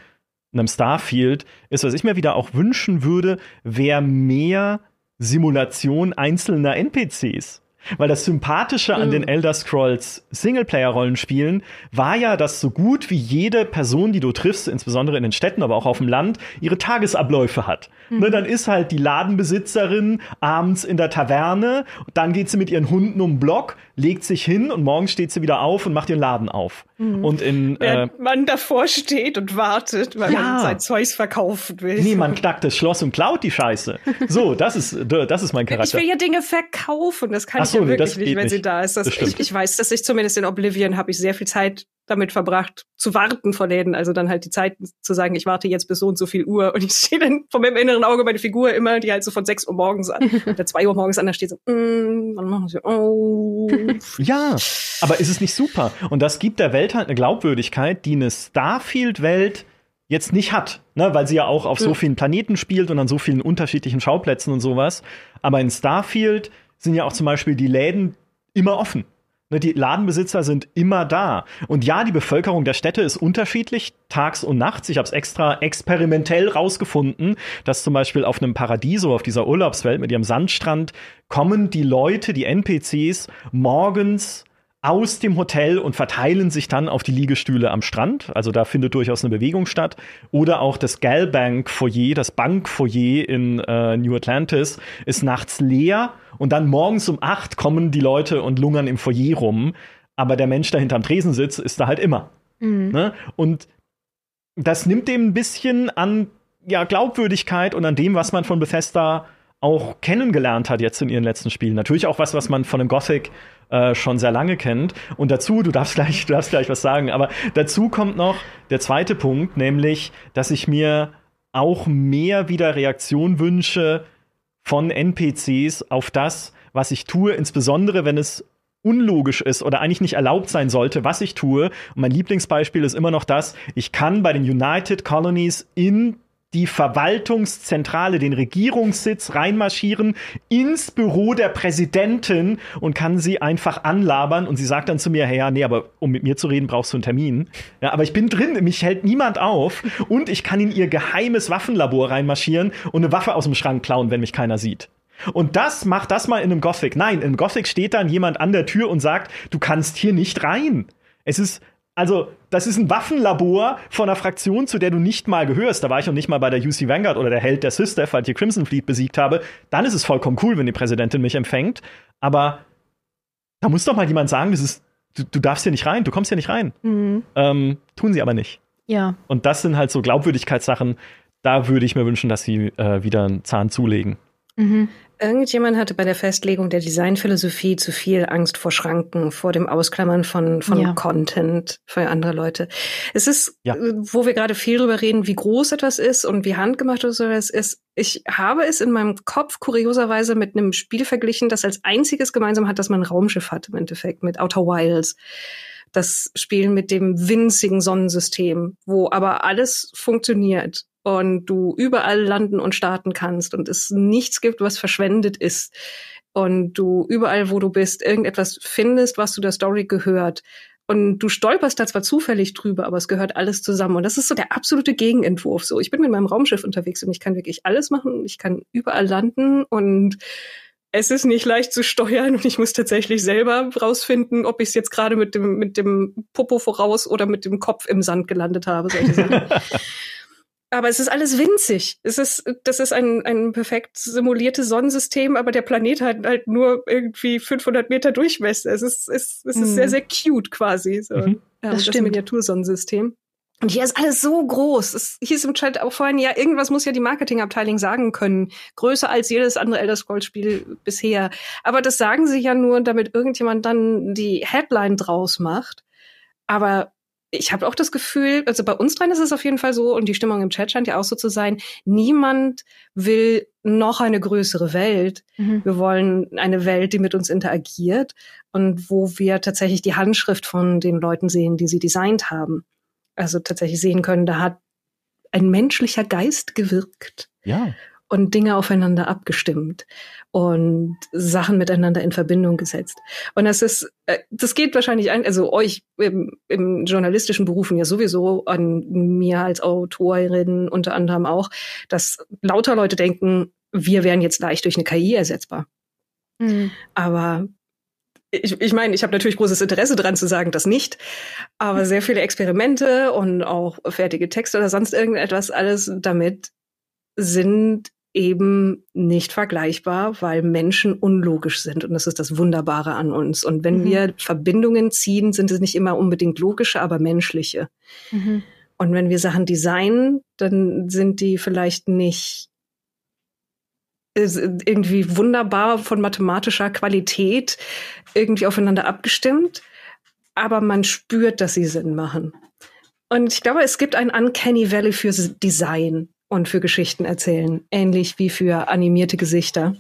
einem Starfield, ist, was ich mir wieder auch wünschen würde, wäre mehr Simulation einzelner NPCs. Weil das Sympathische an mhm. den Elder Scrolls Singleplayer-Rollenspielen war ja, dass so gut wie jede Person, die du triffst, insbesondere in den Städten, aber auch auf dem Land, ihre Tagesabläufe hat. Mhm. Ne, dann ist halt die Ladenbesitzerin abends in der Taverne, dann geht sie mit ihren Hunden um den Block, legt sich hin und morgens steht sie wieder auf und macht ihren Laden auf. Mhm. Und in äh, man davor steht und wartet, weil ja. man sein Zeugs verkaufen will. Nee, man knackt das Schloss und klaut die Scheiße. So, das ist das ist mein Charakter. Ich will ja Dinge verkaufen, das kann so, so, ja nee, wirklich das nicht, wenn nicht. sie da ist. Das, Das ich, ich weiß, dass ich zumindest in Oblivion habe ich sehr viel Zeit damit verbracht, zu warten vor Läden. Also dann halt die Zeit zu sagen, ich warte jetzt bis so und so viel Uhr. Und ich (laughs) sehe dann von meinem inneren Auge meine Figur immer, die halt so von 6 Uhr morgens an (laughs) oder 2 Uhr morgens an, da steht so, mm, dann machen sie auf. (laughs) Ja, aber ist es nicht super? Und das gibt der Welt halt eine Glaubwürdigkeit, die eine Starfield-Welt jetzt nicht hat, ne? weil sie ja auch auf so Mhm. vielen Planeten spielt und an so vielen unterschiedlichen Schauplätzen und sowas. Aber in Starfield sind ja auch zum Beispiel die Läden immer offen. Ne, Die Ladenbesitzer sind immer da. Und ja, die Bevölkerung der Städte ist unterschiedlich, tags und nachts. Ich habe es extra experimentell rausgefunden, dass zum Beispiel auf einem Paradiso, auf dieser Urlaubswelt mit ihrem Sandstrand, kommen die Leute, die NPCs, morgens aus dem Hotel und verteilen sich dann auf die Liegestühle am Strand. Also da findet durchaus eine Bewegung statt. Oder auch das Galbank Foyer, das Bankfoyer in äh, New Atlantis, ist nachts leer und dann morgens um acht kommen die Leute und lungern im Foyer rum. Aber der Mensch, der hinterm Tresen sitzt, ist da halt immer. Ne? Und das nimmt dem ein bisschen an ja, Glaubwürdigkeit und an dem, was man von Bethesda auch kennengelernt hat jetzt in ihren letzten Spielen. Natürlich auch was, was man von dem Gothic äh, schon sehr lange kennt. Und dazu, du darfst gleich, du darfst gleich was sagen, aber dazu kommt noch der zweite Punkt, nämlich, dass ich mir auch mehr wieder Reaktion wünsche von NPCs auf das, was ich tue, insbesondere wenn es unlogisch ist oder eigentlich nicht erlaubt sein sollte, was ich tue. Und mein Lieblingsbeispiel ist immer noch das, ich kann bei den United Colonies in die Verwaltungszentrale, den Regierungssitz reinmarschieren, ins Büro der Präsidentin und kann sie einfach anlabern. Und sie sagt dann zu mir, hey, ja, nee, aber um mit mir zu reden, brauchst du einen Termin. Ja, aber ich bin drin, mich hält niemand auf und ich kann in ihr geheimes Waffenlabor reinmarschieren und eine Waffe aus dem Schrank klauen, wenn mich keiner sieht. Und das macht das mal in einem Gothic. Nein, in Gothic steht dann jemand an der Tür und sagt, du kannst hier nicht rein. Es ist, also, das ist ein Waffenlabor von einer Fraktion, zu der du nicht mal gehörst. Da war ich noch nicht mal bei der UC Vanguard oder der Held der Sister, weil ich hier Crimson Fleet besiegt habe. Dann ist es vollkommen cool, wenn die Präsidentin mich empfängt. Aber da muss doch mal jemand sagen, das ist, du, du darfst hier nicht rein, du kommst hier nicht rein. Mhm. Ähm, tun sie aber nicht. Ja. Und das sind halt so Glaubwürdigkeitssachen. Da würde ich mir wünschen, dass sie äh, wieder einen Zahn zulegen. Mhm. Irgendjemand hatte bei der Festlegung der Designphilosophie zu viel Angst vor Schranken, vor dem Ausklammern von, von Ja. Content für andere Leute. Es ist, Ja. äh, wo wir gerade viel drüber reden, wie groß etwas ist und wie handgemacht es ist. Ich habe es in meinem Kopf kurioserweise mit einem Spiel verglichen, das als einziges gemeinsam hat, dass man ein Raumschiff hat im Endeffekt, mit Outer Wilds. Das Spiel mit dem winzigen Sonnensystem, wo aber alles funktioniert und du überall landen und starten kannst und es nichts gibt, was verschwendet ist und du überall, wo du bist, irgendetwas findest, was zu der Story gehört. Und du stolperst da zwar zufällig drüber, aber es gehört alles zusammen. Und das ist so der absolute Gegenentwurf. So, ich bin mit meinem Raumschiff unterwegs und ich kann wirklich alles machen. Ich kann überall landen und es ist nicht leicht zu steuern und ich muss tatsächlich selber rausfinden, ob ich es jetzt gerade mit dem, mit dem Popo voraus oder mit dem Kopf im Sand gelandet habe. Solche Sachen. (laughs) Aber es ist alles winzig. Es ist, das ist ein, ein perfekt simuliertes Sonnensystem, aber der Planet hat halt nur irgendwie 500 Meter Durchmesser. Es ist, es, es ist Mhm. sehr, sehr cute quasi. So. Mhm. Ja, Das das, stimmt. Miniatursonnensystem. Und hier ist alles so groß. Es hieß im Chat auch vorhin, ja, irgendwas muss ja die Marketingabteilung sagen können. Größer als jedes andere Elder Scrolls Spiel bisher. Aber das sagen sie ja nur, damit irgendjemand dann die Headline draus macht. Aber ich habe auch das Gefühl, also bei uns dreien ist es auf jeden Fall so und die Stimmung im Chat scheint ja auch so zu sein, niemand will noch eine größere Welt. Mhm. Wir wollen eine Welt, die mit uns interagiert und wo wir tatsächlich die Handschrift von den Leuten sehen, die sie designt haben. Also tatsächlich sehen können, da hat ein menschlicher Geist gewirkt Ja. Und Dinge aufeinander abgestimmt und Sachen miteinander in Verbindung gesetzt. Und das ist, äh, das geht wahrscheinlich ein, also euch im, im journalistischen Berufen ja sowieso, an mir als Autorin unter anderem auch, dass lauter Leute denken, wir wären jetzt leicht durch eine KI ersetzbar. Mhm. Aber ich, ich meine, ich habe natürlich großes Interesse dran zu sagen, das nicht. Aber sehr viele Experimente und auch fertige Texte oder sonst irgendetwas, alles damit sind eben nicht vergleichbar, weil Menschen unlogisch sind. Und das ist das Wunderbare an uns. Und wenn Mhm. wir Verbindungen ziehen, sind es nicht immer unbedingt logische, aber menschliche. Mhm. Und wenn wir Sachen designen, dann sind die vielleicht nicht irgendwie wunderbar von mathematischer Qualität irgendwie aufeinander abgestimmt, aber man spürt, dass sie Sinn machen. Und ich glaube, es gibt ein Uncanny Valley für Design und für Geschichten erzählen, ähnlich wie für animierte Gesichter.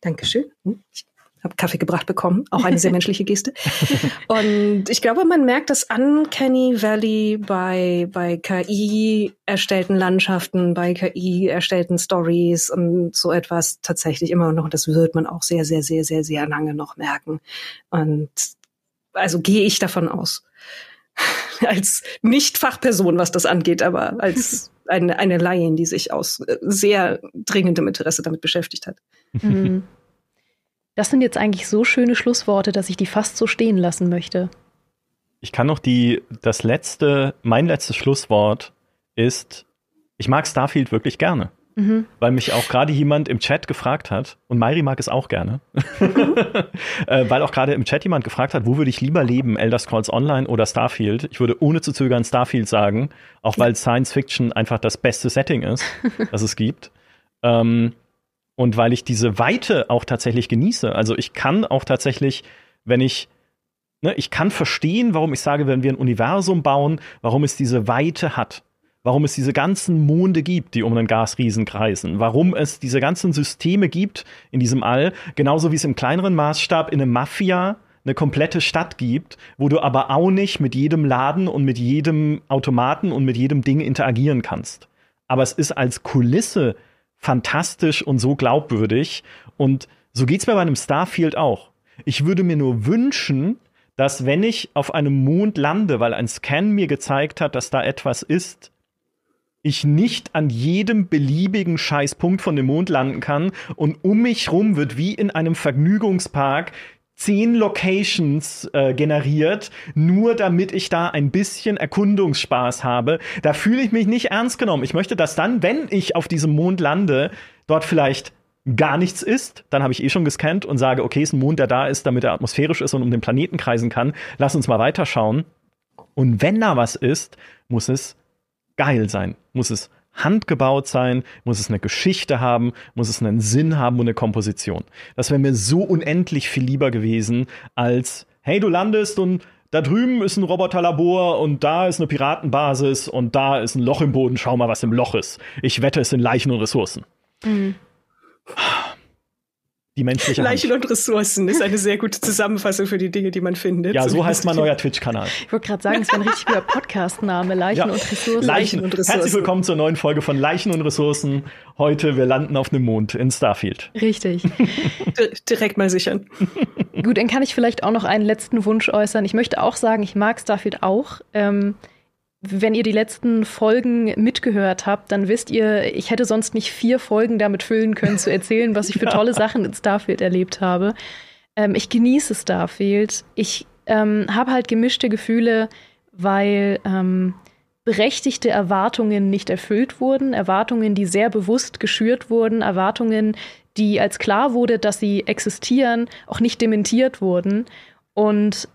Dankeschön. Hm, ich habe Kaffee gebracht bekommen, auch eine sehr (laughs) menschliche Geste. Und ich glaube, man merkt das Uncanny Valley bei, bei KI erstellten Landschaften, bei KI erstellten Stories und so etwas tatsächlich immer noch. Und das wird man auch sehr, sehr, sehr, sehr, sehr lange noch merken. Und also gehe ich davon aus. (laughs) als Nicht-Fachperson, was das angeht, aber als (laughs) eine, eine Laien, die sich aus äh, sehr dringendem Interesse damit beschäftigt hat. Mhm. Das sind jetzt eigentlich so schöne Schlussworte, dass ich die fast so stehen lassen möchte. Ich kann noch die, das letzte, mein letztes Schlusswort ist, ich mag Starfield wirklich gerne. Mhm. Weil mich auch gerade jemand im Chat gefragt hat, und Mairi mag es auch gerne, mhm. (laughs) äh, weil auch gerade im Chat jemand gefragt hat, wo würde ich lieber leben, Elder Scrolls Online oder Starfield? Ich würde ohne zu zögern Starfield sagen, auch weil Science Fiction einfach das beste Setting ist, (laughs) das es gibt. Ähm, und weil ich diese Weite auch tatsächlich genieße. Also ich kann auch tatsächlich, wenn ich ne, ich kann verstehen, warum ich sage, wenn wir ein Universum bauen, warum es diese Weite hat warum es diese ganzen Monde gibt, die um den Gasriesen kreisen, warum es diese ganzen Systeme gibt in diesem All, genauso wie es im kleineren Maßstab in einem Mafia eine komplette Stadt gibt, wo du aber auch nicht mit jedem Laden und mit jedem Automaten und mit jedem Ding interagieren kannst. Aber es ist als Kulisse fantastisch und so glaubwürdig. Und so geht's mir bei einem Starfield auch. Ich würde mir nur wünschen, dass wenn ich auf einem Mond lande, weil ein Scan mir gezeigt hat, dass da etwas ist, ich nicht an jedem beliebigen Scheißpunkt von dem Mond landen kann und um mich rum wird wie in einem Vergnügungspark zehn Locations äh, generiert, nur damit ich da ein bisschen Erkundungsspaß habe. Da fühle ich mich nicht ernst genommen. Ich möchte, dass dann, wenn ich auf diesem Mond lande, dort vielleicht gar nichts ist, dann habe ich eh schon gescannt und sage, okay, ist ein Mond, der da ist, damit er atmosphärisch ist und um den Planeten kreisen kann. Lass uns mal weiterschauen. Und wenn da was ist, muss es geil sein? Muss es handgebaut sein? Muss es eine Geschichte haben? Muss es einen Sinn haben und eine Komposition? Das wäre mir so unendlich viel lieber gewesen als, hey, du landest und da drüben ist ein Roboterlabor und da ist eine Piratenbasis und da ist ein Loch im Boden. Schau mal, was im Loch ist. Ich wette, es sind Leichen und Ressourcen. Mhm die menschliche Leichen Hand. und Ressourcen ist eine sehr gute Zusammenfassung für die Dinge, die man findet. Ja, so heißt mein neuer Twitch-Kanal. Ich wollte gerade sagen, es wäre ein richtig guter (laughs) Podcast-Name. Leichen ja. und Ressourcen. Leichen und Ressourcen. Herzlich willkommen zur neuen Folge von Leichen und Ressourcen. Heute, wir landen auf dem Mond in Starfield. Richtig. (laughs) Direkt mal sichern. Gut, dann kann ich vielleicht auch noch einen letzten Wunsch äußern. Ich möchte auch sagen, ich mag Starfield auch. Ähm, wenn ihr die letzten Folgen mitgehört habt, dann wisst ihr, ich hätte sonst nicht vier Folgen damit füllen können, zu erzählen, was ich für (laughs) tolle Sachen in Starfield erlebt habe. Ähm, ich genieße Starfield. Ich ähm, habe halt gemischte Gefühle, weil ähm, berechtigte Erwartungen nicht erfüllt wurden, Erwartungen, die sehr bewusst geschürt wurden, Erwartungen, die als klar wurde, dass sie existieren, auch nicht dementiert wurden. Und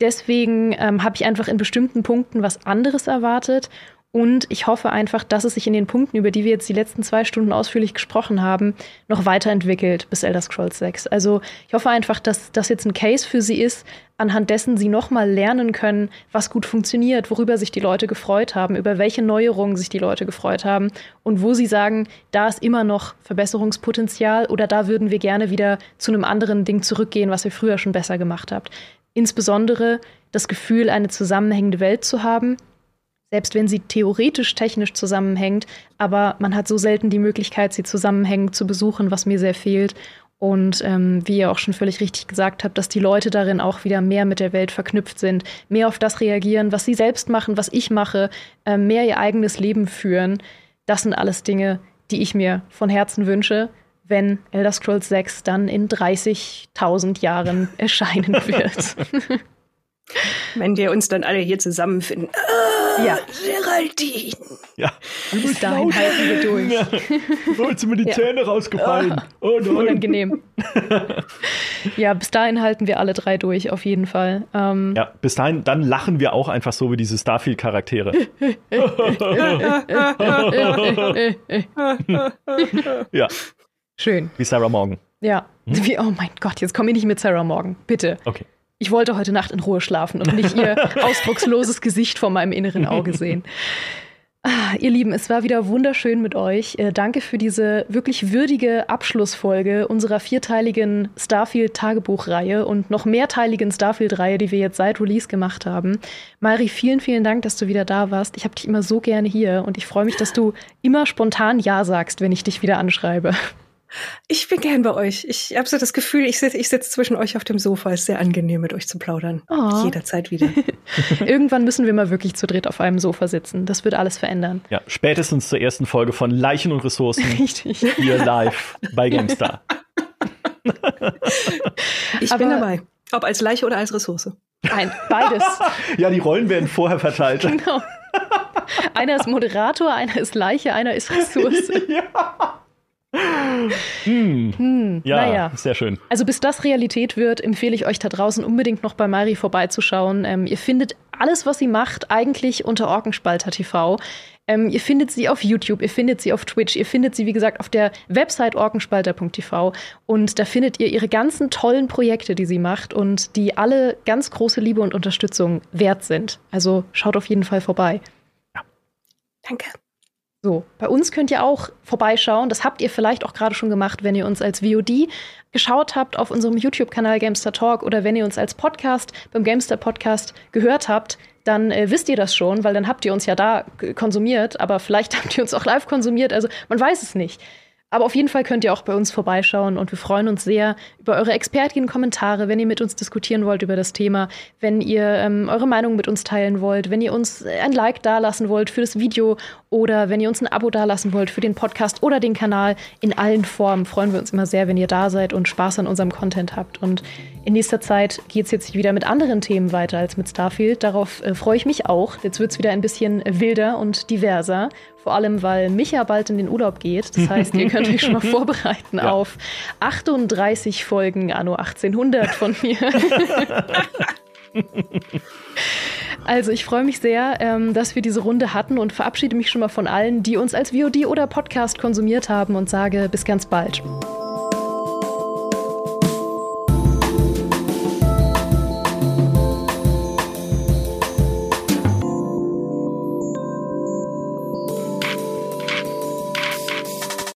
Deswegen ähm, habe ich einfach in bestimmten Punkten was anderes erwartet. Und ich hoffe einfach, dass es sich in den Punkten, über die wir jetzt die letzten zwei Stunden ausführlich gesprochen haben, noch weiterentwickelt bis Elder Scrolls 6. Also ich hoffe einfach, dass das jetzt ein Case für sie ist, anhand dessen sie nochmal lernen können, was gut funktioniert, worüber sich die Leute gefreut haben, über welche Neuerungen sich die Leute gefreut haben und wo sie sagen, da ist immer noch Verbesserungspotenzial oder da würden wir gerne wieder zu einem anderen Ding zurückgehen, was ihr früher schon besser gemacht habt. Insbesondere das Gefühl, eine zusammenhängende Welt zu haben, selbst wenn sie theoretisch technisch zusammenhängt, aber man hat so selten die Möglichkeit, sie zusammenhängend zu besuchen, was mir sehr fehlt. Und ähm, wie ihr auch schon völlig richtig gesagt habt, dass die Leute darin auch wieder mehr mit der Welt verknüpft sind, mehr auf das reagieren, was sie selbst machen, was ich mache, äh, mehr ihr eigenes Leben führen. Das sind alles Dinge, die ich mir von Herzen wünsche wenn Elder Scrolls 6 dann in 30.000 Jahren (laughs) erscheinen wird. Wenn wir uns dann alle hier zusammenfinden. Ah, ja. Geraldine. Ja. Bis dahin halten wir durch. Ja. Oh, jetzt sind mir die ja. Zähne rausgefallen. Oh, oh Unangenehm. (laughs) ja, bis dahin halten wir alle drei durch, auf jeden Fall. Ähm, ja, bis dahin, dann lachen wir auch einfach so wie diese Starfield-Charaktere. (laughs) ja. Schön. Wie Sarah Morgan. Ja. Hm? Wie, oh mein Gott, jetzt komme ich nicht mit Sarah Morgan. Bitte. Okay. Ich wollte heute Nacht in Ruhe schlafen und nicht ihr (laughs) ausdrucksloses Gesicht vor meinem inneren Auge sehen. Ah, ihr Lieben, es war wieder wunderschön mit euch. Äh, danke für diese wirklich würdige Abschlussfolge unserer vierteiligen Starfield-Tagebuchreihe und noch mehrteiligen Starfield-Reihe, die wir jetzt seit Release gemacht haben. Mari, vielen, vielen Dank, dass du wieder da warst. Ich habe dich immer so gerne hier und ich freue mich, dass du immer spontan Ja sagst, wenn ich dich wieder anschreibe. Ich bin gern bei euch. Ich habe so das Gefühl, ich sitze ich sitz zwischen euch auf dem Sofa. Es ist sehr angenehm, mit euch zu plaudern. Oh. Jederzeit wieder. (laughs) Irgendwann müssen wir mal wirklich zu dritt auf einem Sofa sitzen. Das wird alles verändern. Ja, spätestens zur ersten Folge von Leichen und Ressourcen. Richtig. Hier live bei GameStar. (laughs) ich Aber bin dabei. Ob als Leiche oder als Ressource. Nein, beides. (laughs) ja, die Rollen werden vorher verteilt. Genau. Einer ist Moderator, einer ist Leiche, einer ist Ressource. ja. Hm. Hm, ja, naja. sehr schön. Also bis das Realität wird, empfehle ich euch da draußen unbedingt noch bei Mari vorbeizuschauen. Ähm, ihr findet alles, was sie macht, eigentlich unter Orkenspalter TV. Ähm, ihr findet sie auf YouTube, ihr findet sie auf Twitch, ihr findet sie, wie gesagt, auf der Website orkenspalter.tv. Und da findet ihr ihre ganzen tollen Projekte, die sie macht und die alle ganz große Liebe und Unterstützung wert sind. Also schaut auf jeden Fall vorbei. Ja. Danke. So, bei uns könnt ihr auch vorbeischauen. Das habt ihr vielleicht auch gerade schon gemacht, wenn ihr uns als VOD geschaut habt auf unserem YouTube-Kanal Gamester Talk oder wenn ihr uns als Podcast beim Gamester Podcast gehört habt, dann äh, wisst ihr das schon, weil dann habt ihr uns ja da konsumiert, aber vielleicht (laughs) habt ihr uns auch live konsumiert. Also man weiß es nicht. Aber auf jeden Fall könnt ihr auch bei uns vorbeischauen und wir freuen uns sehr über eure Expertinnen-Kommentare, wenn ihr mit uns diskutieren wollt über das Thema, wenn ihr ähm, eure Meinung mit uns teilen wollt, wenn ihr uns ein Like dalassen wollt für das Video oder wenn ihr uns ein Abo dalassen wollt für den Podcast oder den Kanal. In allen Formen freuen wir uns immer sehr, wenn ihr da seid und Spaß an unserem Content habt. Und in nächster Zeit geht es jetzt wieder mit anderen Themen weiter als mit Starfield. Darauf äh, freue ich mich auch. Jetzt wird es wieder ein bisschen wilder und diverser. Vor allem, weil Micha bald in den Urlaub geht. Das heißt, ihr könnt euch schon mal (laughs) vorbereiten ja. auf 38 Folgen Anno 1800 von mir. (laughs) Also ich freue mich sehr, ähm, dass wir diese Runde hatten und verabschiede mich schon mal von allen, die uns als VOD oder Podcast konsumiert haben und sage bis ganz bald.